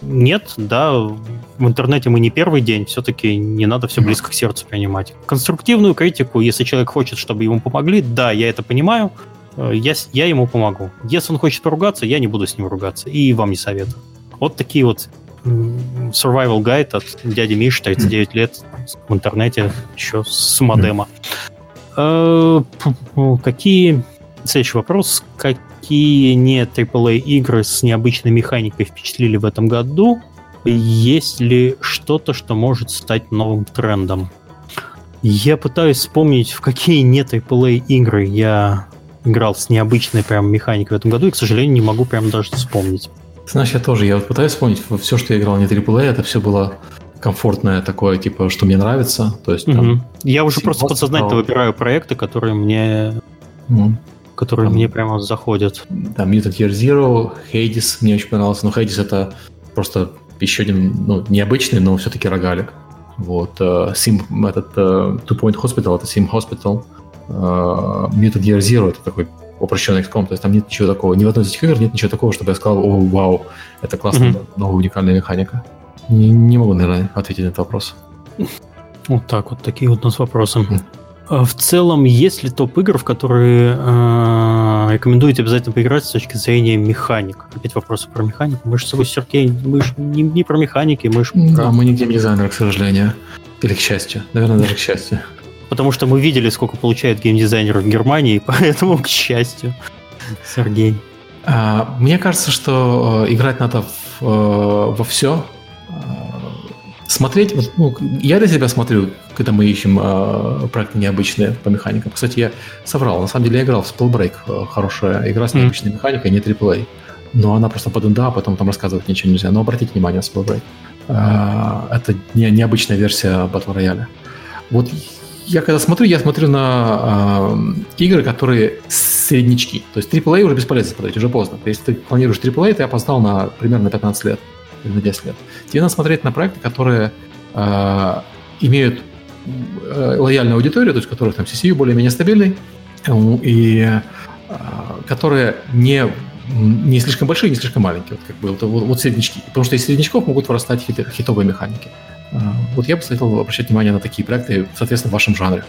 нет, да, в интернете мы не первый день, все-таки не надо все близко к сердцу принимать. Конструктивную критику, если человек хочет, чтобы ему помогли, да, я это понимаю, э, я, я ему помогу. Если он хочет поругаться, я не буду с ним ругаться, и вам не советую. Вот такие вот survival guide от дяди Миши, 39 лет, в интернете, еще с модема. Э, какие... Следующий вопрос. Как какие не AAA игры с необычной механикой впечатлили в этом году? Есть ли что-то, что может стать новым трендом? Я пытаюсь вспомнить, в какие не AAA игры я играл с необычной прям механикой в этом году, и, к сожалению, не могу прям даже вспомнить. Знаешь, я тоже, я вот пытаюсь вспомнить, все, что я играл не AAA, это все было комфортное такое, типа, что мне нравится. То есть, там, угу. Я уже просто подсознательно выбираю проекты, которые мне угу которые там, мне прямо заходят. Да, Mutant Year Zero, Hades мне очень понравился. Но Hades это просто еще один, ну, необычный, но все-таки рогалик. Вот. Uh, Sim, этот uh, Two Point Hospital, это Sim Hospital. Uh, Mutant Year Zero это такой упрощенный XCOM, то есть там нет ничего такого, ни в одной из этих игр нет ничего такого, чтобы я сказал, о, вау, это классная, mm-hmm. новая уникальная механика. Не, не могу, наверное, ответить на этот вопрос. Вот так вот, такие вот у нас вопросы. Mm-hmm. В целом, есть ли топ игр, в которые э, рекомендуете обязательно поиграть с точки зрения механик? Опять вопросы про механику. Мы же с тобой, Сергей, мы же не, не про механики, мы же про... Да, мы не геймдизайнеры, к сожалению. Или к счастью. Наверное, даже к счастью. Потому что мы видели, сколько получает геймдизайнер в Германии, поэтому к счастью. Сергей. А, мне кажется, что э, играть надо в, э, во все, смотреть, ну, я для себя смотрю, когда мы ищем э, проекты необычные по механикам. Кстати, я соврал. На самом деле я играл в Spellbreak. Э, хорошая игра с необычной mm-hmm. механикой, не AAA. Но она просто под НДА, потом там рассказывать ничего нельзя. Но обратите внимание на Spellbreak. Э, это не, необычная версия Battle Royale. Вот я когда смотрю, я смотрю на э, игры, которые среднячки. То есть AAA уже бесполезно смотреть, уже поздно. Если ты планируешь AAA, ты опоздал на примерно 15 лет или на 10 лет. Тебе надо смотреть на проекты, которые э, имеют э, лояльную аудиторию, то есть у которых там CCU более-менее стабильный, и э, которые не, не слишком большие, не слишком маленькие. Вот, как бы, вот, вот среднячки. Потому что из среднячков могут вырастать хит, хитовые механики. Э, вот я бы советовал обращать внимание на такие проекты, соответственно, в вашем жанре,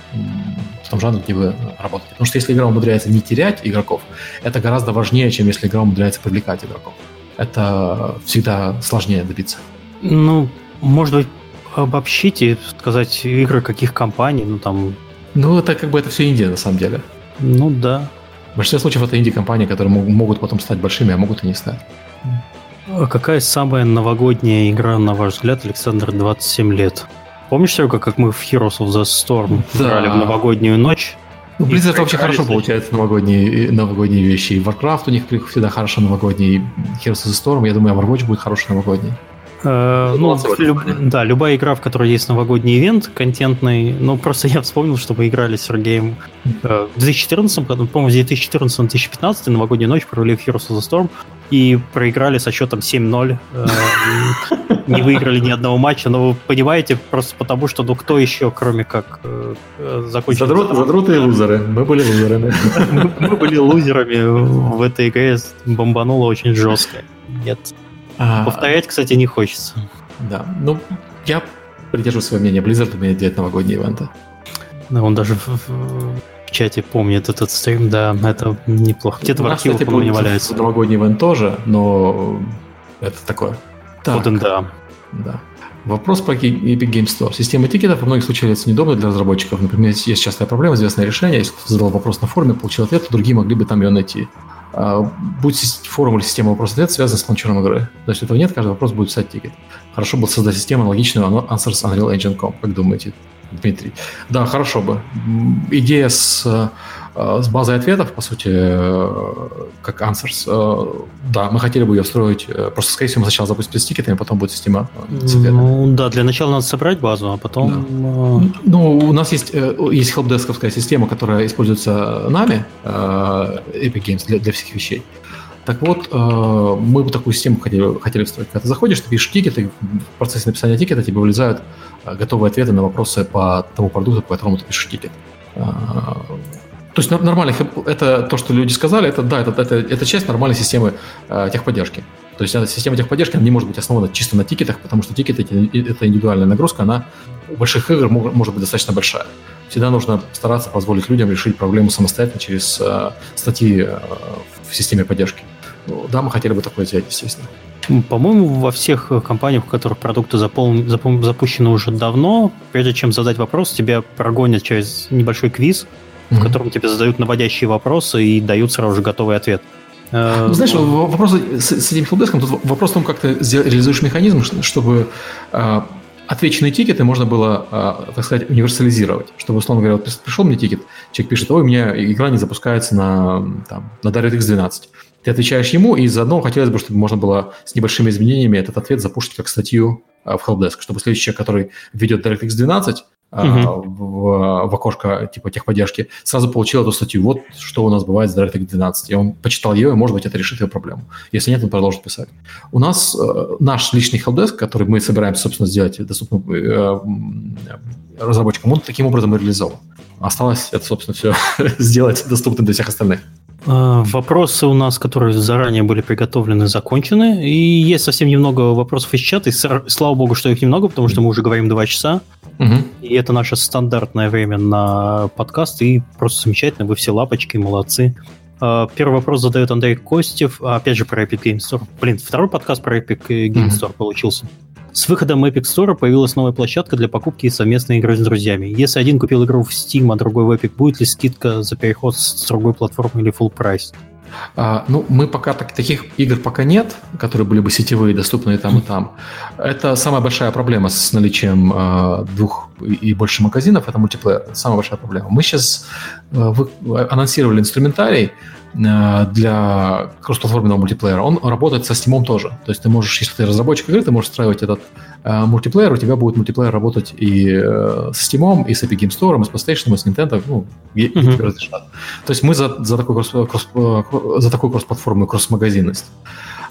в том жанре, где вы работаете. Потому что если игра умудряется не терять игроков, это гораздо важнее, чем если игра умудряется привлекать игроков это всегда сложнее добиться. Ну, может быть, обобщить и сказать игры каких компаний, ну там... Ну, это как бы это все Индия на самом деле. Ну да. В большинстве случаев это инди-компании, которые могут потом стать большими, а могут и не стать. Какая самая новогодняя игра, на ваш взгляд, Александр, 27 лет? Помнишь, Серега, как мы в Heroes of the Storm да. играли в новогоднюю ночь? Ну, Blizzard вообще хорошо получается новогодние, новогодние вещи. И Warcraft у них всегда хорошо новогодний. Heroes of the Storm, я думаю, Overwatch будет хороший новогодний. Э, ну, люб, да, любая игра, в которой есть новогодний ивент контентный. Ну, просто я вспомнил, что мы играли с Сергеем э, в 2014, по-моему, в 2014-2015 новогоднюю ночь провели в Heroes of the Storm и проиграли со счетом 7-0. Э, не выиграли ни одного матча, но вы понимаете, просто потому что, ну, кто еще, кроме как э, закончить... Задрот, задротые лузеры. Мы были лузерами. Мы были лузерами в этой игре. Бомбануло очень жестко. Нет. А, Повторять, кстати, не хочется. Да, ну, я придерживаю свое мнение. Blizzard умеет делать новогодние ивенты. Да, он даже в, в, в чате помнит этот стрим, да, это неплохо. Где-то в архивах он не валяется. Новогодний ивент тоже, но это такое. Так. Вот, да. Да. Вопрос про Epic Game Store. Система тикетов во многих случаях является неудобной для разработчиков. Например, есть частая проблема, известное решение. Если задал вопрос на форуме, получил ответ, то другие могли бы там ее найти. А, будь форум или система вопрос-ответ связана с лаунчером игры. То есть этого нет, каждый вопрос будет писать тикет. Хорошо бы создать систему аналогичную Answers Unreal Engine.com, как думаете, Дмитрий? Да, хорошо бы. Идея с Э, с базой ответов, по сути, э, как answers. Э, да, мы хотели бы ее встроить. Просто, скорее всего, мы сначала запустим с тикетами, потом будет система с Ну, да, для начала надо собрать базу, а потом... Да. Ну, у нас есть, есть хелпдесковская система, которая используется нами, Epic Games, для, для всех вещей. Так вот, мы бы такую систему хотели, хотели встроить. Когда ты заходишь, ты пишешь тикет, и в процессе написания тикета тебе вылезают готовые ответы на вопросы по тому продукту, по которому ты пишешь тикет. То есть нормально, это то, что люди сказали, это да, это, это, это часть нормальной системы э, техподдержки. То есть система техподдержки она не может быть основана чисто на тикетах, потому что тикеты это индивидуальная нагрузка, она у больших игр может быть достаточно большая. Всегда нужно стараться позволить людям решить проблему самостоятельно через э, статьи э, в системе поддержки. Ну, да, мы хотели бы такое сделать, естественно. По-моему, во всех компаниях, у которых продукты запол... Запол... запущены уже давно, прежде чем задать вопрос, тебя прогонят через небольшой квиз, в котором тебе задают наводящие вопросы и дают сразу же готовый ответ. Э, ну, знаешь, вопрос с, с этим хелпдеском, тут вопрос в том, как ты реализуешь механизм, чтобы э, отвеченные тикеты можно было, э, так сказать, универсализировать. Чтобы, условно говоря, вот пришел мне тикет, человек пишет, ой, у меня игра не запускается на, там, на DirectX 12. Ты отвечаешь ему, и заодно хотелось бы, чтобы можно было с небольшими изменениями этот ответ запушить как статью в Helpdesk, чтобы следующий человек, который ведет DirectX 12, угу. в, в окошко типа техподдержки, сразу получил эту статью. Вот что у нас бывает с DirectX 12. И он почитал ее, и, может быть, это решит ее проблему. Если нет, он продолжит писать. У нас э, наш личный helpdesk, который мы собираемся, собственно, сделать доступным э, разработчикам, он таким образом и реализован. Осталось это, собственно, все сделать доступным для всех остальных. А, вопросы у нас, которые заранее были приготовлены, закончены. И есть совсем немного вопросов из чата. И слава богу, что их немного, потому что мы уже говорим два часа. Угу. И это наше стандартное время на подкаст. И просто замечательно, вы все лапочки, молодцы. А, первый вопрос задает Андрей Костев, опять же про Epic Game Store. Блин, второй подкаст про Epic Game Store mm получился. С выходом Epic Store появилась новая площадка для покупки и совместной игры с друзьями. Если один купил игру в Steam, а другой в Epic, будет ли скидка за переход с другой платформы или full прайс? А, ну, мы пока так, таких игр пока нет, которые были бы сетевые, доступные там и там. Это самая большая проблема с наличием э, двух и больше магазинов, это мультиплеер. Самая большая проблема. Мы сейчас э, вы, анонсировали инструментарий, Э, для кроссплатформенного мультиплеера, он работает со Steam тоже. То есть ты можешь, если ты разработчик игры, ты можешь встраивать этот э, мультиплеер, у тебя будет мультиплеер работать и э, с Steam, и с Epic Game Store, и с PlayStation, и с Nintendo, ну, и, uh-huh. тебе разрешат. То есть мы за, за, такой кросс, кросс, за такую кросс-платформенную кросс-магазинность.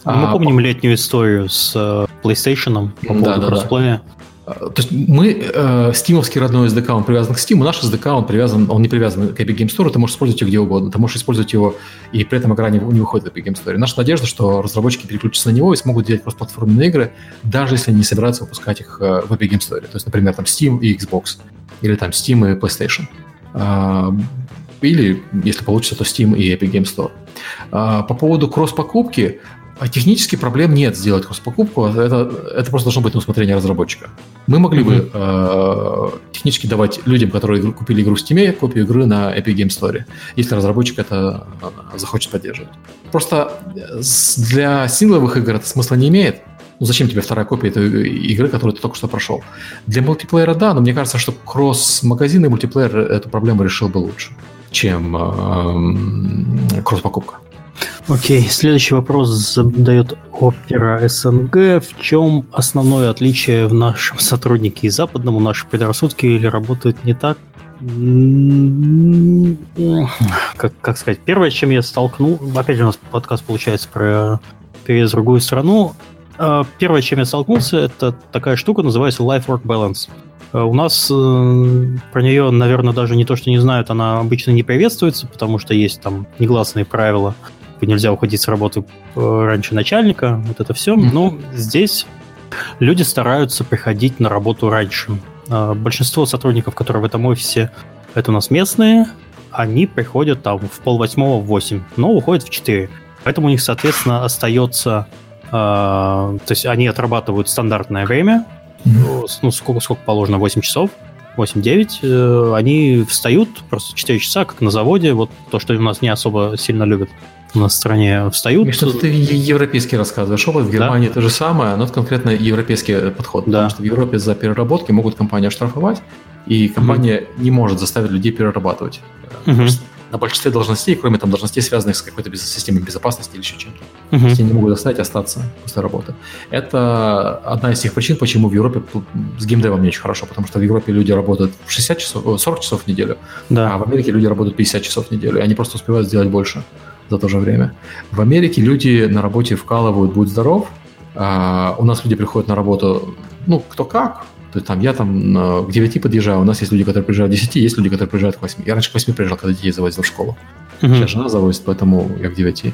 Мы а, помним по... летнюю историю с PlayStation по поводу да, да, кроссплея. Да. То есть мы, э, стимовский родной SDK, он привязан к Steam, наш SDK, он привязан, он не привязан к Epic Game Store, ты можешь использовать его где угодно, ты можешь использовать его, и при этом игра не, не выходит в Epic Game Store. Наша надежда, что разработчики переключатся на него и смогут делать кроссплатформенные игры, даже если они не собираются выпускать их э, в Epic Game Store. То есть, например, там Steam и Xbox, или там Steam и PlayStation. Э, или, если получится, то Steam и Epic Game Store. Э, по поводу кросс-покупки, а технически проблем нет сделать кросс-покупку, это, это просто должно быть на усмотрение разработчика. Мы могли mm-hmm. бы э, технически давать людям, которые купили игру в Steam, копию игры на Epic Game Store, если разработчик это э, захочет поддерживать. Просто э, для сингловых игр это смысла не имеет. Ну зачем тебе вторая копия этой игры, которую ты только что прошел? Для мультиплеера да, но мне кажется, что кросс-магазин и мультиплеер эту проблему решил бы лучше, чем э, кросс-покупка. Окей, следующий вопрос задает Опера СНГ. В чем основное отличие в нашем сотруднике и западному? Наши предрассудки или работают не так? Как, как сказать? Первое, с чем я столкнул... Опять же, у нас подкаст получается про переезд в другую страну. А, первое, с чем я столкнулся, это такая штука, называется Life-Work Balance. А, у нас э, про нее, наверное, даже не то, что не знают, она обычно не приветствуется, потому что есть там негласные правила – типа нельзя уходить с работы э, раньше начальника, вот это все. Но здесь люди стараются приходить на работу раньше. А, большинство сотрудников, которые в этом офисе, это у нас местные, они приходят там в полвосьмого в восемь, но уходят в четыре. Поэтому у них, соответственно, остается... Э, то есть они отрабатывают стандартное время, ну, сколько, сколько положено, 8 часов, 8-9, э, они встают просто 4 часа, как на заводе, вот то, что у нас не особо сильно любят на стране встают. что ты европейский рассказываешь. Опыт в Германии да? то же самое, но это конкретно европейский подход. Да. Потому что в Европе за переработки могут компанию оштрафовать, и компания mm не может заставить людей перерабатывать. mm На большинстве должностей, кроме там должностей, связанных с какой-то системой безопасности или еще чем-то. mm Они не могут заставить остаться после работы. Это одна из тех причин, почему в Европе с геймдевом не очень хорошо, потому что в Европе люди работают 60 часов, 40 часов в неделю, да. а в Америке люди работают 50 часов в неделю, и они просто успевают сделать больше за то же время. В Америке люди на работе вкалывают «Будь здоров», а у нас люди приходят на работу, ну, кто как, то есть там я там к 9 подъезжаю, у нас есть люди, которые приезжают к 10, есть люди, которые приезжают к 8. Я раньше к 8 приезжал, когда детей завозил в школу. Uh-huh. Сейчас жена завозит, поэтому я к 9.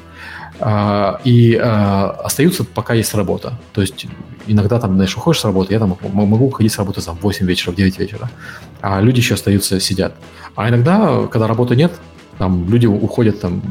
А, и а, остаются, пока есть работа. То есть иногда там, знаешь, уходишь с работы, я там могу уходить с работы там, в 8 вечера, в 9 вечера. А люди еще остаются, сидят. А иногда, когда работы нет, там люди уходят там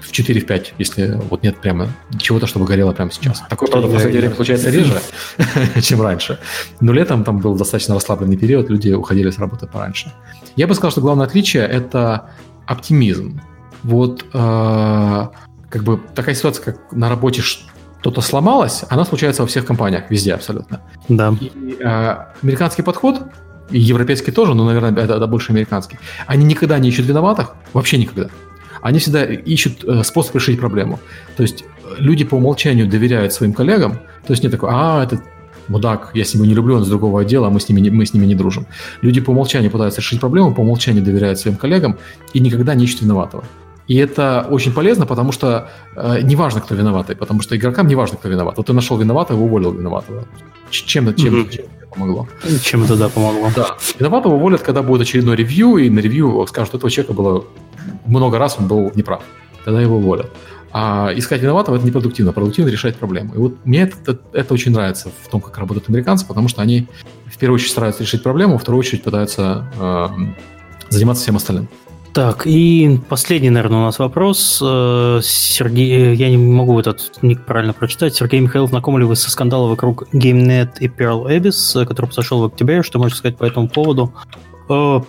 в 4-5, если вот нет прямо чего-то, чтобы горело прямо сейчас. Такое, правда, в последнее время получается реже, чем раньше. Но летом там был достаточно расслабленный период, люди уходили с работы пораньше. Я бы сказал, что главное отличие – это оптимизм. Вот э, как бы такая ситуация, как на работе что-то сломалось, она случается во всех компаниях, везде абсолютно. Да. И, э, американский подход и европейский тоже, но, наверное, это, это больше американский, они никогда не ищут виноватых, вообще никогда. Они всегда ищут э, способ решить проблему. То есть э, люди по умолчанию доверяют своим коллегам, то есть не такой, а, этот мудак, я с ним не люблю, он из другого отдела, а мы с, ними не, мы с ними не дружим. Люди по умолчанию пытаются решить проблему, по умолчанию доверяют своим коллегам и никогда не ищут виноватого. И это очень полезно, потому что э, неважно, кто виноватый, потому что игрокам не важно, кто виноват. Вот ты нашел виноватого, уволил виноватого. Чем, чем, mm-hmm. чем помогло? Чем это, да, помогло. Да. Виноватого уволят, когда будет очередной ревью, и на ревью скажут, что этого человека было много раз, он был неправ. Тогда его уволят. А искать виноватого – это непродуктивно. Продуктивно решать проблемы. И вот мне это, это, это очень нравится в том, как работают американцы, потому что они в первую очередь стараются решить проблему, во вторую очередь пытаются э, заниматься всем остальным. Так, и последний, наверное, у нас вопрос. Э, Сергей, я не могу этот ник правильно прочитать. Сергей Михайлов, знакомы ли вы со скандалом вокруг GameNet и Pearl Abyss, который произошел в октябре? Что можете сказать по этому поводу? Э,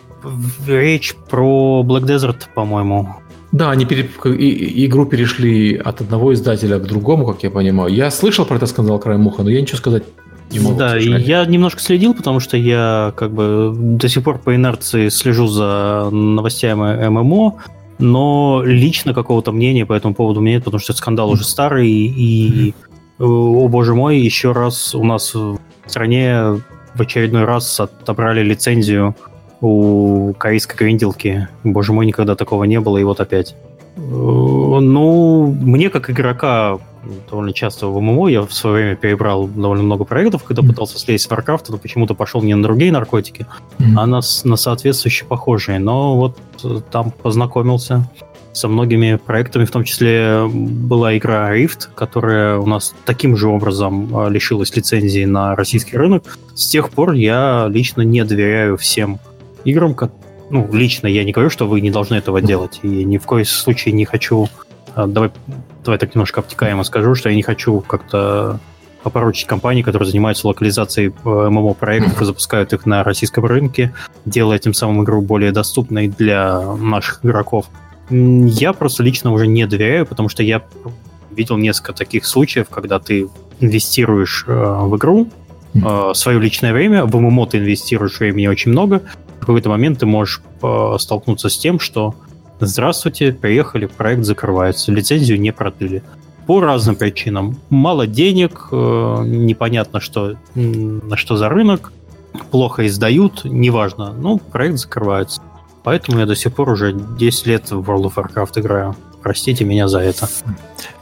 речь про Black Desert, по-моему. Да, они пере... игру перешли от одного издателя к другому, как я понимаю. Я слышал про этот скандал краем муха, но я ничего сказать не могу, да, и я немножко следил, потому что я как бы до сих пор по инерции слежу за новостями ММО, но лично какого-то мнения по этому поводу у меня нет, потому что скандал уже старый, и, о боже мой, еще раз у нас в стране в очередной раз отобрали лицензию у корейской гринделки. Боже мой, никогда такого не было, и вот опять. Э, ну, мне как игрока довольно часто в ММО. Я в свое время перебрал довольно много проектов, когда mm-hmm. пытался слезть с Warcraft, но почему-то пошел не на другие наркотики, mm-hmm. а на, на соответствующие похожие. Но вот э, там познакомился со многими проектами, в том числе была игра Rift, которая у нас таким же образом э, лишилась лицензии на российский рынок. С тех пор я лично не доверяю всем играм, ну, лично я не говорю, что вы не должны этого делать, и ни в коем случае не хочу э, давай давай так немножко обтекаемо скажу, что я не хочу как-то опорочить компании, которые занимаются локализацией э, ММО-проектов и запускают их на российском рынке, делая тем самым игру более доступной для наших игроков. Я просто лично уже не доверяю, потому что я видел несколько таких случаев, когда ты инвестируешь э, в игру, э, свое личное время, в ММО ты инвестируешь времени очень много, в какой-то момент ты можешь э, столкнуться с тем, что Здравствуйте, приехали, проект закрывается, лицензию не продлили. По разным причинам. Мало денег, э, непонятно, что, на что за рынок, плохо издают, неважно. Ну, проект закрывается. Поэтому я до сих пор уже 10 лет в World of Warcraft играю. Простите меня за это.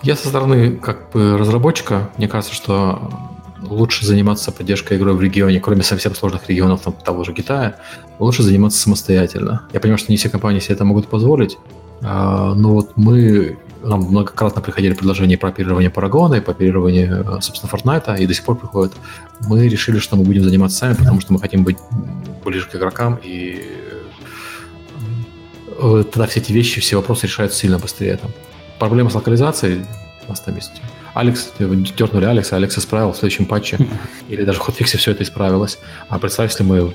Я со стороны как бы разработчика, мне кажется, что лучше заниматься поддержкой игры в регионе, кроме совсем сложных регионов там, того же Китая, лучше заниматься самостоятельно. Я понимаю, что не все компании себе это могут позволить, а, но вот мы нам многократно приходили предложения про оперирование Парагона и по оперированию, собственно, Fortnite, и до сих пор приходят. Мы решили, что мы будем заниматься сами, потому что мы хотим быть ближе к игрокам, и э, тогда все эти вещи, все вопросы решаются сильно быстрее. Там. Проблема с локализацией у нас там есть Алекс, дернули Алекса, Алекс исправил в следующем патче, или даже в хотфиксе все это исправилось. А представь, если мы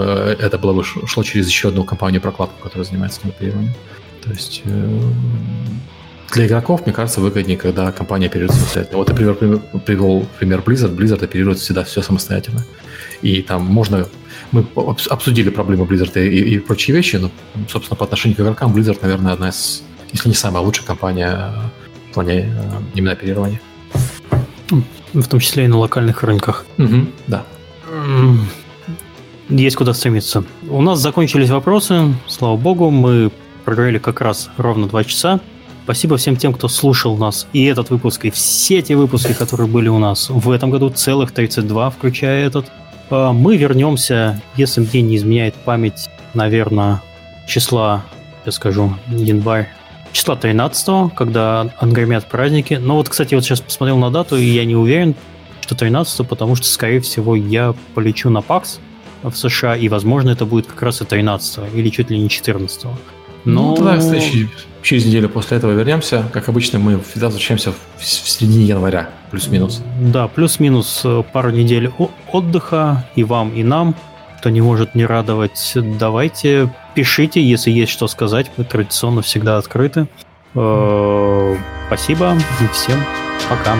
э, это было бы шло через еще одну компанию прокладку, которая занимается этим оперированием. То есть э, для игроков, мне кажется, выгоднее, когда компания оперирует самостоятельно. Вот, например, привел пример Blizzard. Blizzard оперирует всегда все самостоятельно. И там можно... Мы обсудили проблемы Blizzard и, и прочие вещи, но, собственно, по отношению к игрокам Blizzard, наверное, одна из, если не самая лучшая компания в плане э, именно оперирования. В том числе и на локальных рынках. Угу, да. Есть куда стремиться. У нас закончились вопросы. Слава богу, мы проговорили как раз ровно два часа. Спасибо всем тем, кто слушал нас и этот выпуск, и все те выпуски, которые были у нас в этом году, целых 32, включая этот. А, мы вернемся, если мне не изменяет память, наверное, числа, я скажу, январь, числа 13 когда отгремят праздники. Но вот, кстати, вот сейчас посмотрел на дату, и я не уверен, что 13 потому что, скорее всего, я полечу на ПАКС в США, и, возможно, это будет как раз и 13 или чуть ли не 14 но... Ну, тогда следующий, через неделю после этого вернемся. Как обычно, мы всегда возвращаемся в, середине января, плюс-минус. Да, плюс-минус э, пару недель отдыха и вам, и нам. Кто не может не радовать, давайте пишите, если есть что сказать. Мы традиционно всегда открыты. Э, спасибо и всем пока.